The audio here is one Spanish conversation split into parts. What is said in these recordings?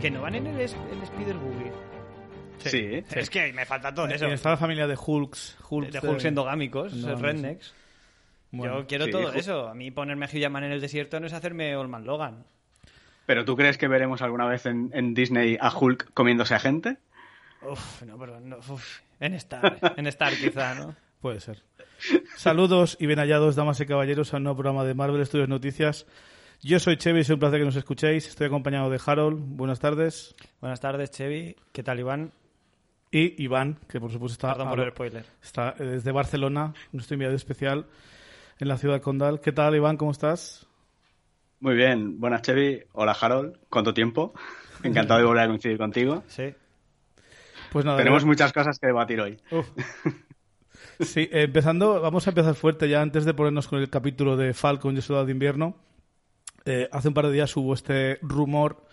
que no van en el, es- el Spider Boogie. Sí. Es que me falta todo eso. Está la familia de Hulks. Hulks de Hulks endogámicos, endogámicos, rednecks. Bueno, Yo quiero sí, todo Hulk- eso. A mí ponerme a Hugh Jackman en el desierto no es hacerme Old Man Logan. ¿Pero tú crees que veremos alguna vez en, en Disney a Hulk comiéndose a gente? Uf, no, pero no, uf. En Star, en Star quizá, ¿no? Puede ser. Saludos y bien hallados, damas y caballeros, a un nuevo programa de Marvel Studios Noticias. Yo soy Chevy, es un placer que nos escuchéis. Estoy acompañado de Harold. Buenas tardes. Buenas tardes, Chevy. ¿Qué tal, Iván? Y Iván, que por supuesto está, Perdón por el spoiler. está eh, desde Barcelona, nuestro enviado especial en la ciudad de Condal. ¿Qué tal, Iván? ¿Cómo estás? Muy bien. Buenas, Chevy. Hola, Harold. ¿Cuánto tiempo? Encantado de volver a coincidir contigo. Sí. Pues nada, Tenemos ya- muchas cosas que debatir hoy. Uf. Sí, eh, empezando, vamos a empezar fuerte ya antes de ponernos con el capítulo de Falcon y el Soldado de Invierno. Eh, hace un par de días hubo este rumor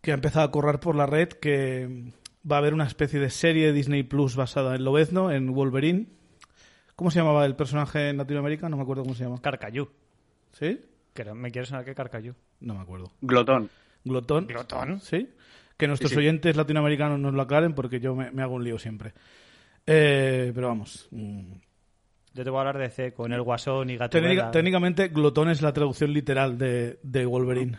que ha empezado a correr por la red que va a haber una especie de serie de Disney Plus basada en Lobezno, en Wolverine. ¿Cómo se llamaba el personaje en Latinoamérica? No me acuerdo cómo se llama. Carcayú. ¿Sí? Que me quiere sonar que Carcayú. No me acuerdo. Glotón. Glotón. ¿Glotón? Sí. Que nuestros Sí, sí. oyentes latinoamericanos nos lo aclaren porque yo me, me hago un lío siempre. Eh, pero vamos. mm, Yo te voy a hablar de C con el Guasón y Gato. Técnica- técnicamente, glotón es la traducción literal de, de Wolverine.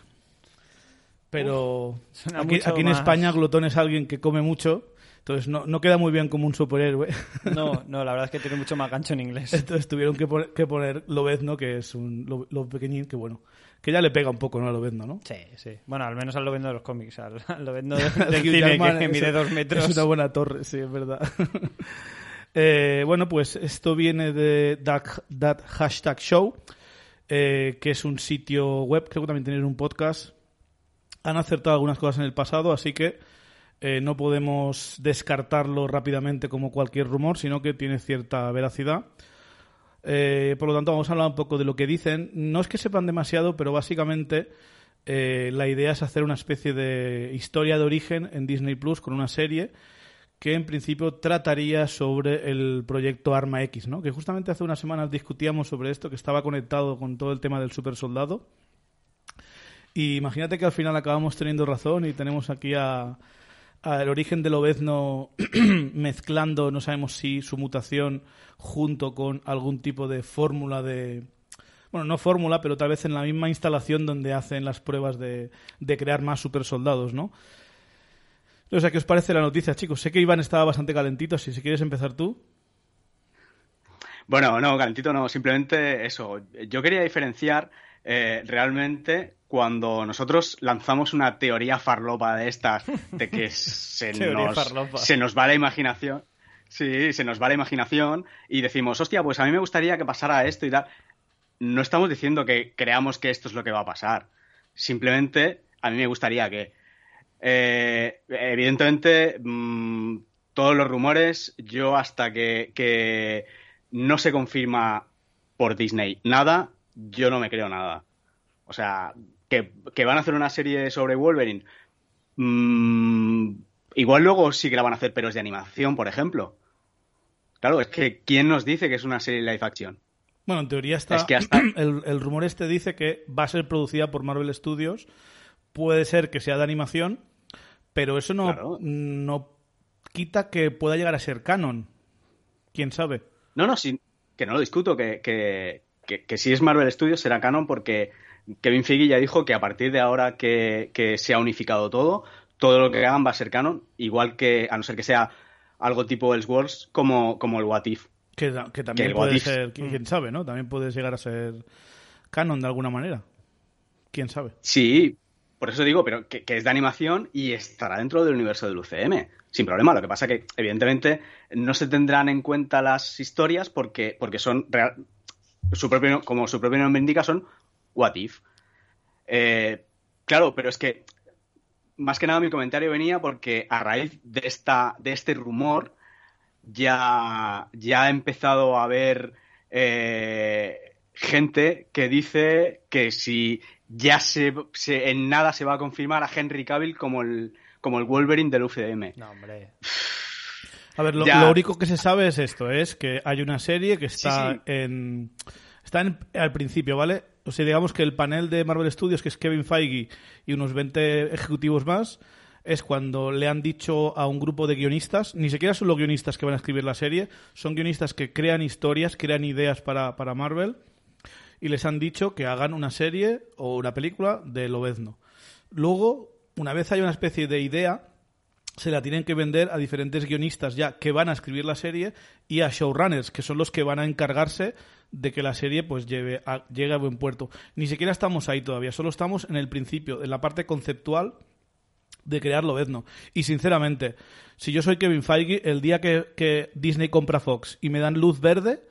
Pero aquí, aquí en España, glotón es alguien que come mucho. Entonces no, no queda muy bien como un superhéroe. No, no, la verdad es que tiene mucho más gancho en inglés. Entonces tuvieron que poner, que poner Lobezno, que es un lo, lo pequeñín, que bueno, que ya le pega un poco, ¿no? A Lobezno, ¿no? Sí, sí. Bueno, al menos al lo vendo de los cómics, al, al lo vendo del Hugh cine que es- mide dos metros. Es una buena torre, sí, es verdad. Eh, bueno, pues esto viene de That, That Hashtag Show, eh, que es un sitio web, creo que también tienen un podcast. Han acertado algunas cosas en el pasado, así que eh, no podemos descartarlo rápidamente como cualquier rumor, sino que tiene cierta veracidad. Eh, por lo tanto, vamos a hablar un poco de lo que dicen. No es que sepan demasiado, pero básicamente la idea es hacer una especie de historia de origen en Disney Plus con una serie que en principio trataría sobre el proyecto Arma X, ¿no? Que justamente hace unas semanas discutíamos sobre esto, que estaba conectado con todo el tema del super soldado. Y imagínate que al final acabamos teniendo razón y tenemos aquí a, a el origen del obezno mezclando, no sabemos si su mutación junto con algún tipo de fórmula de... Bueno, no fórmula, pero tal vez en la misma instalación donde hacen las pruebas de, de crear más super soldados, ¿no? O sea, ¿qué os parece la noticia, chicos? Sé que Iván estaba bastante calentito, así si quieres empezar tú. Bueno, no, calentito no, simplemente eso. Yo quería diferenciar eh, realmente cuando nosotros lanzamos una teoría farlopa de estas, de que se, nos, se nos va la imaginación. Sí, se nos va la imaginación y decimos, hostia, pues a mí me gustaría que pasara esto y tal. No estamos diciendo que creamos que esto es lo que va a pasar. Simplemente a mí me gustaría que, eh, evidentemente, mm, todos los rumores, yo hasta que, que no se confirma por Disney nada, yo no me creo nada. O sea, que, que van a hacer una serie sobre Wolverine. mm, igual luego sí que la van a hacer, pero es de animación, por ejemplo. Claro, es que ¿quién nos dice que es una serie live action? Bueno, en teoría está. Es que hasta- el, el rumor este dice que va a ser producida por Marvel Studios. Puede ser que sea de animación, pero eso no, Claro. no quita que pueda llegar a ser canon. ¿Quién sabe? No, no, sí, que no lo discuto, que, que, que, que si es Marvel Studios será canon porque Kevin Feige ya dijo que a partir de ahora que, que se ha unificado todo, todo lo que hagan va a ser canon, igual que, a no ser que sea algo tipo Elseworlds como, como el What If. Que, que también puede If. ser, quién sabe, ¿no? También puede llegar a ser canon de alguna manera. ¿Quién sabe? Sí, por eso digo, pero que, es de animación y estará dentro del universo del UCM, sin problema. Lo que pasa que, evidentemente, no se tendrán en cuenta las historias porque, porque son, real- su propio, como su propio nombre indica, son what if. Eh, claro, pero es que, más que nada mi comentario venía porque a raíz de, esta, de este rumor ya, ya ha empezado a haber eh, gente que dice que si ya se, se- en nada se va a confirmar a Henry Cavill como el, como el Wolverine del UCM. No, hombre. A ver, lo, único que se sabe es esto, es que hay una serie que está Sí, sí. en... Está en- al principio, ¿vale? o sea, digamos que el panel de Marvel Studios, que es Kevin Feige y unos 20 ejecutivos más, es cuando le han dicho a un grupo de guionistas, ni siquiera son los guionistas que van a escribir la serie, son guionistas que crean historias, crean ideas para, para Marvel, y les han dicho que hagan una serie o una película de Lobezno. Luego, una vez hay una especie de idea, se la tienen que vender a diferentes guionistas ya que van a escribir la serie y a showrunners, que son los que van a encargarse de que la serie pues lleve a, llegue a buen puerto. Ni siquiera estamos ahí todavía, solo estamos en el principio, en la parte conceptual de crear Lobezno. Y sinceramente, si yo soy Kevin Feige, el día que, que Disney compra Fox y me dan luz verde,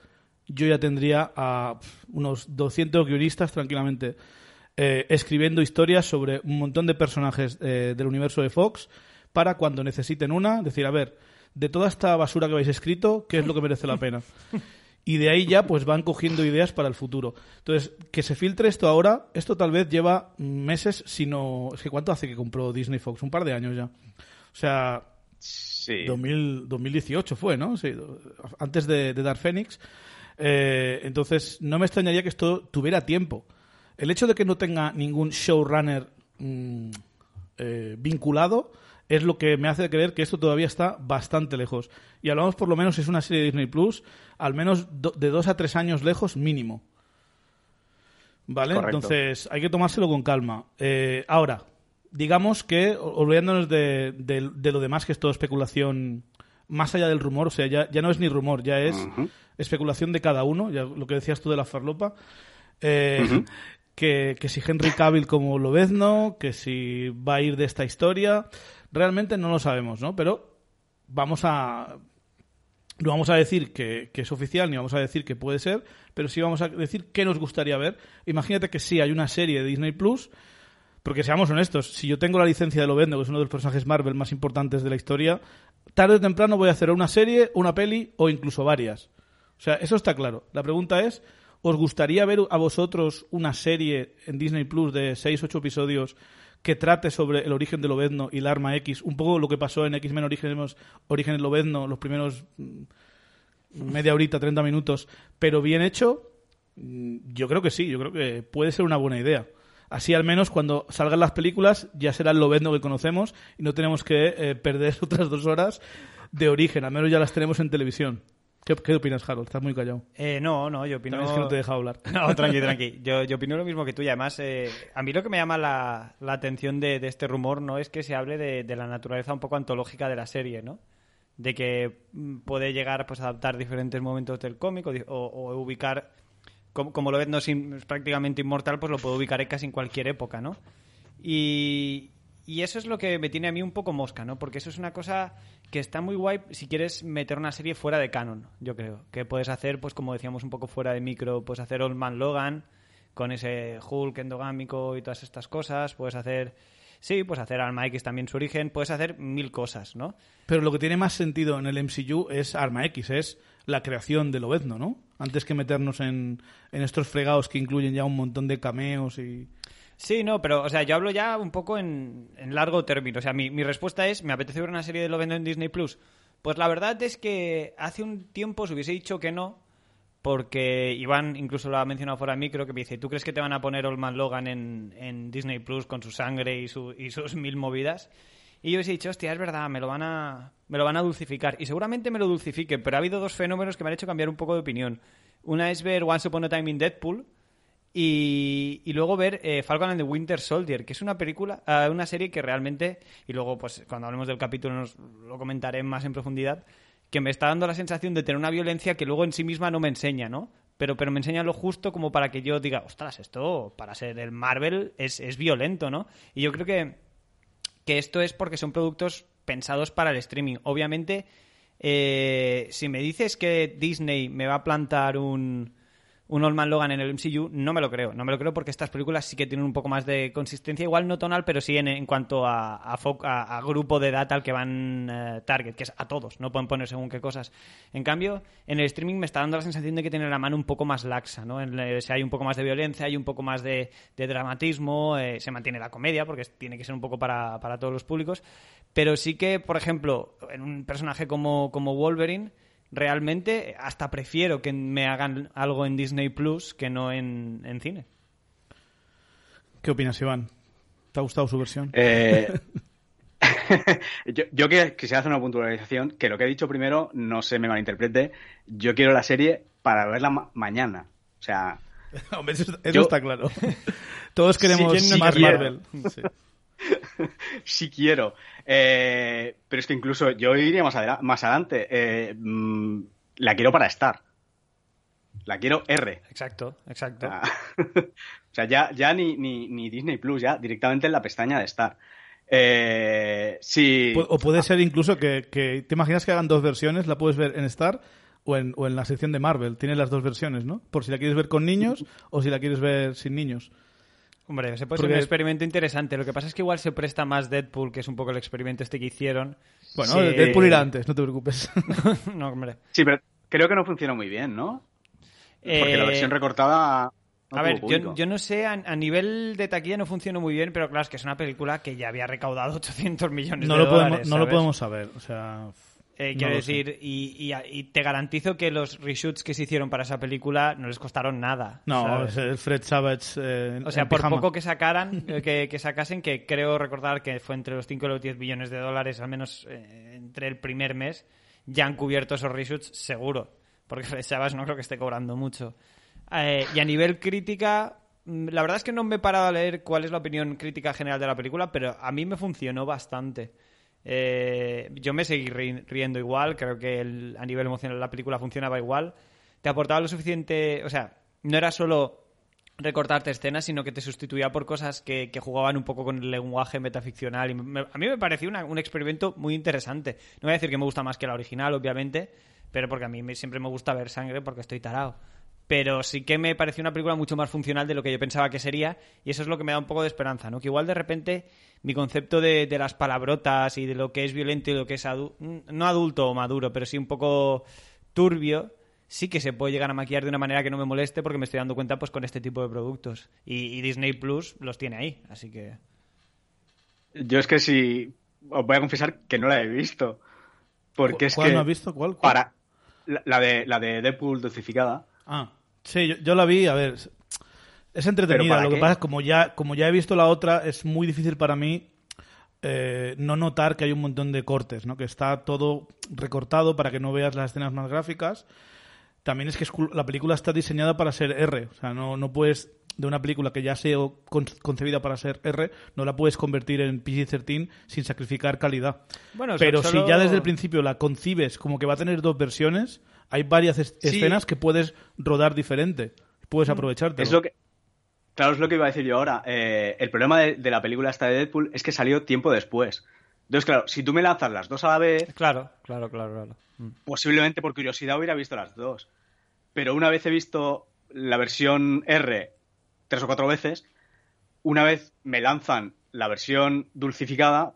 yo ya tendría a unos 200 guionistas tranquilamente eh, escribiendo historias sobre un montón de personajes eh, del universo de Fox para cuando necesiten una, decir, a ver, de toda esta basura que habéis escrito, ¿qué es lo que merece la pena? Y de ahí ya pues van cogiendo ideas para el futuro. Entonces, que se filtre esto ahora, esto tal vez lleva meses, sino... Es que ¿cuánto hace que compró Disney Fox? Un par de años ya. O sea, Sí. 2000 2018 fue, ¿no? Sí, antes de, de Dark Phoenix. Eh, entonces, no me extrañaría que esto tuviera tiempo. El hecho de que no tenga ningún showrunner mm, eh, vinculado es lo que me hace creer que esto todavía está bastante lejos. Y hablamos por lo menos, es una serie de Disney Plus, al menos do- de dos a tres años lejos mínimo. ¿Vale? Correcto. Entonces, hay que tomárselo con calma. Eh, ahora, digamos que, olvidándonos de, de- de lo demás, que es todo especulación más allá del rumor, o sea, ya, ya no es ni rumor, ya es especulación de cada uno, ya lo que decías tú de la farlopa. Eh, que, que si Henry Cavill como Lobezno, que si va a ir de esta historia, realmente no lo sabemos, ¿no? Pero vamos a no vamos a decir que, que es oficial ni vamos a decir que puede ser, pero sí vamos a decir qué nos gustaría ver. Imagínate que sí hay una serie de Disney Plus, porque seamos honestos, si yo tengo la licencia de Lobezno, que es uno de los personajes Marvel más importantes de la historia, tarde o temprano voy a hacer una serie, una peli o incluso varias. O sea, eso está claro. La pregunta es, ¿os gustaría ver a vosotros una serie en Disney Plus de 6 8 episodios que trate sobre el origen de Lobezno y la arma X? Un poco lo que pasó en X-Men Orígenes, Orígenes Lobezno, los primeros mm, media horita, 30 minutos, pero bien hecho, mm, yo creo que sí, yo creo que puede ser una buena idea. Así al menos cuando salgan las películas ya será el Lobezno que conocemos y no tenemos que eh, perder otras dos horas de origen, al menos ya las tenemos en televisión. ¿Qué, qué opinas, Harold? Estás muy callado. Eh, no, no, yo opino... También es que no te he dejado hablar. No, tranqui, tranqui. Yo, yo opino lo mismo que tú. Y además, eh, a mí lo que me llama la, la atención de, de este rumor no es que se hable de, de la naturaleza un poco antológica de la serie, ¿no? De que mm, puede llegar pues, a adaptar diferentes momentos del cómic o, o- o ubicar, como, lo ves, no es, es prácticamente inmortal, pues lo puede ubicar casi en cualquier época, ¿no? Y, y eso es lo que me tiene a mí un poco mosca, ¿no? Porque eso es una cosa que está muy guay si quieres meter una serie fuera de canon, yo creo. Que puedes hacer, pues como decíamos, un poco fuera de micro, puedes hacer Old Man Logan con ese Hulk endogámico y todas estas cosas. Puedes hacer, sí, pues hacer Alma X también su origen. Puedes hacer mil cosas, ¿no? Pero lo que tiene más sentido en el MCU es Arma X, es la creación de Lobezno, ¿no? Antes que meternos en, en estos fregados que incluyen ya un montón de cameos y... Sí, no, pero, o sea, yo hablo ya un poco en, en largo término. O sea, mi, mi respuesta es, ¿me apetece ver una serie de Lovendo en Disney Plus? Pues la verdad es que hace un tiempo os hubiese dicho que no, porque Iván incluso lo ha mencionado fuera de micro, que me dice, ¿tú crees que te van a poner Old Man Logan en, en Disney Plus con su sangre y, su, y sus mil movidas? Y yo hubiese dicho, hostia, es verdad, me lo van a, me lo van a dulcificar. Y seguramente me lo dulcifique, pero ha habido dos fenómenos que me han hecho cambiar un poco de opinión. Una es ver Once Upon a Time in Deadpool, y, y luego ver eh, Falcon and the Winter Soldier, que es una película, eh, una serie que realmente, y luego pues cuando hablemos del capítulo nos lo comentaré más en profundidad, que me está dando la sensación de tener una violencia que luego en sí misma no me enseña, ¿no? Pero, pero me enseña lo justo como para que yo diga, ostras, esto para ser el Marvel es, es violento, ¿no? Y yo creo que, que esto es porque son productos pensados para el streaming. Obviamente, eh, si me dices que Disney me va a plantar un, un Old Logan en el MCU, no me lo creo. No me lo creo porque estas películas sí que tienen un poco más de consistencia, igual no tonal, pero sí en, cuanto a, a, a- grupo de data al que van eh, target, que es a todos, no pueden poner según qué cosas. En cambio, en el streaming me está dando la sensación de que tiene la mano un poco más laxa, ¿no? En el- si hay un poco más de violencia, hay un poco más de, dramatismo, eh, se mantiene la comedia, porque tiene que ser un poco para, todos los públicos. Pero sí que, por ejemplo, en un personaje como Wolverine, realmente hasta prefiero que me hagan algo en Disney Plus que no en, en cine. ¿Qué opinas, Iván? ¿Te ha gustado su versión? Eh, yo, yo que quisiera hacer una puntualización, que lo que he dicho primero no se me malinterprete. Yo quiero la serie para verla ma- mañana. O sea, Hombre, eso, eso Yo- está claro. Todos queremos ¿quién no más? Marvel. Sí. Sí quiero. Eh, pero es que incluso yo iría más, adela- más adelante. Eh, mm, la quiero para Star. La quiero R. Exacto, O exacto. sea, o sea, ya, ya ni, ni, ni Disney Plus, ya directamente en la pestaña de Star. Eh, O puede ser incluso que, que- ¿Te imaginas que hagan dos versiones? ¿La puedes ver en Star o en, o en la sección de Marvel? Tienes las dos versiones, ¿no? Por si la quieres ver con niños o si la quieres ver sin niños. Hombre, se puede ser Porque- un experimento interesante. Lo que pasa es que igual se presta más Deadpool, que es un poco el experimento este que hicieron. Bueno, Sí. Deadpool irá antes, no te preocupes. no, hombre. Sí, pero creo que no funciona muy bien, ¿no? Porque la Eh, versión recortada. no a ver, yo, yo no sé, a, a nivel de taquilla no funcionó muy bien, pero claro, es que es una película que ya había recaudado 800 millones no de lo, podemos, no lo podemos saber. O sea, Eh, quiero decir, y, y- y te garantizo que los reshoots que se hicieron para esa película no les costaron nada. No, Fred Savage. eh, O sea, por pijama. poco que sacaran, eh, que, que sacasen, que creo recordar que fue entre los 5 y los 10 millones de dólares, al menos eh, entre el primer mes, ya han cubierto esos reshoots, seguro. Porque Fred Savage no creo que esté cobrando mucho. Eh, y a nivel crítica, mm, la verdad es que no me he parado a leer cuál es la opinión crítica general de la película, pero a mí me funcionó bastante. Eh, yo me seguí ri- riendo igual, creo que el- a nivel emocional la película funcionaba igual. Te aportaba lo suficiente, o sea, no era solo recortarte escenas, sino que te sustituía por cosas que, que jugaban un poco con el lenguaje metaficcional. Y me- a mí me pareció un experimento muy interesante. No voy a decir que me gusta más que la original, obviamente, pero porque a mí me- siempre me gusta ver sangre porque estoy tarado. Pero sí que me pareció una película mucho más funcional de lo que yo pensaba que sería, y eso es lo que me da un poco de esperanza, ¿no? Que igual de repente mi concepto de, de las palabrotas y de lo que es violento y lo que es adu- no adulto o maduro, pero sí un poco turbio, sí que se puede llegar a maquillar de una manera que no me moleste porque me estoy dando cuenta pues con este tipo de productos. Y, y Disney Plus los tiene ahí, así que... Yo es que sí. Os voy a confesar que no la he visto. Porque es ¿Cuál que. no has visto? ¿Cuál? ¿Cuál? Para. La, la de, la de Deadpool dosificada. Ah, sí, yo, yo la vi, a ver, es- entretenida. Lo que qué? pasa es que como ya, como ya he visto la otra, es muy difícil para mí eh, no notar que hay un montón de cortes, ¿no? Que está todo recortado para que no veas las escenas más gráficas. También es que es la película está diseñada para ser R, o sea, no, no puedes de una película que ya ha sido con- concebida para ser R, no la puedes convertir en PG-13 sin sacrificar calidad. Bueno, Pero solo- si ya desde el principio la concibes como que va a tener dos versiones, hay varias es- Sí. escenas que puedes rodar diferente. Puedes aprovecharte. Es lo que. Claro, es lo que iba a decir yo ahora. Eh, el problema de, de la película esta de Deadpool es que salió tiempo después. Entonces, claro, si tú me lanzas las dos a la vez, Claro, claro, claro, claro. Mm. posiblemente por curiosidad hubiera visto las dos. Pero una vez he visto la versión R tres o cuatro veces, una vez me lanzan la versión dulcificada,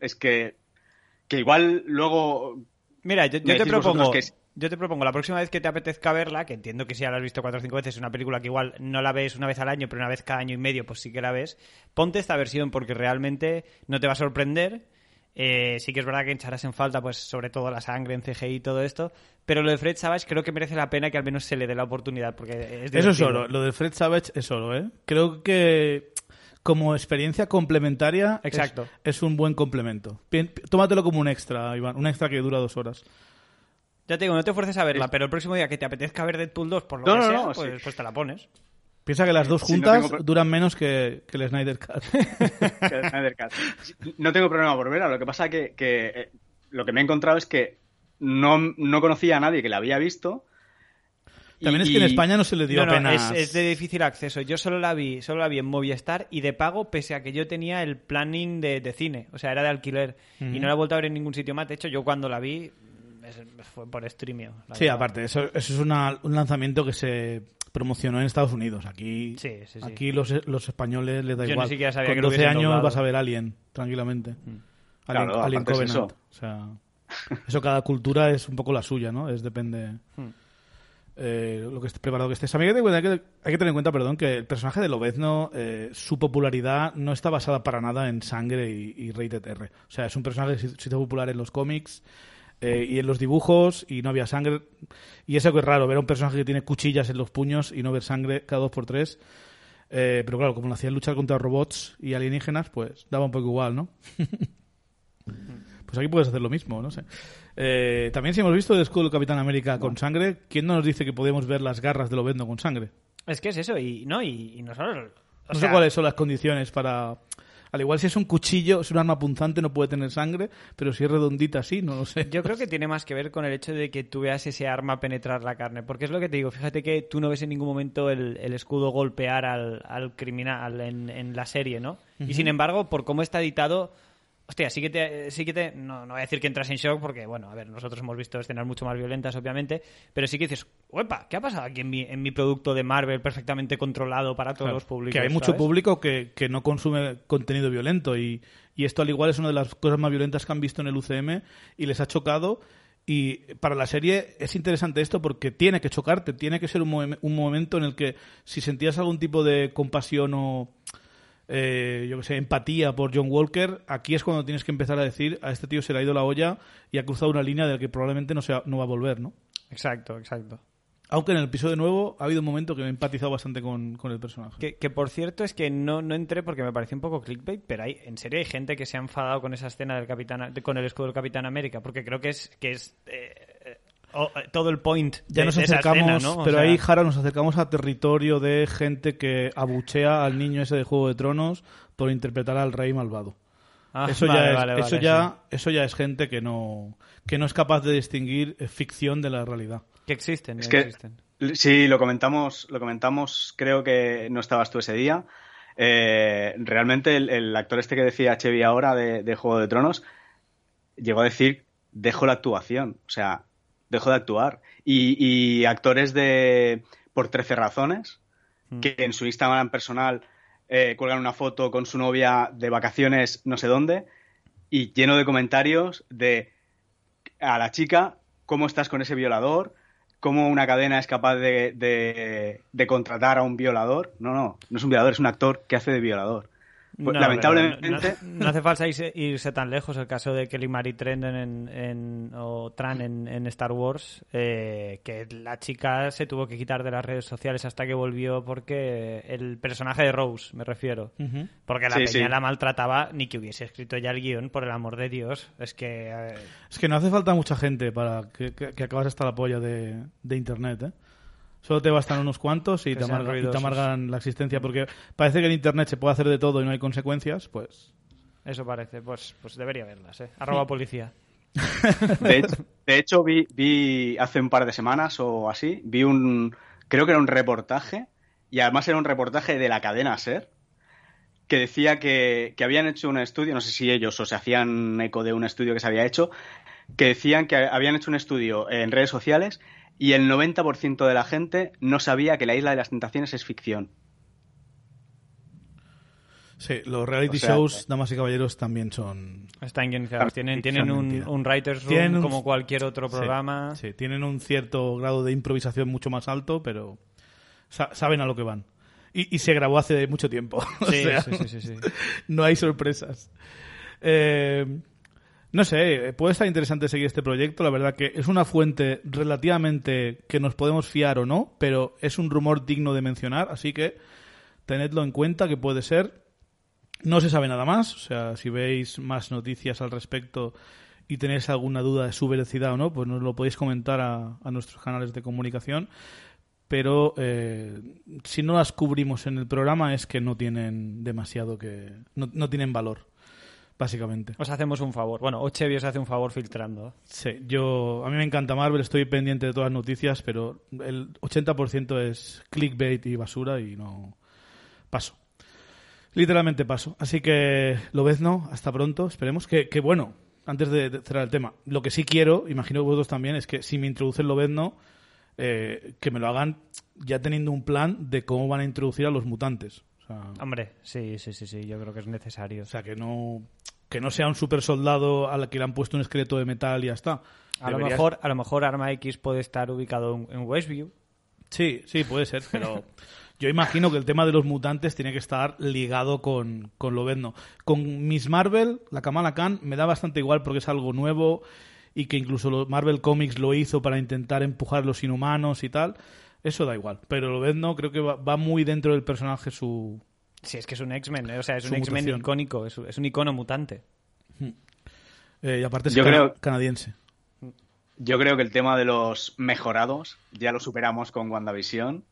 es que, que igual luego... Mira, yo, te propongo, vosotros que es- yo te propongo la próxima vez que te apetezca verla, que entiendo que si ya la has visto cuatro o cinco veces, es una película que igual no la ves una vez al año, pero una vez cada año y medio, pues sí que la ves. Ponte esta versión porque realmente no te va a sorprender. Eh, sí que es verdad que echarás en falta, pues sobre todo la sangre en CGI y todo esto, pero lo de Fred Savage creo que merece la pena que al menos se le dé la oportunidad, porque es Eso oro. Lo de Fred Savage es oro, ¿eh? Creo que como experiencia complementaria es- Exacto. Es, un buen complemento. Pi- Tómatelo como un extra, Iván. Un extra que dura dos horas. Ya te digo, no te fuerces a verla, pero el próximo día que te apetezca ver Deadpool 2, por lo No, que no, sea, no, pues, sí. pues te la pones. Piensa que las dos Sí, no juntas tengo pro- duran menos que, que el Snyder Cut. que el Snyder Cut. No tengo problema por verla, lo que pasa que, que eh, lo que me he encontrado es que no, no conocía a nadie que la había visto. Y- También es que en España no se le dio No, no, apenas... es, es de difícil acceso. Yo solo la vi, solo la vi en Movistar y de pago, pese a que yo tenía el planning de, de cine, o sea, era de alquiler y no la he vuelto a ver en ningún sitio más. De hecho, yo cuando la vi es- fue por streamio. la Sí, verdad. aparte, eso, eso es una- un lanzamiento que se promocionó en Estados Unidos. Aquí, Sí, sí, sí. aquí los, los españoles les da Yo ni igual. siquiera sabía Con que lo 12 hubiesen años doblado. Mm. vas a ver Alien, tranquilamente. Alien, Claro, Alien aparte es Covenant. eso. O sea, eso cada cultura es un poco la suya, ¿no? Es depende... Hmm. Eh, lo que estés preparado que estés. A mí hay que, hay que- hay que tener en cuenta, perdón, que el personaje de Lobezno, eh, su popularidad no está basada para nada en sangre y, y rated R. O sea, es un personaje que se se hizo popular en los cómics eh, y en los dibujos y no había sangre. Y eso que es raro, ver a un personaje que tiene cuchillas en los puños y no ver sangre cada dos por tres. Eh, pero claro, como lo hacían luchar contra robots y alienígenas, pues daba un poco igual, ¿no? pues aquí puedes hacer lo mismo, no sé. Eh, también si hemos visto el escudo del Capitán América con sangre, ¿quién no nos dice que podemos ver las garras de Lobezno con sangre? Es que es eso, y no, y, y no solo. o No sé cuáles son las condiciones para... Al igual si es un cuchillo, es un arma punzante, no puede tener sangre, pero si es redondita sí, no lo sé. Yo creo que tiene más que ver con el hecho de que tú veas ese arma penetrar la carne. Porque es lo que te digo, fíjate que tú no ves en ningún momento el, el escudo golpear al, al criminal en, en la serie, ¿no? Y sin embargo, por cómo está editado, hostia, sí que te... Sí que te no, no voy a decir que entras en shock porque, bueno, a ver, nosotros hemos visto escenas mucho más violentas, obviamente, pero sí que dices, ¡Uepa! ¿Qué ha pasado aquí en mi, en mi producto de Marvel perfectamente controlado para todos Claro, los públicos? que hay mucho público que, que no consume contenido violento y, y esto al igual es una de las cosas más violentas que han visto en el UCM y les ha chocado y para la serie es interesante esto porque tiene que chocarte, tiene que ser un momento en el que si sentías algún tipo de compasión o eh, yo que sé, empatía por John Walker, aquí es cuando tienes que empezar a decir a este tío se le ha ido la olla y ha cruzado una línea de la que probablemente no, sea, no va a volver, ¿no? Exacto, exacto. Aunque en el episodio nuevo ha habido un momento que me he empatizado bastante con, con el personaje. Que, que, por cierto es que no, no entré porque me pareció un poco clickbait, pero hay, en serio hay gente que se ha enfadado con esa escena del Capitán, con el escudo del Capitán América, porque creo que es que es eh, o- eh, todo el point Ya de, nos de esa acercamos, escena, ¿no? Pero sea, ahí, Jara, nos acercamos a territorio de gente que abuchea al niño ese de Juego de Tronos por interpretar al rey malvado. ah, eso vale, ya, es, vale, eso, vale, ya, eso ya es gente que no, que no es capaz de distinguir eh, ficción de la realidad. sí. que existen, Es que que existen. sí, lo comentamos, lo comentamos, creo que no estabas tú ese día. Eh, realmente el, el actor este que decía Chevy ahora de, de Juego de Tronos llegó a decir dejo la actuación, o sea, dejo de actuar. Y, y actores de por 13 razones Mm. que en su Instagram personal eh, cuelgan una foto con su novia de vacaciones no sé dónde y lleno de comentarios de a la chica cómo estás con ese violador, cómo una cadena es capaz de, de- de contratar a un violador. No, no, no es un violador, es un actor que hace de violador. Pues, No, lamentablemente, No, no- no hace falta irse, irse tan lejos. El caso de Kelly Marie Tran en, en- o Tran en, en Star Wars, eh, que la chica se tuvo que quitar de las redes sociales hasta que volvió porque el personaje de Rose, me refiero. Porque la Sí, peña sí. la maltrataba ni que hubiese escrito ya el guion, por el amor de Dios. Es que... eh, Es que no hace falta mucha gente para que, que, que acabas hasta la polla de, de Internet, ¿eh? Solo te bastan unos cuantos y te, sean amarga- y te ruidosos. amargan la existencia. Porque parece que en Internet se puede hacer de todo y no hay consecuencias, pues... eso parece. Pues, pues debería verlas, ¿eh? Arroba policía. de hecho, de hecho, vi, vi hace un par de semanas o así, vi un, creo que era un reportaje, y además era un reportaje de la cadena SER, que decía que, que habían hecho un estudio, no sé si ellos o se hacían eco de un estudio que se había hecho, que decían que habían hecho un estudio en redes sociales y el 90% de la gente no sabía que la Isla de las Tentaciones es ficción. Sí, los reality O sea, shows, damas y caballeros, también son... Están guionizados. Tienen, tienen un, un writer's room Tienen un- como cualquier otro programa. Sí, tienen un cierto grado de improvisación mucho más alto, pero sa- saben a lo que van. Y, y se grabó hace mucho tiempo. o Sí, sea, sí, sí, sí, sí. no hay sorpresas. Eh, no sé, puede estar interesante seguir este proyecto. La verdad que es una fuente relativamente que nos podemos fiar o no, pero es un rumor digno de mencionar, así que tenedlo en cuenta que puede ser. No se sabe nada más, o sea, si veis más noticias al respecto y tenéis alguna duda de su veracidad o no, pues nos lo podéis comentar a, a nuestros canales de comunicación. Pero eh, si no las cubrimos en el programa es que no tienen demasiado que. No, no tienen valor, básicamente. Os hacemos un favor. Bueno, Ochevi os hace un favor filtrando. Sí, yo. A mí me encanta Marvel, estoy pendiente de todas las noticias, pero el 80% es clickbait y basura y no. Paso. Literalmente paso. Así que, lo ves, ¿no? Hasta pronto. Esperemos que, que bueno, antes de, de cerrar el tema, lo que sí quiero, imagino que vosotros también, es que si me introducen lo ves, ¿no? Eh, que me lo hagan ya teniendo un plan de cómo van a introducir a los mutantes. O sea, Hombre, sí, sí, sí, sí, yo creo que es necesario. o sea, que no que no sea un super soldado al que le han puesto un esqueleto de metal y ya está. a, lo mejor, a lo mejor Arma X puede estar ubicado en, Westview. Sí, sí, puede ser, pero yo imagino que el tema de los mutantes tiene que estar ligado con, con Lobezno. Con Miss Marvel, la Kamala Khan, me da bastante igual porque es algo nuevo y que incluso los Marvel Comics lo hizo para intentar empujar los inhumanos y tal. Eso da igual. Pero Lobezno creo que va, va muy dentro del personaje su... Sí, es que es un X-Men, ¿eh? o sea, es Su un X-Men mutación. icónico, es, es un icono mutante. eh, y aparte es Yo cana- creo- canadiense. Yo creo que el tema de los mejorados ya lo superamos con WandaVision.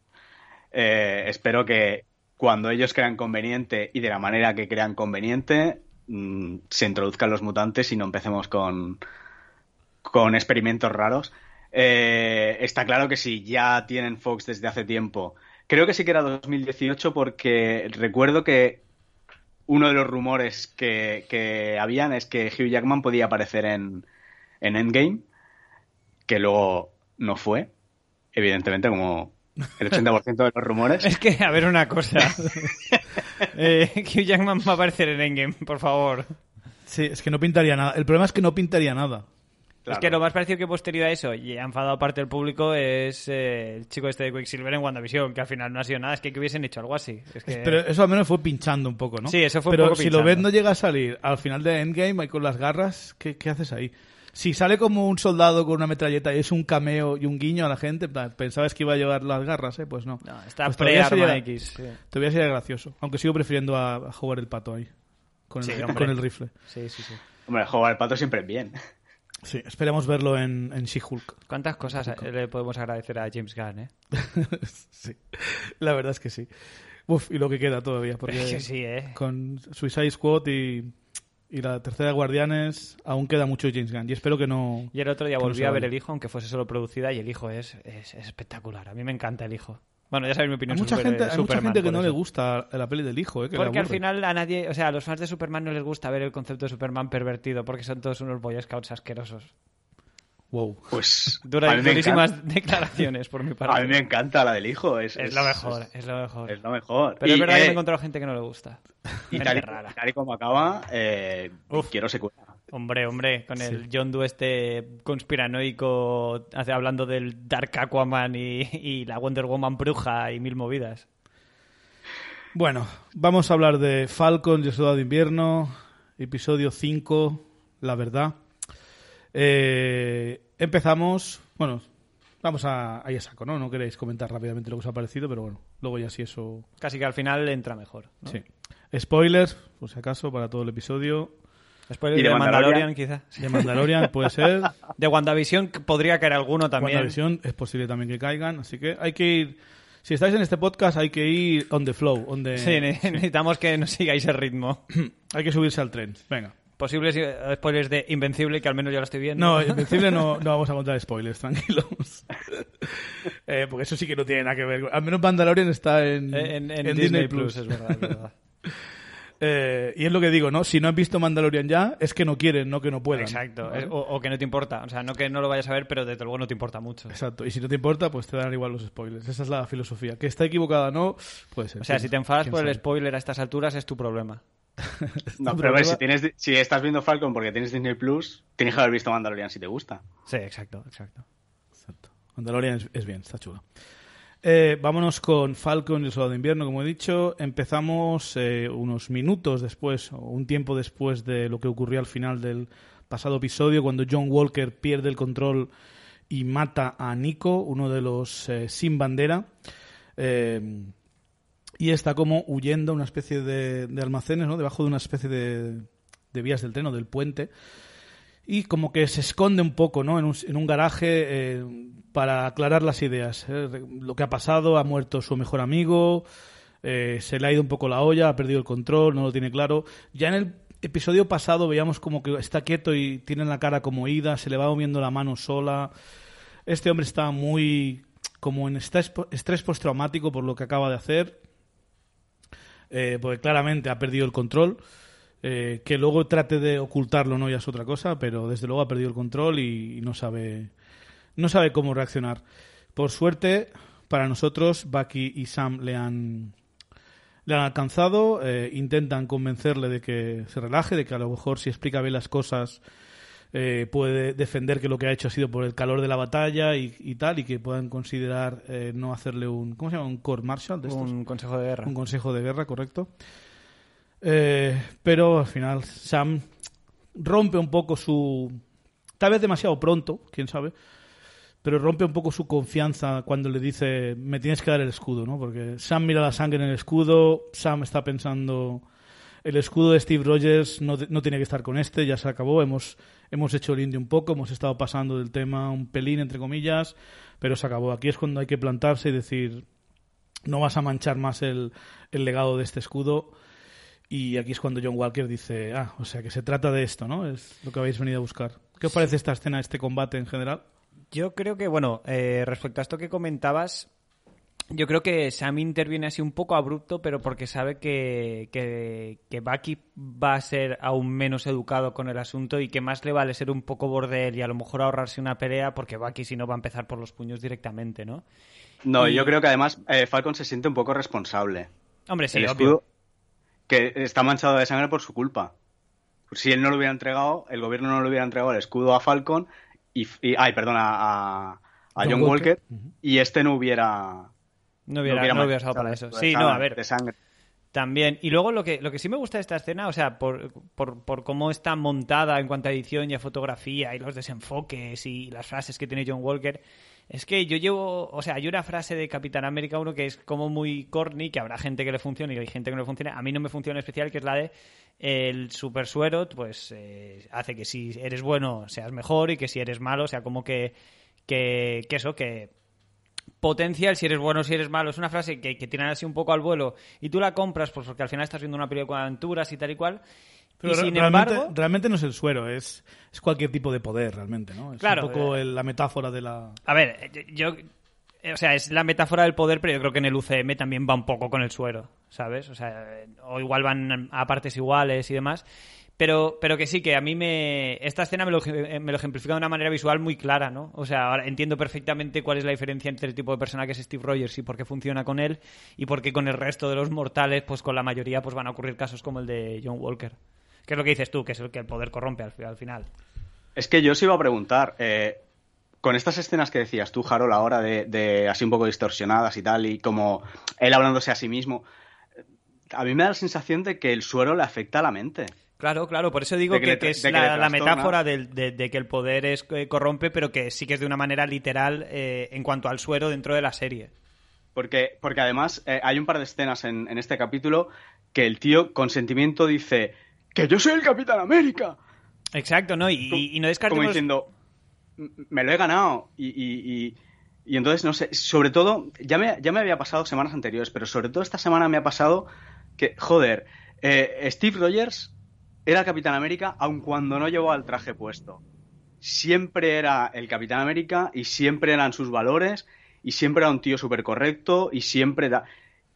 Eh, espero que cuando ellos crean conveniente y de la manera que crean conveniente mm, se introduzcan los mutantes y no empecemos con, con experimentos raros. Eh, está claro que si ya tienen Fox desde hace tiempo. Creo que sí que era 2018 porque recuerdo que uno de los rumores que, que habían es que Hugh Jackman podía aparecer en, en Endgame que luego no fue, evidentemente, como el 80% de los rumores. Es que, a ver una cosa. eh, Hugh Jackman va a aparecer en Endgame, por favor. Sí, es que no pintaría nada. El problema es que no pintaría nada. Claro. Es que lo más parecido que posterior a eso, y ha enfadado parte del público, es eh, el chico este de Quicksilver en WandaVision, que al final no ha sido nada. Es que, que hubiesen hecho algo así. Es que... Pero eso al menos fue pinchando un poco, ¿no? Sí, eso fue un Pero poco si pinchando. lo ves no llega a salir al final de Endgame ahí con las garras, ¿qué, qué haces ahí? Si sale como un soldado con una metralleta y es un cameo y un guiño a la gente, pensabas que iba a llevar las garras, ¿eh? Pues no. No, está Pues pre-Arma sería- X. Sí. Todavía sería gracioso. Aunque sigo prefiriendo a, a jugar el pato ahí. Con el, Sí, con el rifle. sí, sí, sí. Hombre, jugar al pato siempre es bien. Sí, esperemos verlo en, en She-Hulk. ¿Cuántas cosas le podemos agradecer a James Gunn, eh? sí, la verdad es que sí. Uf, y lo que queda todavía, porque Es que sí, eh. con Suicide Squad y, y la tercera de Guardianes aún queda mucho James Gunn. Y espero que no... Y el otro día Que no volví se a ver vaya. el hijo, aunque fuese solo producida, y el hijo es, es, es espectacular. A mí me encanta el hijo. Bueno, ya sabéis mi Hay opinión mucha sobre gente, hay mucha gente que no le gusta la peli del hijo, ¿eh? que le Porque al final a nadie, o sea, a los fans de Superman no les gusta ver el concepto de Superman pervertido, porque son todos unos Boy Scouts asquerosos. Wow. Pues Dura, durísimas declaraciones por mi parte. a mí me encanta la del hijo. Es, Es lo mejor, es lo mejor. Es lo mejor. Pero es verdad que eh, me he encontrado gente que no le gusta. y tal, y, rara. tal y como acaba, eh, Uf. quiero secuela. Hombre, hombre, con el John Doe este conspiranoico hace- hablando del Dark Aquaman y, y la Wonder Woman bruja y mil movidas. Bueno, vamos a hablar de Falcon y el Soldado de Invierno, episodio 5, la verdad. Eh, empezamos, bueno, vamos a, ahí a saco, ¿no? No queréis comentar rápidamente lo que os ha parecido, pero bueno, luego ya sí eso... Casi que al final entra mejor. ¿no? Sí. Spoilers, por si acaso, para todo el episodio. Después ¿Y de, de Mandalorian, Mandalorian? quizá. De Mandalorian puede ser. De WandaVision que podría caer alguno también. WandaVision es posible también que caigan, así que hay que ir... Si estáis en este podcast hay que ir on the flow, on the- Sí, ne- necesitamos que nos sigáis el ritmo. hay que subirse al tren. Venga. Posibles spoilers de Invencible, que al menos ya lo estoy viendo. No, Invencible no, no vamos a contar spoilers, tranquilos. Eh, porque eso sí que no tiene nada que ver. Al menos Mandalorian está en, Eh, en, en en Disney, Plus, es verdad, es verdad. Eh, y es lo que digo, ¿no? Si no has visto Mandalorian ya, es que no quieren, no que no puedan. Exacto. ¿Vale? Es- o, o que no te importa. O sea, no que no lo vayas a ver, pero desde luego no te importa mucho. Exacto. Y si no te importa, pues te dan igual los spoilers. Esa es la filosofía. Que está equivocada no, puede ser. O sea, ¿Quién- si te enfadas por el spoiler a estas alturas, es tu problema. No, pero a ver, si, tienes, si estás viendo Falcon porque tienes Disney Plus, tienes que haber visto Mandalorian si te gusta. Sí, exacto, exacto. Exacto. Mandalorian es, es bien, está chulo. Eh, vámonos con Falcon y el Soldado de Invierno, como he dicho. Empezamos eh, unos minutos después, o un tiempo después de lo que ocurrió al final del pasado episodio, cuando John Walker pierde el control y mata a Nico, uno de los eh, sin bandera. Y está como huyendo a una especie de, almacenes, ¿no? Debajo de una especie de, vías del tren o del puente y como que se esconde un poco ¿no? en, un, garaje para aclarar las ideas. ¿eh? Lo que ha pasado, ha muerto su mejor amigo, eh, se le ha ido un poco la olla, ha perdido el control, no lo tiene claro. Ya en el episodio pasado veíamos como que está quieto y tiene la cara como ida, se le va moviendo la mano sola. Este hombre está muy como en estrés, postraumático por lo que acaba de hacer, eh, porque claramente ha perdido el control. Eh, que luego trate de ocultarlo no ya es otra cosa, pero desde luego ha perdido el control y no sabe no sabe cómo reaccionar. Por suerte para nosotros Bucky y Sam le han le han alcanzado, eh, intentan convencerle de que se relaje, de que a lo mejor si explica bien las cosas eh, puede defender que lo que ha hecho ha sido por el calor de la batalla y, y tal, y que puedan considerar eh, no hacerle un ¿cómo se llama? un court martial de estos? Un consejo de guerra. Un consejo de guerra, correcto. Eh, pero al final Sam rompe un poco su... Tal vez demasiado pronto, quién sabe. Pero rompe un poco su confianza cuando le dice, me tienes que dar el escudo, ¿no? Porque Sam mira la sangre en el escudo, Sam está pensando, el escudo de Steve Rogers no, no tiene que estar con este, ya se acabó, hemos, hemos hecho el indio un poco, hemos estado pasando del tema un pelín, entre comillas, pero se acabó. Aquí es cuando hay que plantarse y decir, no vas a manchar más el, el legado de este escudo. Y aquí es cuando John Walker dice, ah, o sea que se trata de esto, ¿no? Es lo que habéis venido a buscar. ¿Qué os parece esta escena, este combate en general? Yo creo que, bueno, eh, respecto a esto que comentabas, yo creo que Sam interviene así un poco abrupto, pero porque sabe que, que, que Bucky va a ser aún menos educado con el asunto y que más le vale ser un poco bordel y a lo mejor ahorrarse una pelea, porque Bucky si no va a empezar por los puños directamente, ¿no? No, Y- yo creo que además eh, Falcon se siente un poco responsable. Hombre, sí, el obvio. que está manchado de sangre por su culpa. Si él no lo hubiera entregado, el gobierno no le hubiera entregado el escudo a Falcon y, y- ay, perdón, a, a- a John John, Walker. Walker, y este no hubiera No hubiera, hubiera no hubiera usado para eso. Sí, no, a ver. de sangre. También. Y luego lo que, lo que sí me gusta de esta escena, o sea, por, por, por cómo está montada en cuanto a edición y a fotografía y los desenfoques y las frases que tiene John Walker, es que yo llevo, o sea, hay una frase de Capitán América 1 que es como muy corny, que habrá gente que le funcione y hay gente que no le funcione. A mí no me funciona especial, que es la de el super suero, pues eh, hace que si eres bueno seas mejor y que si eres malo, o sea, como que, que, que eso, que potencial si eres bueno si eres malo. Es una frase que, que tiran así un poco al vuelo y tú la compras pues porque al final estás viendo una película de aventuras y tal y cual. Pero y sin realmente, embargo, realmente no es el suero, es, es cualquier tipo de poder, realmente, ¿no? Es Claro, un poco eh, el- la metáfora de la... a ver, yo, eh, o sea, es la metáfora del poder, pero yo creo que en el UCM también va un poco con el suero, ¿sabes? O sea, eh, o igual van a partes iguales y demás. Pero, pero que sí, que a mí me. Esta escena me lo, me lo ejemplifica de una manera visual muy clara, ¿no? O sea, ahora entiendo perfectamente cuál es la diferencia entre el tipo de persona que es Steve Rogers y por qué funciona con él y por qué con el resto de los mortales, pues con la mayoría, pues van a ocurrir casos como el de John Walker. Que es lo que dices tú, que es el que el poder corrompe al, fi- al final. Es que yo os iba a preguntar, eh, con estas escenas que decías tú, Harold, ahora de, de así un poco distorsionadas y tal, y como él hablándose a sí mismo, eh, a mí me da la sensación de que el suero le afecta a la mente. Claro, claro, por eso digo que es que la, metáfora de, de que el poder es eh, corrompe, pero que sí que es de una manera literal eh, en cuanto al suero dentro de la serie. Porque, porque además eh, hay un par de escenas en, en este capítulo que el tío con sentimiento dice que yo soy el Capitán América. Exacto, ¿no? Y, y no Como descartemos... diciendo, "M- me lo he ganado. Y, y- y- entonces, no sé, sobre todo, ya me, ya me había pasado semanas anteriores, pero sobre todo esta semana me ha pasado que, joder, eh, Steve Rogers era Capitán América aun cuando no llevaba el traje puesto. Siempre era el Capitán América y siempre eran sus valores y siempre era un tío súper correcto y siempre da...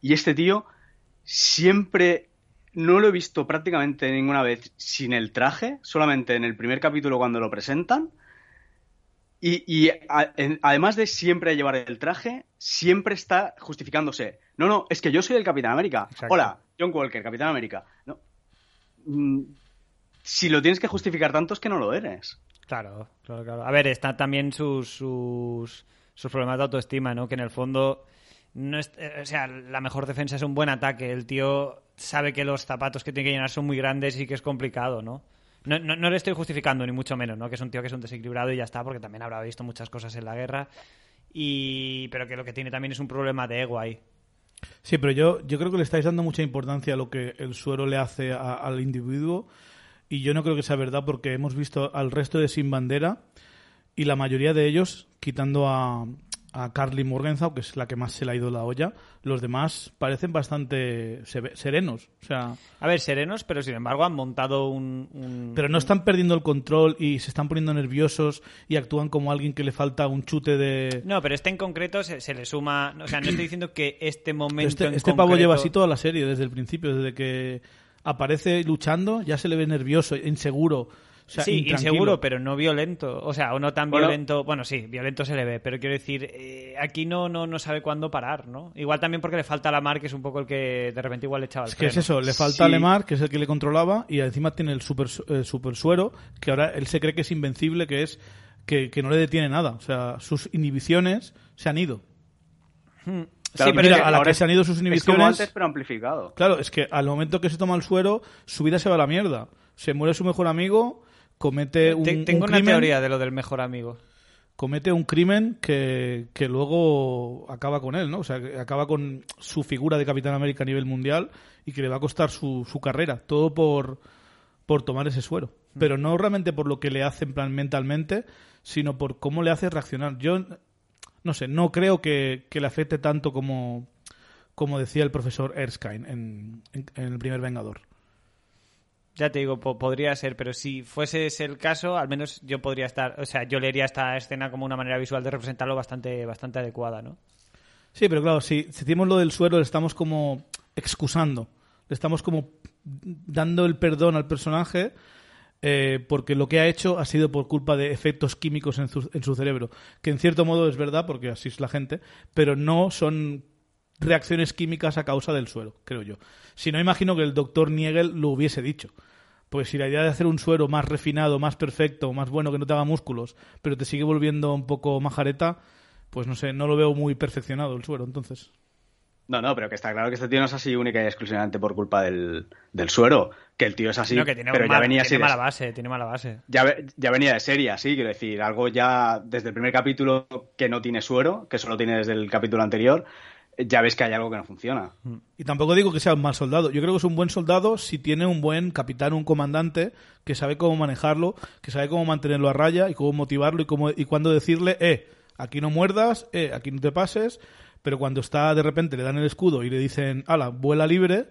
Y este tío siempre no lo he visto prácticamente ninguna vez sin el traje, solamente en el primer capítulo cuando lo presentan. Y, y a- en- además de siempre llevar el traje, siempre está justificándose. No, no, es que yo soy el Capitán América. Exacto. Hola, John Walker, Capitán América. No. Mm, Si lo tienes que justificar tanto es que no lo eres. Claro, claro, claro. A ver, están también sus, sus, sus problemas de autoestima, ¿no? Que en el fondo, no es, eh, o sea, la mejor defensa es un buen ataque. El tío sabe que los zapatos que tiene que llenar son muy grandes y que es complicado, ¿no? No, no, le estoy justificando, ni mucho menos, ¿no? Que es un tío que es un desequilibrado y ya está, porque también habrá visto muchas cosas en la guerra. Y... Pero que lo que tiene también es un problema de ego ahí. Sí, pero yo, yo creo que le estáis dando mucha importancia a lo que el suero le hace al individuo y yo no creo que sea verdad porque hemos visto al resto de Sin Bandera y la mayoría de ellos, quitando a, a Carly Morgenthau, que es la que más se le ha ido la olla, los demás parecen bastante serenos. O sea, A ver, serenos, pero sin embargo han montado un... un- pero no están perdiendo el control y se están poniendo nerviosos y actúan como alguien que le falta un chute de... No, pero este en concreto se, se le suma... O sea, no estoy diciendo que este momento este en este pavo concreto- lleva así toda la serie, desde el principio, desde que aparece luchando, ya se le ve nervioso, inseguro. O sea, sí, intranquilo. inseguro, pero no violento. O sea, o no tan Bueno. violento. Bueno, sí, violento se le ve, pero quiero decir, eh, aquí no, no, no sabe cuándo parar, ¿no? Igual también porque le falta a la mar, que es un poco el que de repente igual le echaba el Es que es eso, le falta Sí. a Lemar, que es el que le controlaba, y encima tiene el super, eh, super suero, que ahora él se cree que es invencible, que es que, que no le detiene nada. O sea, sus inhibiciones se han ido. Claro, sí, pero mira, es que- a la que se han ido sus Es como inhibiciones... antes, pero amplificado. Claro, es que al momento que se toma el suero, su vida se va a la mierda. Se muere su mejor amigo, comete un, te- tengo un una crimen. teoría de lo del mejor amigo. comete un crimen que, que luego acaba con él, ¿no? O sea, que acaba con su figura de Capitán América a nivel mundial y que le va a costar su, su carrera. Todo por, por tomar ese suero. Pero no realmente por lo que le hace en plan mentalmente, sino por cómo le hace reaccionar. Yo, no sé, no creo que, que le afecte tanto como, como decía el profesor Erskine en, en- en el primer Vengador. Ya te digo, po- podría ser, pero si fuese ese el caso, al menos yo podría estar, o sea, yo leería esta escena como una manera visual de representarlo bastante, bastante adecuada, ¿no? Sí, pero claro, si, si decimos lo del suero, le estamos como excusando, le estamos como dando el perdón al personaje eh, porque lo que ha hecho ha sido por culpa de efectos químicos en su cerebro, que en cierto modo es verdad, porque así es la gente, pero no son reacciones químicas a causa del suero, creo yo. Si no, imagino que el doctor Niegel lo hubiese dicho. Pues si la idea de hacer un suero más refinado, más perfecto, más bueno, que no te haga músculos, pero te sigue volviendo un poco majareta, pues no sé, no lo veo muy perfeccionado el suero, entonces. No, no, pero que está claro que este tío no es así única y exclusivamente por culpa del, del suero. Que el tío es así, Sino que tiene, pero ya mala, venía así tiene de- mala base, tiene mala base. ya, ve- ya venía de serie, así, quiero decir, algo ya desde el primer capítulo que no tiene suero, que solo tiene desde el capítulo anterior, ya ves que hay algo que no funciona. Y tampoco digo que sea un mal soldado. Yo creo que es un buen soldado si tiene un buen capitán, un comandante que sabe cómo manejarlo, que sabe cómo mantenerlo a raya y cómo motivarlo y cómo y cuándo decirle, eh, aquí no muerdas, eh, aquí no te pases. Pero cuando está de repente le dan el escudo y le dicen, ala, vuela libre,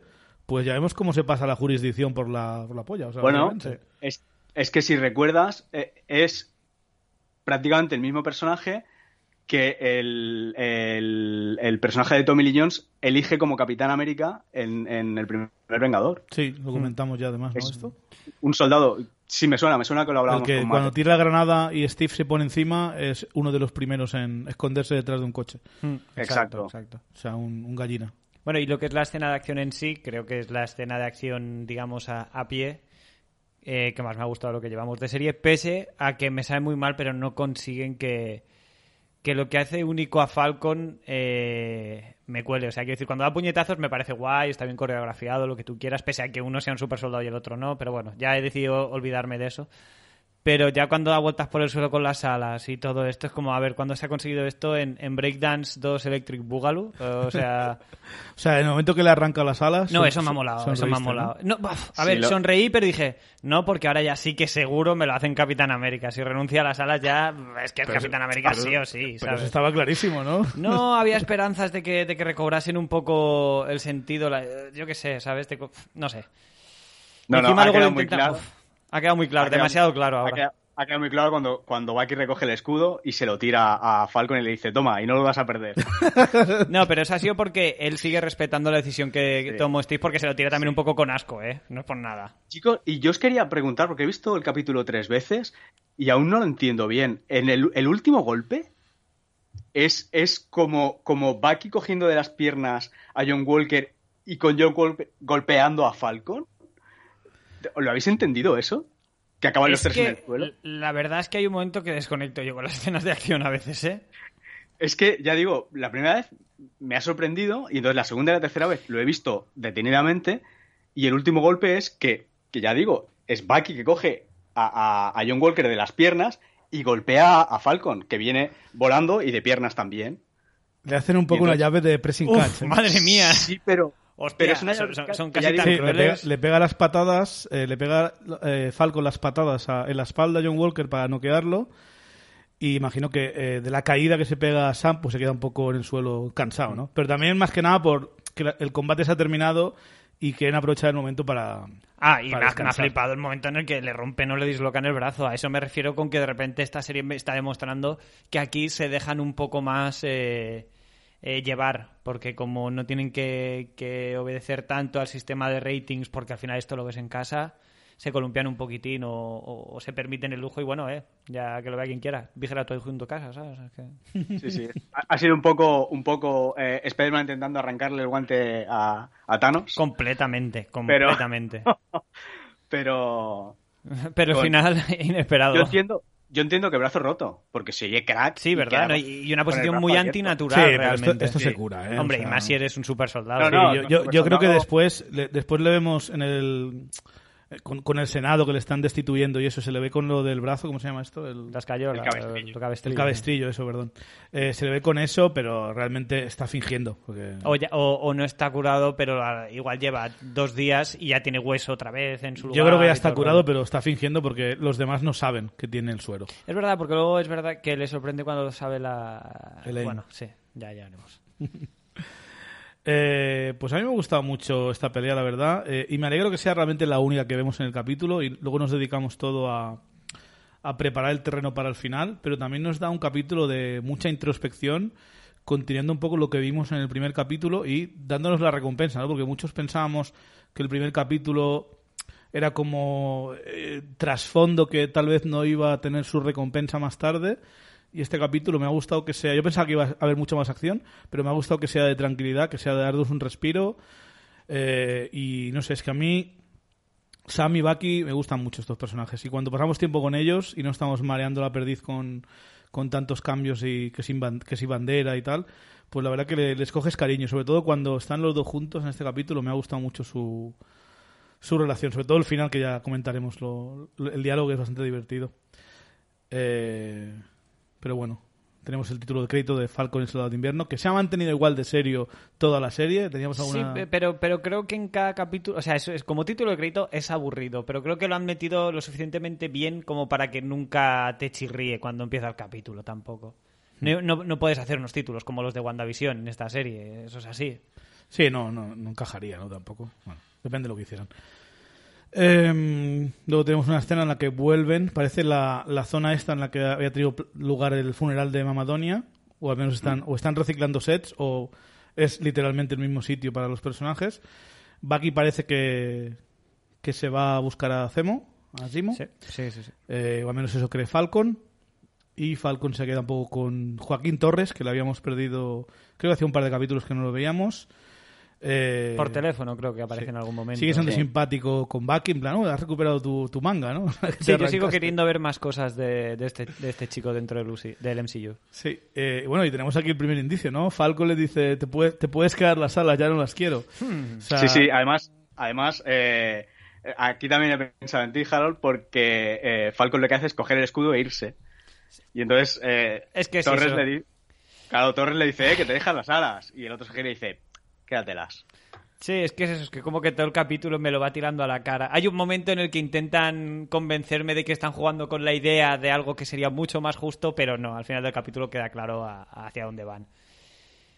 pues ya vemos cómo se pasa la jurisdicción por la, por la polla. O sea, Bueno, es, es que si recuerdas, eh, es prácticamente el mismo personaje que el, el- el personaje de Tommy Lee Jones elige como Capitán América en, en el primer Vengador. Sí, lo comentamos ya además, ¿no? Es- Esto. Un soldado, sí me suena, me suena que lo El hablábamos que con cuando tira la granada y Steve se pone encima es uno de los primeros en esconderse detrás de un coche. Exacto. exacto. O sea, un, un gallina. Bueno, y lo que es la escena de acción en sí, creo que es la escena de acción, digamos, a, a pie, eh, que más me ha gustado lo que llevamos de serie, pese a que me sabe muy mal, pero no consiguen que, que lo que hace único a Falcon eh, me cuele. O sea, quiero decir, cuando da puñetazos me parece guay, está bien coreografiado, lo que tú quieras, pese a que uno sea un super soldado y el otro no, pero bueno, ya he decidido olvidarme de eso. Pero ya cuando da vueltas por el suelo con las alas y todo esto, es como, a ver, ¿cuándo se ha conseguido esto en, en Breakdance 2 Electric Boogaloo? O sea... O sea, en el momento que le arranca las alas. No, son- eso me ha molado, eso me ha ¿no? molado. No, buf, a Sí, ver, lo- sonreí, pero dije, no, porque ahora ya sí que seguro me lo hacen Capitán América. Si renuncia a las alas ya, es que es Capitán América sí o sí, Pero ¿sabes? eso estaba clarísimo, ¿no? No había esperanzas de que, de que recobrasen un poco el sentido, la- yo qué sé, ¿sabes? No sé. No, no, Encima luego lo muy claro. Ha quedado muy claro, Ha quedado- demasiado claro Ha ahora. quedado, ha quedado muy claro cuando, cuando Bucky recoge el escudo y se lo tira a Falcon y le dice, toma, y no lo vas a perder. No, pero eso ha sido porque él sigue respetando la decisión que Sí. tomó Steve porque se lo tira también un poco con asco, ¿eh? No es por nada. Chicos, y yo os quería preguntar, porque he visto el capítulo tres veces y aún no lo entiendo bien. En el, el último golpe es, es como, como Bucky cogiendo de las piernas a John Walker y con John Walker golpeando a Falcon. ¿Lo habéis entendido eso? Que acaban los Es tres en el que suelo. la verdad es que hay un momento que desconecto yo con las escenas de acción a veces, ¿eh? Es que, ya digo, la primera vez me ha sorprendido y entonces la segunda y la tercera vez lo he visto detenidamente y el último golpe es que, que ya digo, es Bucky que coge a, a- a John Walker de las piernas y golpea a, a Falcon, que viene volando y de piernas también. Le hacen un poco entonces- una llave de pressing Uf, catch. ¿eh? madre mía. Sí, pero... Hostia, pero es una son, son- son que casi tan Sí, le pega, crueles. le pega las patadas, eh, le pega eh, Falcon las patadas a- en la espalda a John Walker para noquearlo. Y imagino que eh, de la caída que se pega a Sam, pues se queda un poco en el suelo cansado, ¿no? Pero también, más que nada, por que la- el combate se ha terminado y quieren aprovechar el momento para. Ah, y me ha, para me ha descansar. flipado el momento en el que le rompen o le dislocan el brazo. A eso me refiero con que de repente esta serie me está demostrando que aquí se dejan un poco más eh, eh, llevar, porque como no tienen que, que obedecer tanto al sistema de ratings, porque al final esto lo ves en casa, se columpian un poquitín o, o- o se permiten el lujo y bueno, eh, ya que lo vea quien quiera. Vigila todo junto a casa, ¿sabes? Es que- Sí, sí. Ha, sido un poco, un poco eh, Spider-Man intentando arrancarle el guante a, a Thanos. Completamente, completamente. Pero Pero al final, inesperado. yo entiendo, yo entiendo que brazo roto, porque se oye crack. Sí, y ¿verdad? No, Y una posición muy abierto. antinatural, Sí, pero realmente. esto, esto sí. se cura, ¿eh? Hombre, O y más si eres un super soldado. No, sí, no, yo, no, yo- yo creo que después, le- después le vemos en el, con, con el Senado que le están destituyendo y eso, se le ve con lo del brazo, ¿cómo se llama esto? El, Las cayolas, El cabestrillo. el cabestrillo. el cabestrillo, eso, perdón. Eh, se le ve con eso, pero realmente está fingiendo. Porque... O, ya- o- o no está curado, pero ah, igual lleva dos días y ya tiene hueso otra vez en su lugar. Yo creo que ya está curado, pero está fingiendo porque los demás no saben que tiene el suero. Es verdad, porque luego es verdad que le sorprende cuando sabe la... Elaine. Bueno, sí, ya, ya haremos. Eh, pues a mí me ha gustado mucho esta pelea, la verdad, eh, y me alegro que sea realmente la única que vemos en el capítulo y luego nos dedicamos todo a, preparar el terreno para el final, pero también nos da un capítulo de mucha introspección, continuando un poco lo que vimos en el primer capítulo y dándonos la recompensa, ¿no? Porque muchos pensábamos que el primer capítulo era como eh, trasfondo que tal vez no iba a tener su recompensa más tarde. Y este capítulo me ha gustado que sea. Yo pensaba que iba a haber mucha más acción, pero me ha gustado que sea de tranquilidad, que sea de darnos un respiro. Eh, y no sé, es que a mí Sam y Bucky me gustan mucho estos personajes. Y cuando pasamos tiempo con ellos y no estamos mareando la perdiz con, con tantos cambios y que sin, bandera y tal, pues la verdad que le- les coges cariño. Sobre todo cuando están los dos juntos en este capítulo, me ha gustado mucho su, su relación. Sobre todo el final, que ya comentaremos. Lo- el diálogo es bastante divertido. Eh, pero bueno, tenemos el título de crédito de Falcon y el Soldado de Invierno, que se ha mantenido igual de serio toda la serie. Teníamos alguna... Sí, pe- pero, pero creo que en cada capítulo, o sea, eso es como título de crédito es aburrido, pero creo que lo han metido lo suficientemente bien como para que nunca te chirríe cuando empieza el capítulo tampoco. No, no, no puedes hacer unos títulos como los de WandaVision en esta serie, eso es así. Sí, no, no, no encajaría, ¿no? Tampoco. Bueno, depende de lo que hicieran. Em, luego tenemos una escena en la que vuelven, parece la, la zona esta en la que había tenido lugar el funeral de Mamadonia, o al menos están, o están reciclando sets, o es literalmente el mismo sitio para los personajes. Bucky parece que, que se va a buscar a Zemo, a Zemo, Sí, sí, sí. sí. eh, o al menos eso cree Falcon. Y Falcon se queda un poco con Joaquín Torres, que le habíamos perdido, creo que hacía un par de capítulos que no lo veíamos. Eh, Por teléfono creo que aparece sí. en algún momento. Sigue siendo Sí. simpático con Bucky, en plan, "Oh, has recuperado tu, tu manga, ¿no? Sí, yo sigo arrancaste". queriendo ver más cosas de, de este, de este chico dentro del, UCI del MCU. Sí, eh, bueno, y tenemos aquí el primer indicio, ¿no? Falcon le dice, te, puedes te puedes quedar las alas, ya no las quiero. O sea, Sí, sí, además, además eh, aquí también he pensado en ti, Harold, porque eh, Falcon lo que hace es coger el escudo e irse. Y entonces eh, Es que Torres le dice, claro, Torres le dice, eh, que te dejas las alas. Y el otro se gira y dice, quédatelas. Sí, es que es eso, es que como que todo el capítulo me lo va tirando a la cara. Hay un momento en el que intentan convencerme de que están jugando con la idea de algo que sería mucho más justo, pero no, al final del capítulo queda claro a- a hacia dónde van.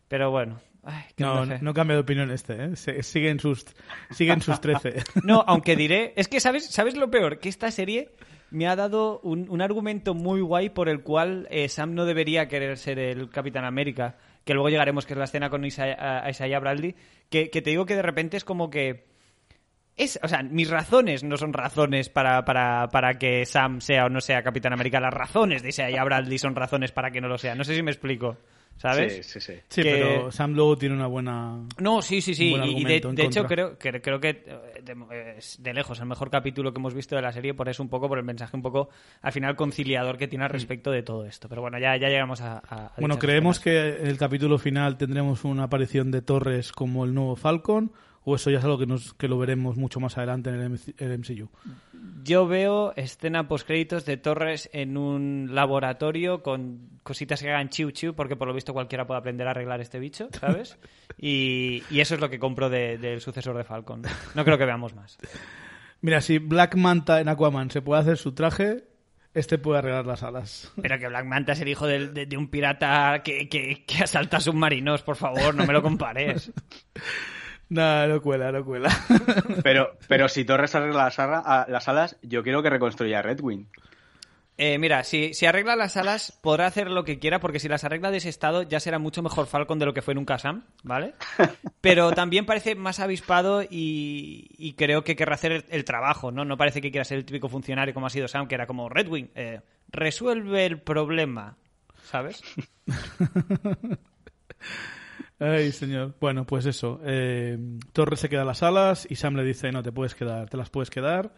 Pero bueno, ay, qué no, no, no cambia de opinión este, ¿eh? Se- Sigue en sus, sigue en sus 13. No, aunque diré, es que sabes, sabes lo peor, que esta serie me ha dado un, un argumento muy guay por el cual eh, Sam no debería querer ser el Capitán América, que luego llegaremos, que es la escena con Isaiah, a- Isaiah Bradley, que, te digo que de repente es como que es, o sea, mis razones no son razones para, para, para que Sam sea o no sea Capitán América. Las razones de Isaiah Bradley son razones para que no lo sea. No sé si me explico, ¿sabes? Sí, sí, sí. Sí, Que- pero Sam luego tiene una buena... No, sí, sí, sí. Y de, de hecho creo, que, creo que eh, de, es de lejos el mejor capítulo que hemos visto de la serie por eso un poco, por el mensaje un poco al final conciliador que tiene al respecto de todo esto. Pero bueno, ya, ya llegamos a... a- Bueno, creemos escenas. que en el capítulo final tendremos una aparición de Torres como el nuevo Falcon, o eso ya es algo que, nos, que lo veremos mucho más adelante en el, MC el MCU. Yo veo escena postcréditos de Torres en un laboratorio con cositas que hagan chiu chiu, porque por lo visto cualquiera puede aprender a arreglar este bicho, ¿sabes? Y, y eso es lo que compro de- del sucesor de Falcon. No creo que veamos más. Mira, si Black Manta en Aquaman se puede hacer su traje, este puede arreglar las alas. Pero que Black Manta es el hijo de, de un pirata que, que, que asalta submarinos, por favor, no me lo compares. Nada, no cuela, no cuela. Pero, pero si Torres arregla las, arra- a- las alas, yo quiero que reconstruya Red Wing. Eh, mira, si, si arregla las alas, podrá hacer lo que quiera, porque si las arregla de ese estado, ya será mucho mejor Falcon de lo que fue nunca Sam, ¿vale? Pero también parece más avispado y, y creo que querrá hacer el, el trabajo, ¿no? No parece que quiera ser el típico funcionario como ha sido Sam, que era como Redwing, eh, resuelve el problema, ¿sabes? Ay, señor. Bueno, pues eso. eh, Torres se queda las alas y Sam le dice, no, te puedes quedar, te las puedes quedar.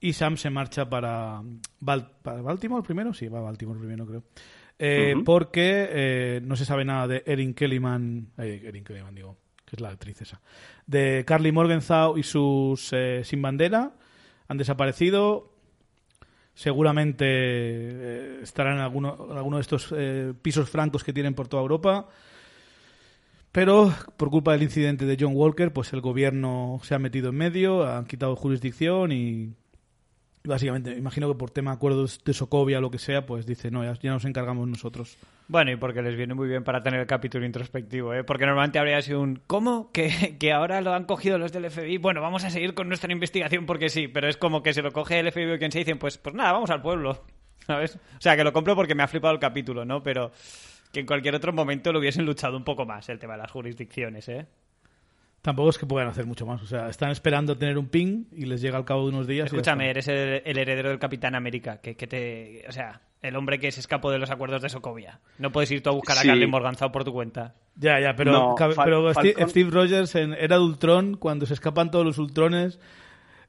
Y Sam se marcha para, Bal- para Baltimore primero, sí, va a Baltimore primero, creo. Eh. Porque eh, no se sabe nada de Erin Kellyman, eh, Erin Kellyman digo, que es la actriz esa, de Carly Morgenthau y sus Sin Bandera. han desaparecido. Seguramente eh, estarán en alguno, en alguno de estos eh, pisos francos que tienen por toda Europa. Pero por culpa del incidente de John Walker, pues el gobierno se ha metido en medio, han quitado jurisdicción y básicamente, imagino que por tema de acuerdos de Socovia o lo que sea, pues dice, no, ya, nos encargamos nosotros. Bueno, y porque les viene muy bien para tener el capítulo introspectivo, ¿eh? Porque normalmente habría sido un ¿cómo? ¿Que, que ahora lo han cogido los del FBI. Bueno, vamos a seguir con nuestra investigación porque sí, pero es como que se lo coge el FBI o quien se dicen, pues, pues nada, vamos al pueblo. ¿Sabes? O sea, que lo compro porque me ha flipado el capítulo, ¿no? Pero que en cualquier otro momento lo hubiesen luchado un poco más el tema de las jurisdicciones, ¿eh? Tampoco es que puedan hacer mucho más. O sea, están esperando tener un ping y les llega al cabo de unos días. Escúchame, eres el, el heredero del Capitán América, que, que te... O sea, el hombre que se escapó de los acuerdos de Sokovia. No puedes ir tú a buscar a. Carly Morganzao por tu cuenta. Ya, ya, pero, No, cabe- Fal- pero Steve Rogers en Era de Ultron, cuando se escapan todos los Ultrones,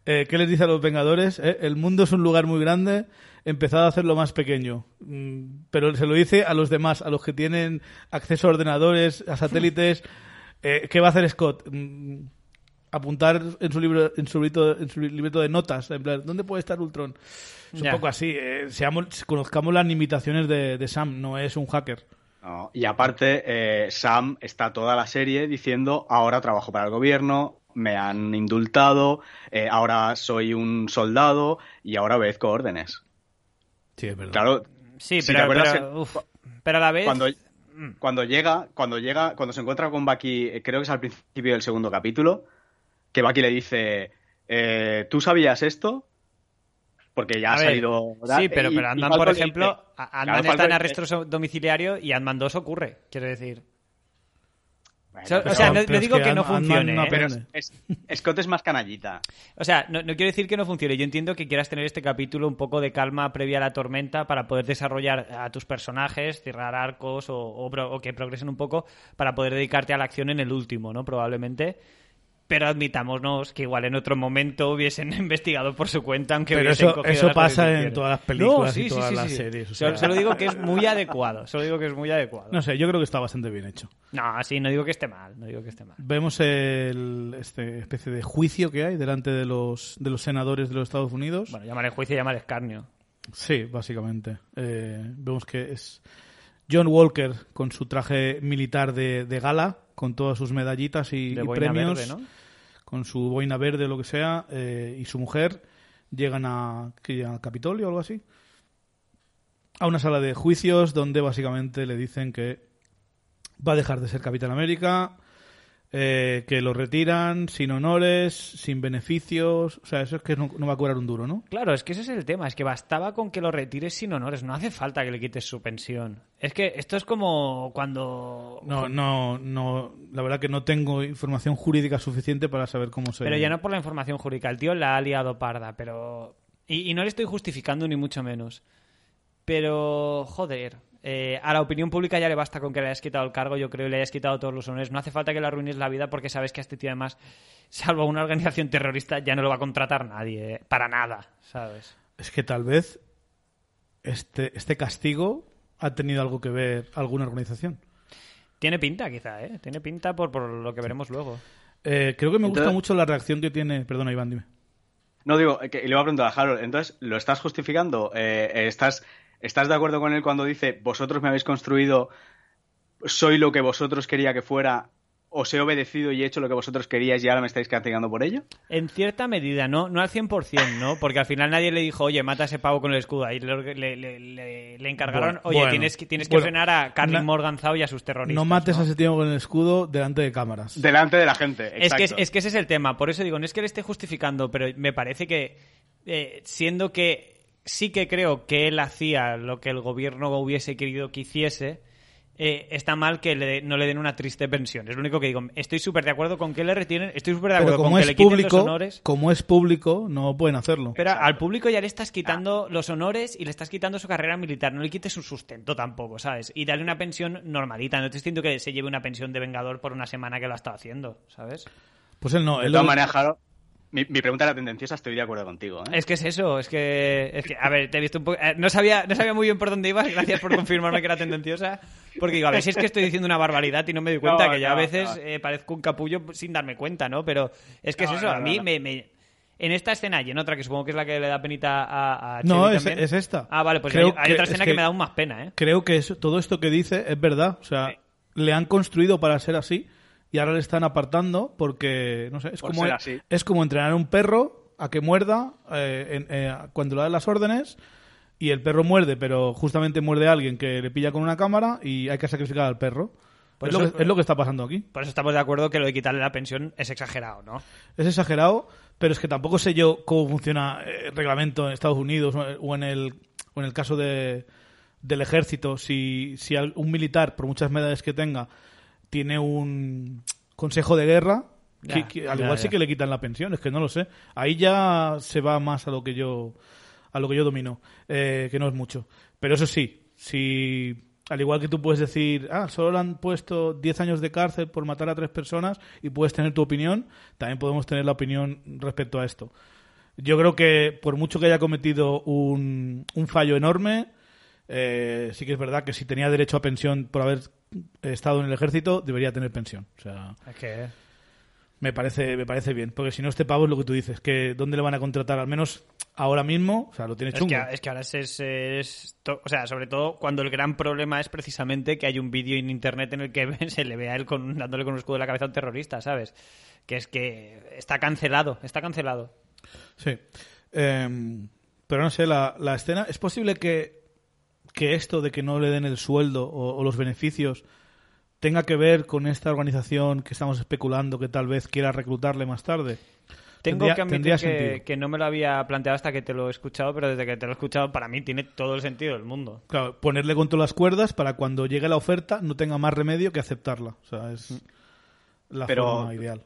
eh, ¿qué les dice a los Vengadores? Eh, El mundo es un lugar muy grande, empezad a hacerlo más pequeño. Mm, Pero se lo dice a los demás, a los que tienen acceso a ordenadores, a satélites. Eh, ¿Qué va a hacer Scott? Mm, Apuntar en su libro, en su librito, en su libreto de notas, en plan, ¿dónde puede estar Ultron? Es un poco así. eh, seamos, conozcamos las limitaciones de, de Sam, no es un hacker. No, Y aparte, eh, Sam está toda la serie diciendo, ahora trabajo para el gobierno, me han indultado, eh, ahora soy un soldado y ahora obedezco órdenes. Sí, es verdad. Claro, Sí, Si pero, pero, uf, pero a la vez... cuando, cuando llega, cuando llega, cuando se encuentra con Bucky, eh, creo que es al principio del segundo capítulo, que Bucky le dice, eh, ¿tú sabías esto? Porque ya A ha ver, salido... Sí, pero, pero Ant-Man, por ejemplo, a- Claro, Ant-Man está en arresto domiciliario y Ant-Man 2 ocurre, quiero decir. Bueno, o sea, no, es digo que que no funcione, no ¿eh? pero aprende. es- es- Scott es más canallita. O sea, no, no quiero decir que no funcione. Yo entiendo que quieras tener este capítulo un poco de calma previa a la tormenta para poder desarrollar a tus personajes, cerrar arcos o, o o que progresen un poco para poder dedicarte a la acción en el último, ¿no? Probablemente. Pero admitámonos que igual en otro momento hubiesen investigado por su cuenta, aunque Pero hubiesen eso- cogido eso las pasa en todas las películas No, y sí, todas sí, las series, o Solo- sea. Solo digo que es muy adecuado. Solo digo que es muy adecuado. No sé, yo creo que está bastante bien hecho. No, sí, no digo que esté mal. No digo que esté mal. Vemos el este especie de juicio que hay delante de los de los senadores de los Estados Unidos. Bueno, llamar juicio y llamar escarnio. Sí, básicamente. Eh, vemos que es John Walker con su traje militar de, de gala, con todas sus medallitas y, premios, verde, ¿no? con su boina verde o lo que sea, eh, y su mujer llegan a, ¿qué llegan al Capitolio o algo así. A una sala de juicios donde básicamente le dicen que va a dejar de ser Capitán América, eh, que lo retiran sin honores, sin beneficios. O sea, eso es que no, no va a cobrar un duro, ¿no? Claro, es que ese es el tema, es que bastaba con que lo retires sin honores, no hace falta que le quites su pensión. Es que esto es como cuando... No, no, no. La verdad que no tengo información jurídica suficiente para saber cómo se. Pero ya no por la información jurídica, el tío la ha liado parda, pero... Y, y no le estoy justificando ni mucho menos. Pero, joder, eh, a la opinión pública ya le basta con que le hayas quitado el cargo, yo creo, y le hayas quitado todos los honores. No hace falta que le arruines la vida porque sabes que a este tío además, salvo una organización terrorista, ya no lo va a contratar nadie, eh, para nada, ¿sabes? Es que tal vez este, este castigo ha tenido algo que ver alguna organización. Tiene pinta, quizá, ¿eh? Tiene pinta por, por lo que veremos luego. Eh, creo que me gusta mucho la reacción que tiene. Perdona, Iván, dime. No digo, que le iba a preguntar a Harold, entonces, ¿lo estás justificando? Eh, ¿estás, ¿Estás de acuerdo con él cuando dice, vosotros me habéis construido, soy lo que vosotros quería que fuera, os he obedecido y he hecho lo que vosotros queríais y ahora me estáis castigando por ello? En cierta medida, no, no al 100%, ¿no? Porque al final nadie le dijo, oye, mata a ese pavo con el escudo. Ahí le, le- le- le- le encargaron, Bueno, oye, bueno. tienes que, tienes que Bueno, frenar a Carly na- Morganzao y a sus terroristas. No mates ¿no? a ese tío con el escudo delante de cámaras. Delante de la gente. Es que, exacto. es que ese es el tema, por eso digo, no es que le esté justificando, pero me parece que, eh, siendo que sí que creo que él hacía lo que el gobierno hubiese querido que hiciese, eh, está mal que le- no le den una triste pensión. Es lo único que digo. Estoy súper de acuerdo con que le retienen, estoy súper de acuerdo con como que es le quiten los público, honores. como es público, no pueden hacerlo. Pero Exacto. al público ya le estás quitando los honores y le estás quitando su carrera militar. No le quites su sustento tampoco, ¿sabes? Y dale una pensión normalita. No te estoy diciendo que se lleve una pensión de vengador por una semana que lo ha estado haciendo, ¿sabes? Pues él no. Él lo- Harold, mi, mi pregunta era tendenciosa, estoy de acuerdo contigo. ¿eh? Es que es eso, es que, es que a ver, te he visto un poco... eh, no, sabía, no sabía muy bien por dónde ibas, gracias por confirmarme que era tendenciosa, porque digo, a ver si es que estoy diciendo una barbaridad y no me doy cuenta, No, que ya no, a veces no. eh, parezco un capullo sin darme cuenta, ¿no? Pero es que es eso, no, a mí no, no. Me, me- En esta escena y en otra, que supongo que es la que le da penita a, a No, es, también. es esta. Ah, vale, pues Creo hay, hay que- otra es escena que, que me da aún más pena, ¿eh? Creo que eso- todo esto que dice es verdad. O sea, Sí. le han construido para ser así y ahora le están apartando porque, no sé, es Por como, ser así. es como entrenar a un perro a que muerda eh, en- eh, cuando le dan las órdenes y el perro muerde, pero justamente muerde a alguien que le pilla con una cámara y hay que sacrificar al perro. Por es, eso- lo que, es lo que está pasando aquí. Por eso estamos de acuerdo que lo de quitarle la pensión es exagerado, ¿no? Es exagerado, pero es que tampoco sé yo cómo funciona eh, el reglamento en Estados Unidos o o en el, o en el caso de, del ejército. Si, si al- un militar, por muchas medallas que tenga, tiene un consejo de guerra, Ya, que- que al ya, igual ya. sí que le quitan la pensión, es que no lo sé. Ahí ya se va más a lo que yo a lo que yo domino, eh, que no es mucho. Pero eso sí, si al igual que tú puedes decir, ah, solo le han puesto 10 años de cárcel por matar a tres personas y puedes tener tu opinión, también podemos tener la opinión respecto a esto. Yo creo que por mucho que haya cometido un, un fallo enorme, eh, sí que es verdad que si tenía derecho a pensión por haber estado en el ejército, debería tener pensión. O sea, Es que... me parece, me parece bien. Porque si no, este pavo es lo que tú dices, que ¿dónde le van a contratar? Al menos ahora mismo, o sea, lo tiene Es chungo. que, es que ahora es, es- es to- o sea, sobre todo cuando el gran problema es precisamente que hay un vídeo en internet en el que se le ve a él con, dándole con un escudo de la cabeza a un terrorista, ¿sabes? Que es que está cancelado, está cancelado. Sí. Em, pero no sé, la, la escena. ¿Es posible que, que esto de que no le den el sueldo o, o los beneficios tenga que ver con esta organización que estamos especulando que tal vez quiera reclutarle más tarde? Tengo Tendría- que admitir que, sentido. que no me lo había planteado hasta que te lo he escuchado, pero desde que te lo he escuchado, para mí tiene todo el sentido del mundo. Claro, ponerle contra las cuerdas para cuando llegue la oferta no tenga más remedio que aceptarla. O sea, es la Pero- forma ideal.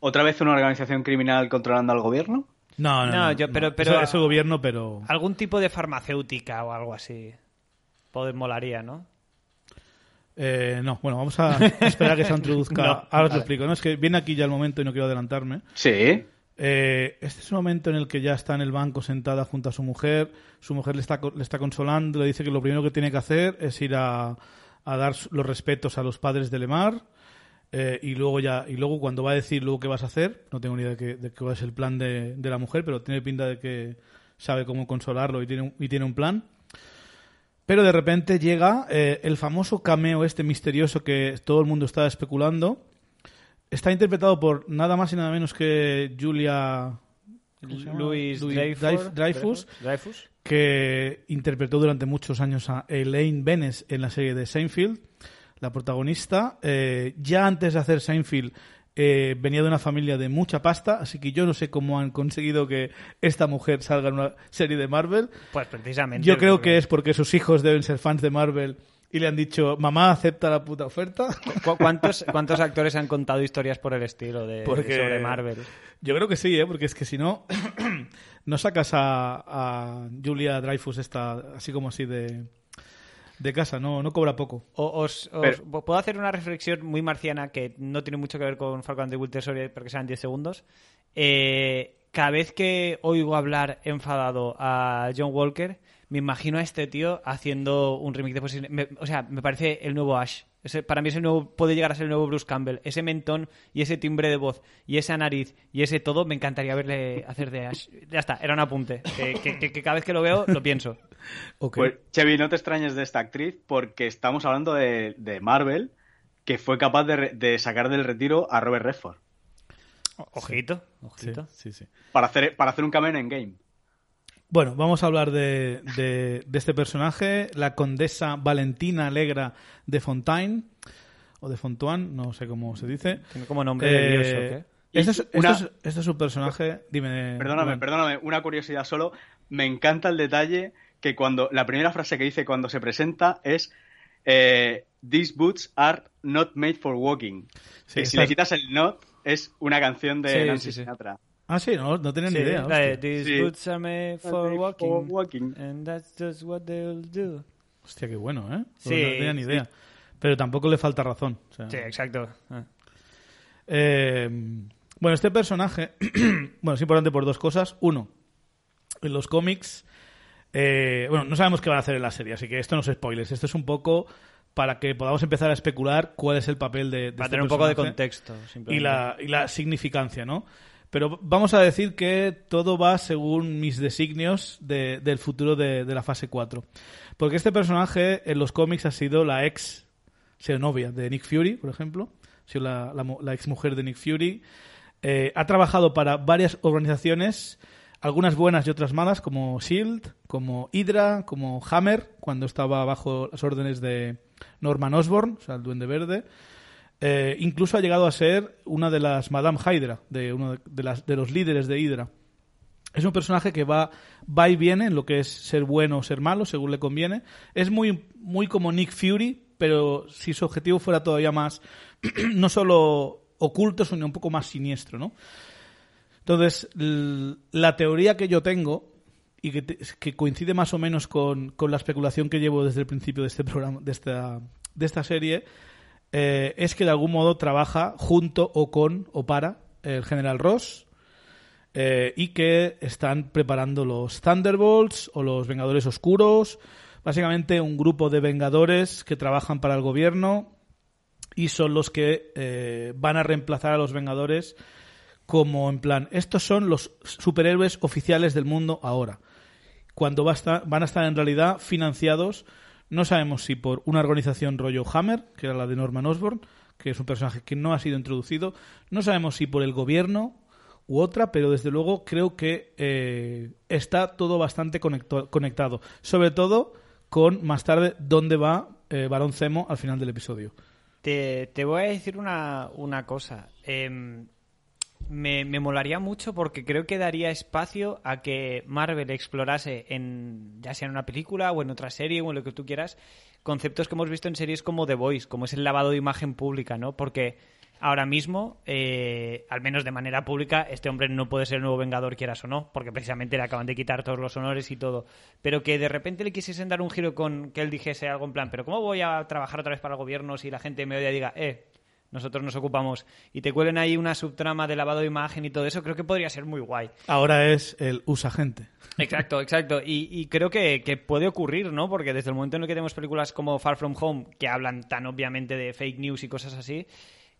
¿Otra vez una organización criminal controlando al gobierno? No, no, No, no, yo- no. pero- pero- Eso es el gobierno, pero... Algún tipo de farmacéutica o algo así. Pues molaría, ¿no? Eh, no, bueno, vamos a esperar a que se introduzca. No, Ahora os lo explico. ¿no? Es que viene aquí ya el momento y no quiero adelantarme. Sí. Eh, este es un momento en el que ya está en el banco sentada junto a su mujer. Su mujer le está, le está consolando, le dice que lo primero que tiene que hacer es ir a, a dar los respetos a los padres de Lemar. eh, y luego ya y luego cuando va a decir luego qué vas a hacer, no tengo ni idea de, qué- de cuál es el plan de, de la mujer, pero tiene pinta de que sabe cómo consolarlo y tiene un, y tiene un plan. Pero de repente llega eh, el famoso cameo este misterioso que todo el mundo está especulando. Está interpretado por nada más y nada menos que Julia Louis Dreyfus, Dreyf- Dreyfus, Dreyfus. que interpretó durante muchos años a Elaine Benes en la serie de Seinfeld, la protagonista. Eh, ya antes de hacer Seinfeld eh, venía de una familia de mucha pasta, así que yo no sé cómo han conseguido que esta mujer salga en una serie de Marvel. Pues precisamente. Yo creo que es porque sus hijos deben ser fans de Marvel y le han dicho, mamá, acepta la puta oferta. ¿Cu- ¿Cuántos, ¿Cuántos actores han contado historias por el estilo de, Porque- sobre Marvel? Yo creo que sí, ¿eh? porque es que si no, no sacas a, a Julia Dreyfus esta así como así de, de casa, no, no cobra poco. O- Os, os- Pero- puedo hacer una reflexión muy marciana que no tiene mucho que ver con Falcon the Winter Soldier porque sean 10 segundos. Eh, cada vez que oigo hablar enfadado a John Walker, me imagino a este tío haciendo un remake de Posible- me- O sea, me parece el nuevo Ash. Ese- para mí es el nuevo, puede llegar a ser el nuevo Bruce Campbell. Ese mentón y ese timbre de voz y esa nariz y ese todo, me encantaría verle hacer de Ash. Ya está, era un apunte. Que, que- que- que cada vez que lo veo, lo pienso. Ok. Pues, Chevy, no te extrañes de esta actriz porque estamos hablando de, de Marvel, que fue capaz de, de sacar del retiro a Robert Redford Ojito, Sí, ojito. sí, sí. para hacer, para hacer un cameo en Game. Bueno, vamos a hablar de, de- de este personaje, la condesa Valentina Alegra de Fontaine, o de Fontoine, no sé cómo se dice. Tiene como nombre de Eh, este, es, una- este es- este es un personaje, dime. Perdóname, perdóname, una curiosidad solo. Me encanta el detalle que cuando la primera frase que dice cuando se presenta es eh, These boots are not made for walking. Sí, que si le quitas el not es una canción de Sí, Nancy sí, sí. Sinatra. Ah, sí, no, no tenía ni idea. la de, hostia. These Sí. boots are made for walking, for walking. and that's just what they'll do. Hostia, qué bueno, ¿eh? Sí, no tenía ni sí. idea. Pero tampoco le falta razón. o sea. Sí, exacto. Ah. Eh, bueno, este personaje, bueno, es importante por dos cosas. Uno, en los cómics, eh, bueno, no sabemos qué van a hacer en la serie, así que esto no es spoilers. Esto es un poco para que podamos empezar a especular cuál es el papel de, de Para este tener un poco de contexto, y simplemente. la, y la significancia, ¿no? Pero vamos a decir que todo va según mis designios de- del futuro de, de la fase 4. Porque este personaje en los cómics ha sido la ex novia de Nick Fury, por ejemplo, ha sido la, la, la ex mujer de Nick Fury. Eh, ha trabajado para varias organizaciones, algunas buenas y otras malas, como Shield, como Hydra, como Hammer, cuando estaba bajo las órdenes de Norman Osborn, o sea, el Duende Verde. Eh, incluso ha llegado a ser una de las Madame Hydra, de uno de, las, de los líderes de Hydra. Es un personaje que va, va y viene en lo que es ser bueno o ser malo, según le conviene. Es muy, muy como Nick Fury, pero si su objetivo fuera todavía más, no solo oculto, sino un poco más siniestro, ¿no? Entonces, la teoría que yo tengo, y que, que coincide más o menos con, con la especulación que llevo desde el principio de este programa, de esta, de esta serie, eh, es que de algún modo trabaja junto o con o para el general Ross, eh, y que están preparando los Thunderbolts o los Vengadores Oscuros, básicamente un grupo de Vengadores que trabajan para el gobierno y son los que eh, van a reemplazar a los Vengadores como en plan, estos son los superhéroes oficiales del mundo ahora. Cuando van a estar en realidad financiados, no sabemos si por una organización rollo Hammer, que era la de Norman Osborn, que es un personaje que no ha sido introducido, no sabemos si por el gobierno u otra, pero desde luego creo que eh, está todo bastante conectado. Sobre todo con más tarde dónde va eh, Barón Zemo al final del episodio. Te, te voy a decir una, una cosa. Em, me, molaría mucho porque creo que daría espacio a que Marvel explorase en ya sea en una película o en otra serie o en lo que tú quieras conceptos que hemos visto en series como The Voice, como es el lavado de imagen pública, ¿no? Porque ahora mismo, eh, al menos de manera pública, este hombre no puede ser el nuevo Vengador, quieras o no, porque precisamente le acaban de quitar todos los honores y todo. Pero que de repente le quisiesen dar un giro con que él dijese algo en plan, pero ¿cómo voy a trabajar otra vez para el gobierno si la gente me odia y diga, eh, nosotros nos ocupamos y te cuelen ahí una subtrama de lavado de imagen y todo eso, creo que podría ser muy guay. Ahora es el usa gente. Exacto, exacto. Y, y creo que, que puede ocurrir, ¿no? Porque desde el momento en el que tenemos películas como Far From Home, que hablan tan obviamente de fake news y cosas así,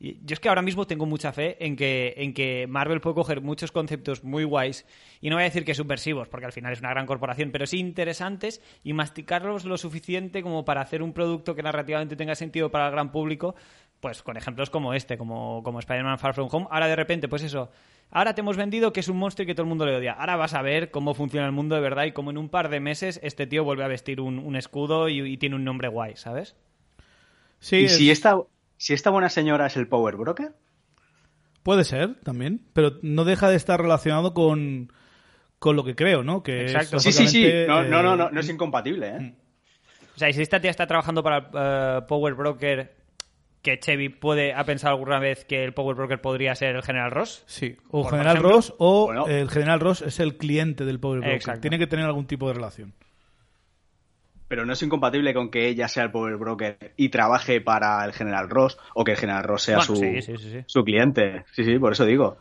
y yo es que ahora mismo tengo mucha fe en que, en que Marvel puede coger muchos conceptos muy guays, y no voy a decir que subversivos, porque al final es una gran corporación, pero sí interesantes, y masticarlos lo suficiente como para hacer un producto que narrativamente tenga sentido para el gran público, pues con ejemplos como este, como, como Spider-Man Far From Home. Ahora de repente, pues eso, ahora te hemos vendido que es un monstruo y que todo el mundo le odia. Ahora vas a ver cómo funciona el mundo de verdad y cómo en un par de meses este tío vuelve a vestir un, un escudo y, y tiene un nombre guay, ¿sabes? Sí, ¿Y es- si esta, si esta buena señora es el Power Broker? puede ser también, pero no deja de estar relacionado con, con lo que creo, ¿no? Que es Exacto. Sí, sí, sí. No, no, no, eh, no, no es incompatible, ¿eh? O sea, y si esta tía está trabajando para el eh, Power Broker, que Chevy puede ha pensado alguna vez que el Power Broker podría ser el General Ross. Sí, o Por General ejemplo. Ross o Bueno. el General Ross es el cliente del Power Broker. Exacto. Tiene que tener algún tipo de relación. Pero no es incompatible con que ella sea el Power Broker y trabaje para el General Ross o que el General Ross sea Bueno, su, sí, sí, sí, sí. su cliente. Sí, sí, por eso digo.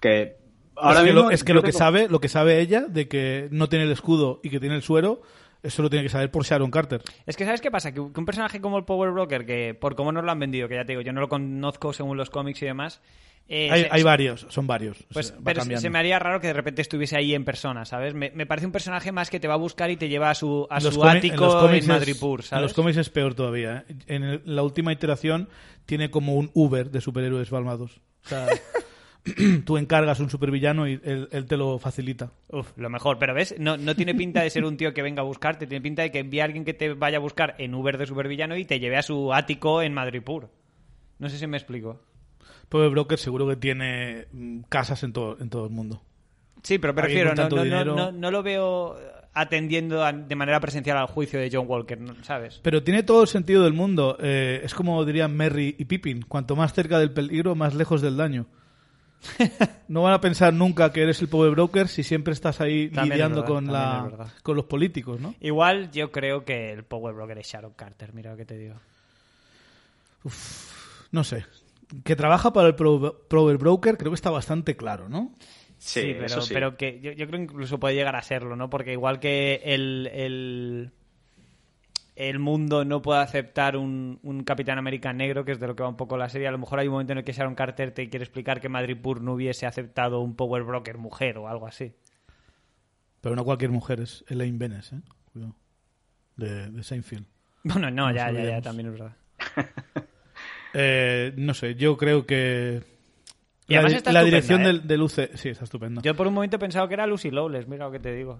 Que ahora es que mismo. lo, es que lo que sabe, lo que sabe ella de que no tiene el escudo y que tiene el suero, eso lo tiene que saber por Sharon Carter. Es que, ¿sabes qué pasa? Que, un personaje como el Power Broker, que por cómo nos lo han vendido, que ya te digo, yo no lo conozco según los cómics y demás. eh, hay, se- hay varios, son varios. Pues, se- pero se- se me haría raro que de repente estuviese ahí en persona, ¿sabes? Me, me parece un personaje más que te va a buscar y te lleva a su, a En los su en ático en, En ¿sabes? los cómics es peor todavía. ¿eh? En el- la última iteración tiene como un Uber de superhéroes balmados. O sea, tú encargas un supervillano y él, él te lo facilita. Uf, lo mejor, pero ves, no, no tiene pinta de ser un tío que venga a buscarte, tiene pinta de que envíe a alguien que te vaya a buscar en Uber de supervillano y te lleve a su ático en Madripoor. No sé si me explico. Power Broker seguro que tiene mm, casas en todo, en todo el mundo. Sí, pero me Alguien refiero, con no, no, no, dinero. no, no lo veo atendiendo de manera presencial al juicio de John Walker. ¿sabes? Pero tiene todo el sentido del mundo. Eh, es como dirían Merry y Pippin. Cuanto más cerca del peligro, más lejos del daño. No van a pensar nunca que eres el Power Broker si siempre estás ahí También es lidiando verdad, con, la, con los políticos, ¿no? Igual yo creo que el Power Broker es Sharon Carter, mira lo que te digo. No sé. Que trabaja para el Power Broker creo que está bastante claro, ¿no? Sí, pero, eso sí. pero que yo, yo creo que incluso puede llegar a serlo, ¿no? Porque igual que el, el, el mundo no puede aceptar un, un Capitán América negro, que es de lo que va un poco la serie. A lo mejor hay un momento en el que Sharon Carter te quiere explicar que Madrid Pur no hubiese aceptado un Power Broker mujer o algo así. Pero no cualquier mujer, es Elaine Benes, ¿eh? Cuidado. De, de Seinfeld. Bueno, no, ya, ya, ya, también es verdad. Eh, no sé, yo creo que. Y la, además está la dirección ¿eh? del, del UC. Sí, está estupendo. Yo por un momento he pensado que era Lucy Lawless, mira lo que te digo.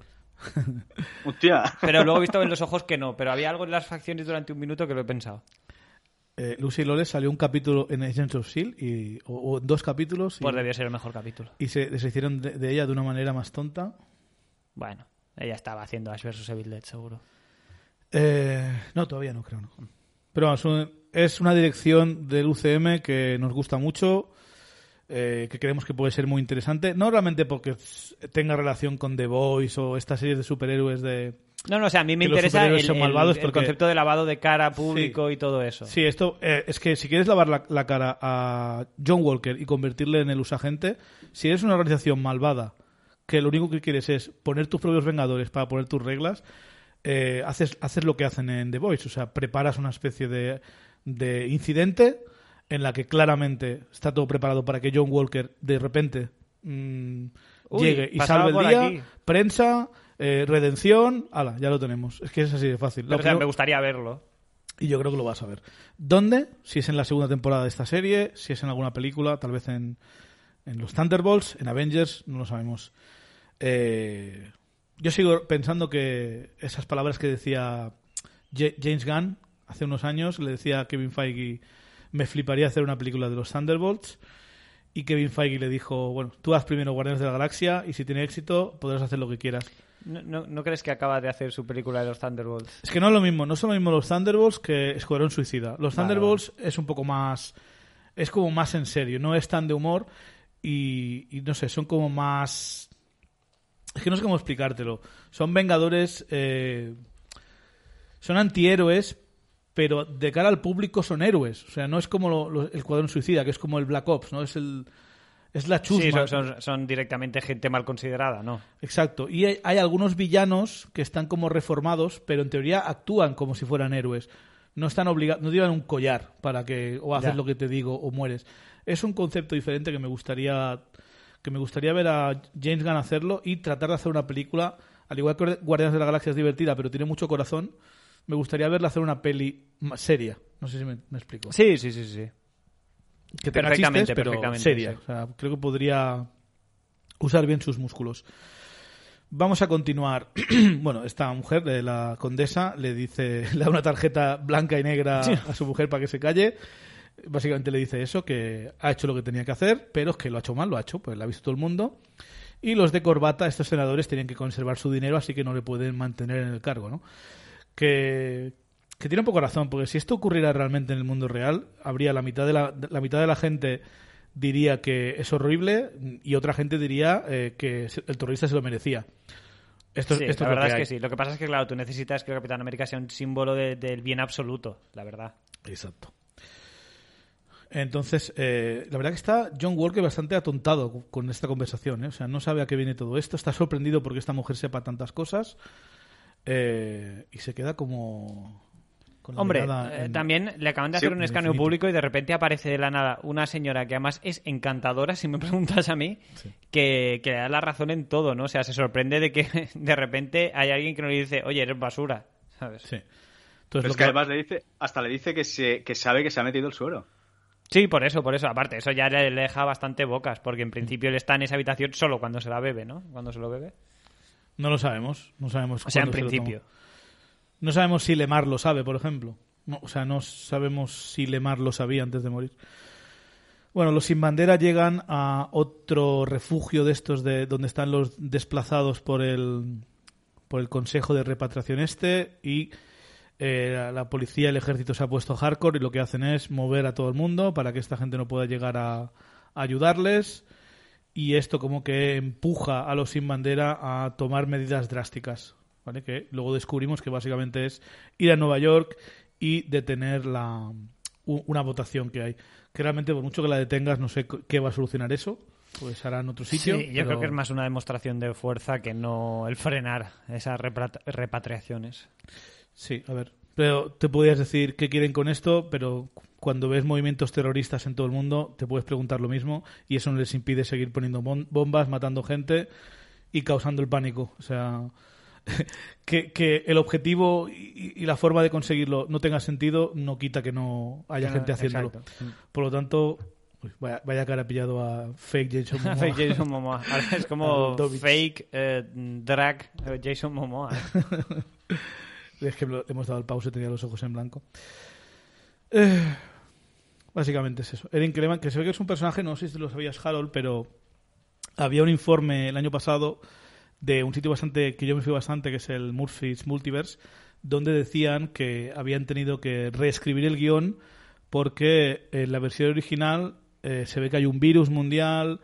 Hostia. Pero luego he visto en los ojos que no, pero había algo en las facciones durante un minuto que lo he pensado. Eh, Lucy Lawless salió un capítulo en Agents of S.H.I.E.L.D. Y, o, o dos capítulos y, Pues debió ser el mejor capítulo. y se deshicieron de, de ella de una manera más tonta. Bueno, ella estaba haciendo Ash vs Evil Dead, seguro. Eh, no, todavía no creo. No. Pero vamos, un- es una dirección del UCM que nos gusta mucho, eh, que creemos que puede ser muy interesante. No realmente porque tenga relación con The Voice o estas series de superhéroes de... No, no, o sea, a mí me interesa el, superhéroes son el- malvados el porque- concepto de lavado de cara público y todo eso. Sí, esto eh, es que si quieres lavar la, la cara a John Walker y convertirle en el usagente, si eres una organización malvada que lo único que quieres es poner tus propios vengadores para poner tus reglas, eh, haces, haces lo que hacen en The Voice, o sea, preparas una especie de, de incidente en la que claramente está todo preparado para que John Walker de repente mm, Uy, llegue y salve el día, aquí. prensa, eh, redención, ala, ya lo tenemos. Es que es así de fácil. Lo que no- me gustaría verlo. y yo creo que lo vas a ver. ¿Dónde? Si es en la segunda temporada de esta serie, si es en alguna película, tal vez en, en los Thunderbolts, en Avengers, no lo sabemos. Eh, yo sigo pensando que esas palabras que decía Ja- James Gunn hace unos años, le decía a Kevin Feige, me fliparía hacer una película de los Thunderbolts. Y Kevin Feige le dijo, bueno, tú haz primero Guardianes de la Galaxia y si tiene éxito podrás hacer lo que quieras. ¿No, no, no crees que acaba de hacer su película de los Thunderbolts? Es que no es lo mismo, no son lo mismo los Thunderbolts que Escuadrón Suicida. Los Thunderbolts es un poco más. Es como más en serio, no es tan de humor y, y no sé, son como más. Es que no sé cómo explicártelo. Son vengadores. eh, son antihéroes, pero de cara al público son héroes. O sea, no es como lo- lo- el Escuadrón Suicida, que es como el Black Ops, ¿no? Es el. Es la chusma. Sí, son, son- son directamente gente mal considerada, ¿no? Exacto. Y hay, hay algunos villanos que están como reformados, pero en teoría actúan como si fueran héroes. No están obligados, no llevan un collar para que o haces Ya. lo que te digo o mueres. Es un concepto diferente que me gustaría que me gustaría ver a James Gunn hacerlo y tratar de hacer una película, al igual que Guardianes de la Galaxia es divertida, pero tiene mucho corazón. Me gustaría verla hacer una peli más seria. No sé si me, me explico. Sí, sí, sí, sí. que tenga Perfectamente, chistes, pero perfectamente, seria. sí. O sea, creo que podría usar bien sus músculos. Vamos a continuar. bueno, esta mujer, de la condesa, le dice, le da una tarjeta blanca y negra a su mujer para que se calle. Básicamente le dice eso, que ha hecho lo que tenía que hacer, pero es que lo ha hecho mal, lo ha hecho, pues lo ha visto todo el mundo. Y los de corbata, estos senadores, tienen que conservar su dinero, así que no le pueden mantener en el cargo, ¿no? Que, que tiene un poco razón, porque si esto ocurriera realmente en el mundo real, habría la mitad de la, la mitad de la gente diría que es horrible y otra gente diría eh, que el terrorista se lo merecía. Esto, Sí, esto la es lo verdad que es que sí. Lo que pasa es que, claro, tú necesitas que el Capitán América sea un símbolo de- del bien absoluto, la verdad. Exacto. Entonces, eh, la verdad que está John Walker bastante atontado con esta conversación. ¿eh? O sea, no sabe a qué viene todo esto. Está sorprendido porque esta mujer sepa tantas cosas. Eh, y se queda como. con la Hombre, mirada eh, en- también le acaban de Sí, hacer un escaneo público y de repente aparece de la nada una señora que además es encantadora, si me preguntas a mí, que, que le da la razón en todo, ¿no? O sea, se sorprende de que de repente hay alguien que no le dice, oye, eres basura, ¿sabes? Sí. Entonces, Pero lo es que además le dice, hasta le dice que, se, que sabe que se ha metido el suero. Sí, por eso, por eso. Aparte, eso ya le, le deja bastante bocas, porque en principio él está en esa habitación solo cuando se la bebe, ¿no? Cuando se lo bebe. No lo sabemos. No sabemos O sea, en principio. No sabemos si Lemar lo sabe, por ejemplo. No, o sea, no sabemos si Lemar lo sabía antes de morir. Bueno, los sin bandera llegan a otro refugio de estos de donde están los desplazados por el por el Consejo de Repatriación Este y eh, la, la policía y el ejército se ha puesto hardcore y lo que hacen es mover a todo el mundo para que esta gente no pueda llegar a, a ayudarles y esto como que empuja a los sin bandera a tomar medidas drásticas, ¿vale? Que luego descubrimos que básicamente es ir a Nueva York y detener la una votación que hay. Que realmente por mucho que la detengas no sé qué va a solucionar eso, pues hará en otro sitio. Sí, yo pero- creo que es más una demostración de fuerza que no el frenar esas repatriaciones. Sí, a ver. Pero te podías decir qué quieren con esto, pero cuando ves movimientos terroristas en todo el mundo, te puedes preguntar lo mismo y eso no les impide seguir poniendo bom- bombas, matando gente y causando el pánico. O sea, que, que el objetivo y, y la forma de conseguirlo no tenga sentido no quita que no haya gente haciéndolo. Exacto. Por lo tanto, uy, vaya, vaya cara pillado a fake Jason Momoa. Fake Jason Momoa. Ahora es como fake eh, drag Jason Momoa. ¿eh? Es que le hemos dado el pause, tenía los ojos en blanco. Eh, básicamente es eso. Erin Cleman, que se ve que es un personaje, no sé si lo sabías, Harold, pero había un informe el año pasado de un sitio bastante que yo me fui bastante, que es el Murphy's Multiverse, donde decían que habían tenido que reescribir el guion porque en la versión original eh, se ve que hay un virus mundial